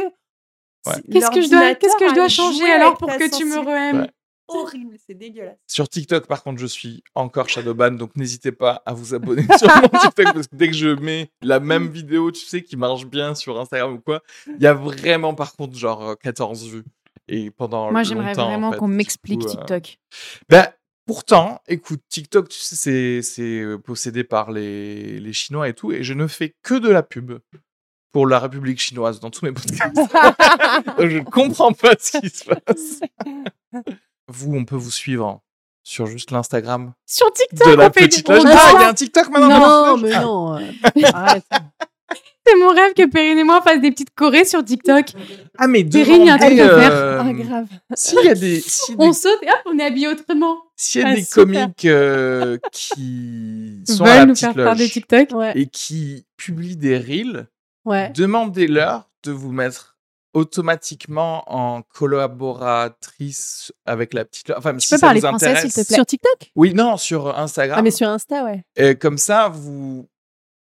S1: Ouais.
S3: Qu'est-ce que je dois, qu'est-ce que je dois
S4: l'ordinateur a
S3: changer alors pour que tu me re-aimes
S1: Ouais.
S4: Horrible, c'est dégueulasse.
S1: Sur TikTok, par contre, je suis encore Shadowban, donc n'hésitez pas à vous abonner sur mon TikTok parce que dès que je mets la même vidéo, tu sais, qui marche bien sur Instagram ou quoi, il y a vraiment, par contre, genre euh, 14 vues. Et pendant
S3: Moi, j'aimerais
S1: en
S3: vraiment
S1: fait.
S3: qu'on m'explique
S1: coup, euh,
S3: TikTok.
S1: Ben, pourtant, écoute, TikTok, tu sais, c'est, c'est euh, possédé par les, les Chinois et tout, et je ne fais que de la pub pour la République chinoise dans tous mes podcasts. Je ne comprends pas ce qui se passe. vous, on peut vous suivre sur juste l'Instagram
S3: Sur TikTok,
S1: de la
S3: on fait
S1: petite
S3: des-
S1: loge.
S3: on
S1: Ah, il y a un TikTok maintenant
S4: Non, mais
S1: loge
S4: non. euh, arrête.
S3: C'est mon rêve que Perrine et moi fassent des petites chorés sur TikTok.
S1: Ah, mais
S3: Perrine, il y a un truc à faire.
S1: euh,
S4: Ah, grave.
S1: S'il y a des,
S3: On
S1: des,
S3: saute et hop, on est habillé autrement.
S1: s'il y a
S3: Ah,
S1: des
S3: super.
S1: comiques euh, qui sont à
S3: veulent
S1: la
S3: nous
S1: petite
S3: faire faire des
S1: loge
S3: TikTok.
S4: Ouais,
S1: et qui publient des reels,
S4: ouais.
S1: demandez-leur de vous mettre automatiquement en collaboratrice avec la petite. Enfin,
S3: Tu
S1: si
S3: peux
S1: ça
S3: parler
S1: vous
S3: français,
S1: intéresse.
S3: s'il te plaît?
S4: Sur TikTok?
S1: Oui, non, sur Instagram.
S4: Ah, mais sur Insta, ouais.
S1: Et comme ça, vous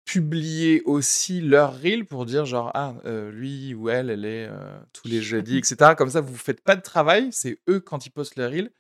S1: publiez aussi leur reel pour dire genre ah euh, lui ou elle elle est euh, tous les jeudis etc comme ça vous faites pas de travail c'est eux quand ils postent leur reel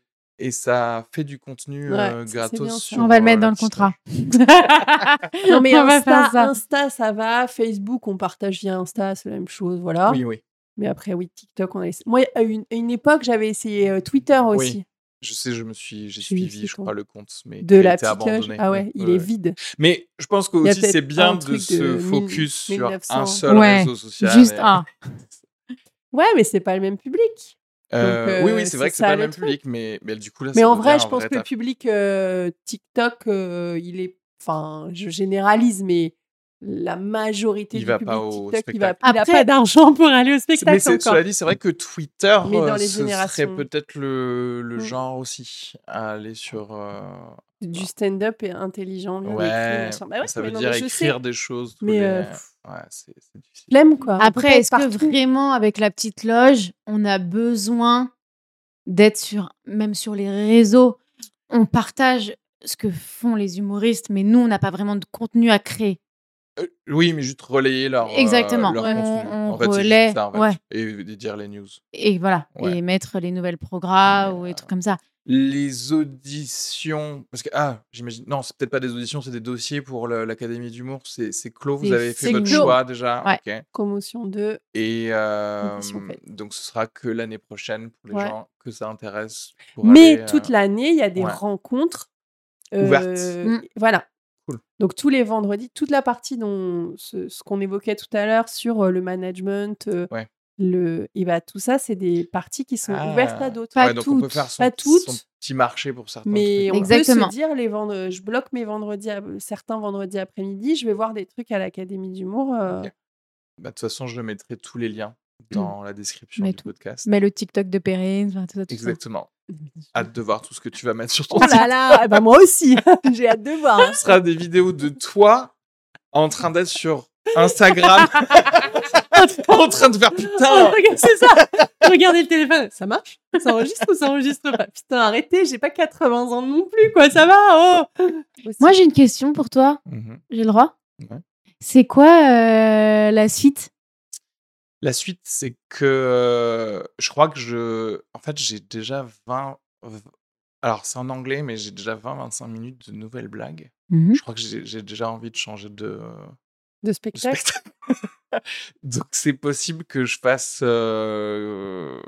S1: et ça fait du contenu
S4: Ouais,
S1: euh, gratos sur,
S3: On va le
S1: euh,
S3: mettre dans le contrat.
S4: Non, mais
S3: on va
S4: Insta,
S3: faire ça.
S4: Insta, ça va. Facebook, on partage via Insta, c'est la même chose, voilà.
S1: oui oui
S4: Mais après, oui, TikTok, on a essayé. Moi, à une, à une époque, j'avais essayé euh, Twitter aussi.
S1: je sais je me suis j'ai suivi je crois le compte mais
S4: De
S1: a
S4: la
S1: été
S4: loge.
S1: abandonné
S4: Ah ouais, il
S1: ouais,
S4: est vide.
S1: mais je pense que
S4: Il a
S1: aussi c'est bien de se
S4: de
S1: focus sur
S4: 1900.
S1: un seul
S3: Ouais,
S1: réseau social
S3: Juste
S1: et-
S3: un.
S4: Ouais, mais c'est pas le même public.
S1: Euh,
S4: Donc,
S1: oui
S4: euh,
S1: oui c'est vrai que c'est pas le même
S4: truc.
S1: public mais mais du coup là
S4: Mais en vrai, je pense
S1: vrai
S4: que le public euh, TikTok, il est. Enfin, je généralise, mais la majorité
S1: Il
S4: du
S1: va
S4: public
S1: pas au
S4: TikTok, il, va,
S1: spectacle.
S4: il a
S3: Après-
S4: pas d'argent pour aller au
S1: Mais
S4: spectacle
S1: c'est-
S4: encore.
S1: cela dit, c'est vrai que Twitter,
S4: Mais dans
S1: euh,
S4: les
S1: ce serait peut-être le, le
S4: Mm.
S1: genre aussi à aller sur. euh,
S4: Du stand-up et intelligent, bien
S1: Ouais.
S4: Bah ouais,
S1: ça
S4: mais
S1: veut
S4: non,
S1: dire
S4: mais sais.
S1: écrire des choses. tous
S4: Mais,
S1: les-
S4: euh,
S1: ouais, c'est difficile.
S4: Quoi.
S3: Après, est-ce que vraiment, avec la petite loge, on a besoin d'être sur, même sur les réseaux, on partage ce que font les humoristes, mais nous, on n'a pas vraiment de contenu à créer.
S1: Euh, oui, mais juste relayer leur, euh,
S3: Exactement.
S1: leur
S3: Ouais.
S1: contenu.
S3: On- on
S1: en fait, c'est juste
S3: relaie,
S1: ça, en fait.
S3: ouais.
S1: Et, et dire les news.
S3: Et voilà,
S1: Ouais.
S3: et mettre les nouvelles programmes ou des
S1: euh,
S3: trucs comme ça.
S1: Les auditions. Parce que, ah, j'imagine. Non, c'est peut-être pas des auditions, c'est des dossiers pour l'Académie d'humour. C'est c'est clos, vous avez fait votre
S3: clos.
S1: choix déjà.
S3: Ouais.
S1: ok.
S4: Promotion 2.
S1: Et euh, donc, ce sera que l'année prochaine pour les
S4: Ouais.
S1: gens que ça intéresse. pour
S4: Mais
S1: aller,
S4: toute
S1: euh,
S4: l'année, il y a des
S1: ouais.
S4: rencontres
S1: Ouvertes.
S4: euh,
S3: Mm.
S4: Voilà.
S1: Cool.
S4: Donc tous les vendredis, toute la partie dont ce, ce qu'on évoquait tout à l'heure sur euh, le management, euh,
S1: Ouais.
S4: le, et bah, tout ça, c'est des parties qui sont
S1: Ah.
S4: ouvertes à d'autres.
S3: Pas
S1: ouais, donc on peut
S3: toutes,
S1: faire son,
S4: pas toutes,
S1: son petit marché pour certains.
S4: Mais
S1: trucs.
S4: on
S3: Exactement.
S4: peut se dire, les vendre... je bloque mes vendredis, à- certains vendredis après-midi, je vais voir des trucs à l'Académie d'humour. euh,
S1: Ok. Bah, de toute façon, je mettrai tous les liens dans la description
S3: Mais
S1: du
S3: tout.
S1: podcast.
S3: Mais le TikTok de Perrine, enfin, tout ça, tout ça.
S1: Exactement. Hâte de voir tout ce que tu vas mettre sur ton
S4: Oh là là, ah bah moi aussi, j'ai hâte de voir. hein.
S1: Ce sera des vidéos de toi en train d'être sur Instagram en train de faire putain.
S4: Regarde, c'est ça. Regardez le téléphone. Ça marche? Ça enregistre ou ça enregistre pas? Putain, arrêtez, j'ai pas 80 ans non plus, quoi. Ça va Oh Aussi.
S3: Moi, j'ai une question pour toi.
S1: Mhm.
S3: J'ai le droit?
S1: Ouais.
S3: C'est quoi euh, la suite
S1: La suite, c'est que je crois que je. En fait, j'ai déjà 20. Alors, c'est en anglais, mais j'ai déjà 20-25 minutes de nouvelles blagues.
S3: Mhm.
S1: Je crois que j'ai déjà envie de changer de,
S4: de
S1: de
S4: spectacle?
S1: Donc, c'est possible que je fasse euh,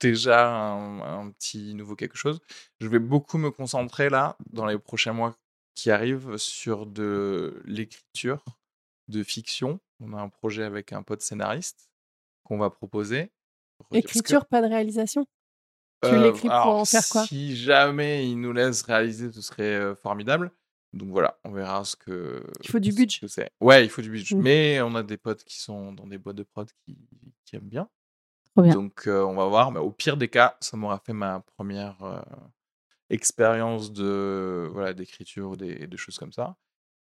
S1: déjà un, un petit nouveau quelque chose. Je vais beaucoup me concentrer là, dans les prochains mois, qui arrive sur de l'écriture de fiction. On a un projet avec un pote scénariste qu'on va proposer.
S4: Écriture, pas de réalisation? Tu
S1: Euh,
S4: l'écris pour en faire quoi?
S1: Si jamais il nous laisse réaliser, ce serait formidable. Donc voilà, on verra ce que.
S4: Il faut du budget.
S1: Ouais, il faut du budget.
S4: Mm.
S1: Mais on a des potes qui sont dans des boîtes de prod qui, qui aiment bien. Donc euh, on va voir. Mais au pire des cas, ça m'aura fait ma première euh, expérience de voilà d'écriture, des, des choses comme ça.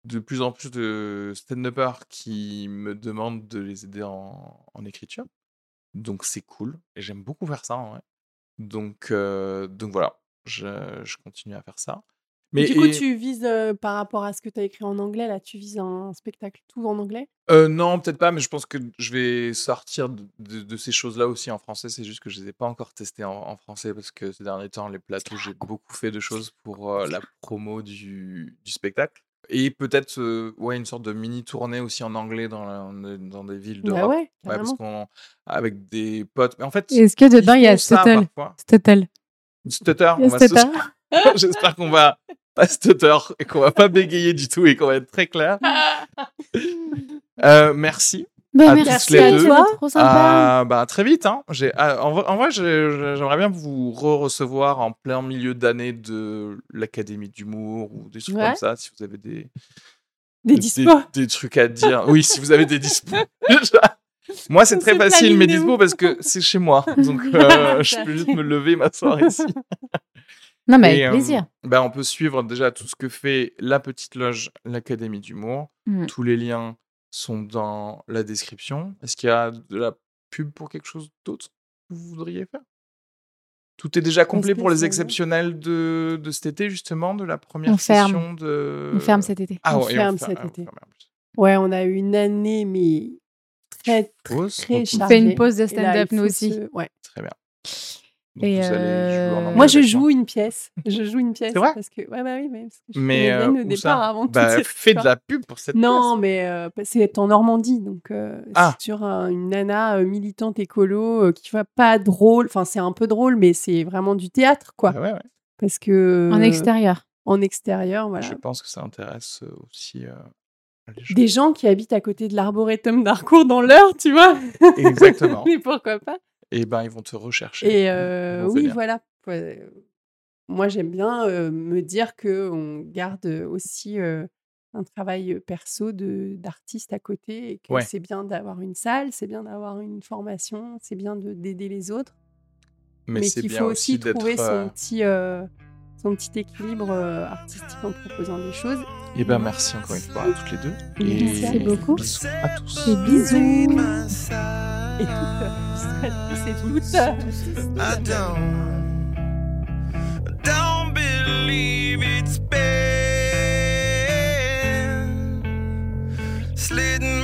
S1: De plus en plus de stand-uppers qui me demandent de les aider en, en écriture. Donc c'est cool. Et j'aime beaucoup faire ça en vrai. Donc, euh, donc voilà, je, je continue à faire ça. Mais
S4: du coup,
S1: et-
S4: tu vises euh, par rapport à ce que tu as écrit en anglais, là, tu vises un spectacle tout en anglais?
S1: Euh, non, peut-être pas, mais je pense que je vais sortir de, de- de ces choses-là aussi en français. C'est juste que je les ai pas encore testées en, en français parce que ces derniers temps, les plateaux, j'ai beaucoup fait de choses pour euh, la promo du, du spectacle. Et peut-être euh, ouais, une sorte de mini tournée aussi en anglais dans, la- dans des villes
S4: Bah
S1: d'Europe.
S4: ouais,
S1: parce qu'on avec des potes. Mais en fait,
S3: Est-ce que dedans, il y a Stuttle. Stuttle.
S1: Stutter, va se-. J'espère qu'on va pas stutter et qu'on va pas bégayer du tout et qu'on va être très clair. Euh, merci.
S3: Bah,
S1: À
S3: merci
S1: tous les
S3: à
S1: deux.
S3: toi. Trop sympa.
S1: Ah, bah, très vite. Hein. J'ai, ah, en, vrai- en vrai, j'ai- j'aimerais bien vous re-recevoir en plein milieu d'année de l'Académie d'humour ou des trucs
S4: Ouais.
S1: comme ça, si vous avez des,
S4: Des
S1: des, des trucs à dire. Oui, si vous avez des dispos. Moi, c'est
S4: On
S1: très facile, mes
S4: ouf.
S1: parce que c'est chez moi. Donc, euh, je peux juste me lever, m'asseoir ici.
S3: Non, mais
S1: Et,
S3: avec
S1: euh,
S3: plaisir.
S1: ben, on peut suivre déjà tout ce que fait la petite loge, l'Académie d'humour.
S3: Mm.
S1: Tous les liens sont dans la description. Est-ce qu'il y a de la pub pour quelque chose d'autre que vous voudriez faire? Tout est déjà complet pour les exceptionnels de, de cet été, justement, de la première
S3: On ferme.
S1: session de...
S3: On ferme cet été.
S1: Ah
S4: On
S1: ouais,
S4: ferme
S1: fer-
S4: cet
S1: ah, on
S4: été.
S1: ferme.
S4: Ouais, on a eu une année, mais très, très
S1: repos.
S4: chargée.
S3: On fait une pause de stand-up, nous aussi.
S4: se- Ouais.
S1: Très bien. Donc
S3: Et
S1: vous allez jouer en
S3: euh,
S4: Moi, je joue une pièce. Je joue une pièce.
S1: C'est vrai
S4: parce que... Ouais, bah oui, mais parce que je
S1: Mais euh,
S4: au départ
S1: ça
S4: avant
S1: bah, Fais de la pub pour cette
S4: Non, mais euh, c'est en Normandie, donc euh,
S1: Ah.
S4: c'est sur un- une nana euh, militante écolo euh, qui va pas drôle. Enfin, c'est un peu drôle, mais c'est vraiment du théâtre, quoi.
S1: pièce. Ah ouais, ouais.
S4: Parce que
S3: En extérieur.
S4: en extérieur, voilà.
S1: Je pense que ça intéresse aussi euh, les gens.
S4: Des gens qui habitent à côté de l'arboretum d'Harcourt dans l'heure, tu vois.
S1: Exactement.
S4: mais pourquoi pas
S1: Et ben, ils vont te rechercher.
S4: Et euh, oui, voilà. Ouais. Moi, j'aime bien euh, me dire que on garde aussi euh, un travail perso de d'artiste à côté et que
S1: Ouais.
S4: c'est bien d'avoir une salle, c'est bien d'avoir une formation, c'est bien de- d'aider les autres,
S1: Mais,
S4: mais, qu'il faut
S1: aussi
S4: trouver son petit euh, son petit équilibre euh, artistique en proposant des choses.
S1: Eh ben, merci encore une fois à toutes les deux.
S3: Merci
S1: et
S3: beaucoup.
S1: bisous à tous.
S3: Et bisous.
S4: Et toutes, c'est toutes.
S6: I don't, don't believe it's been slitting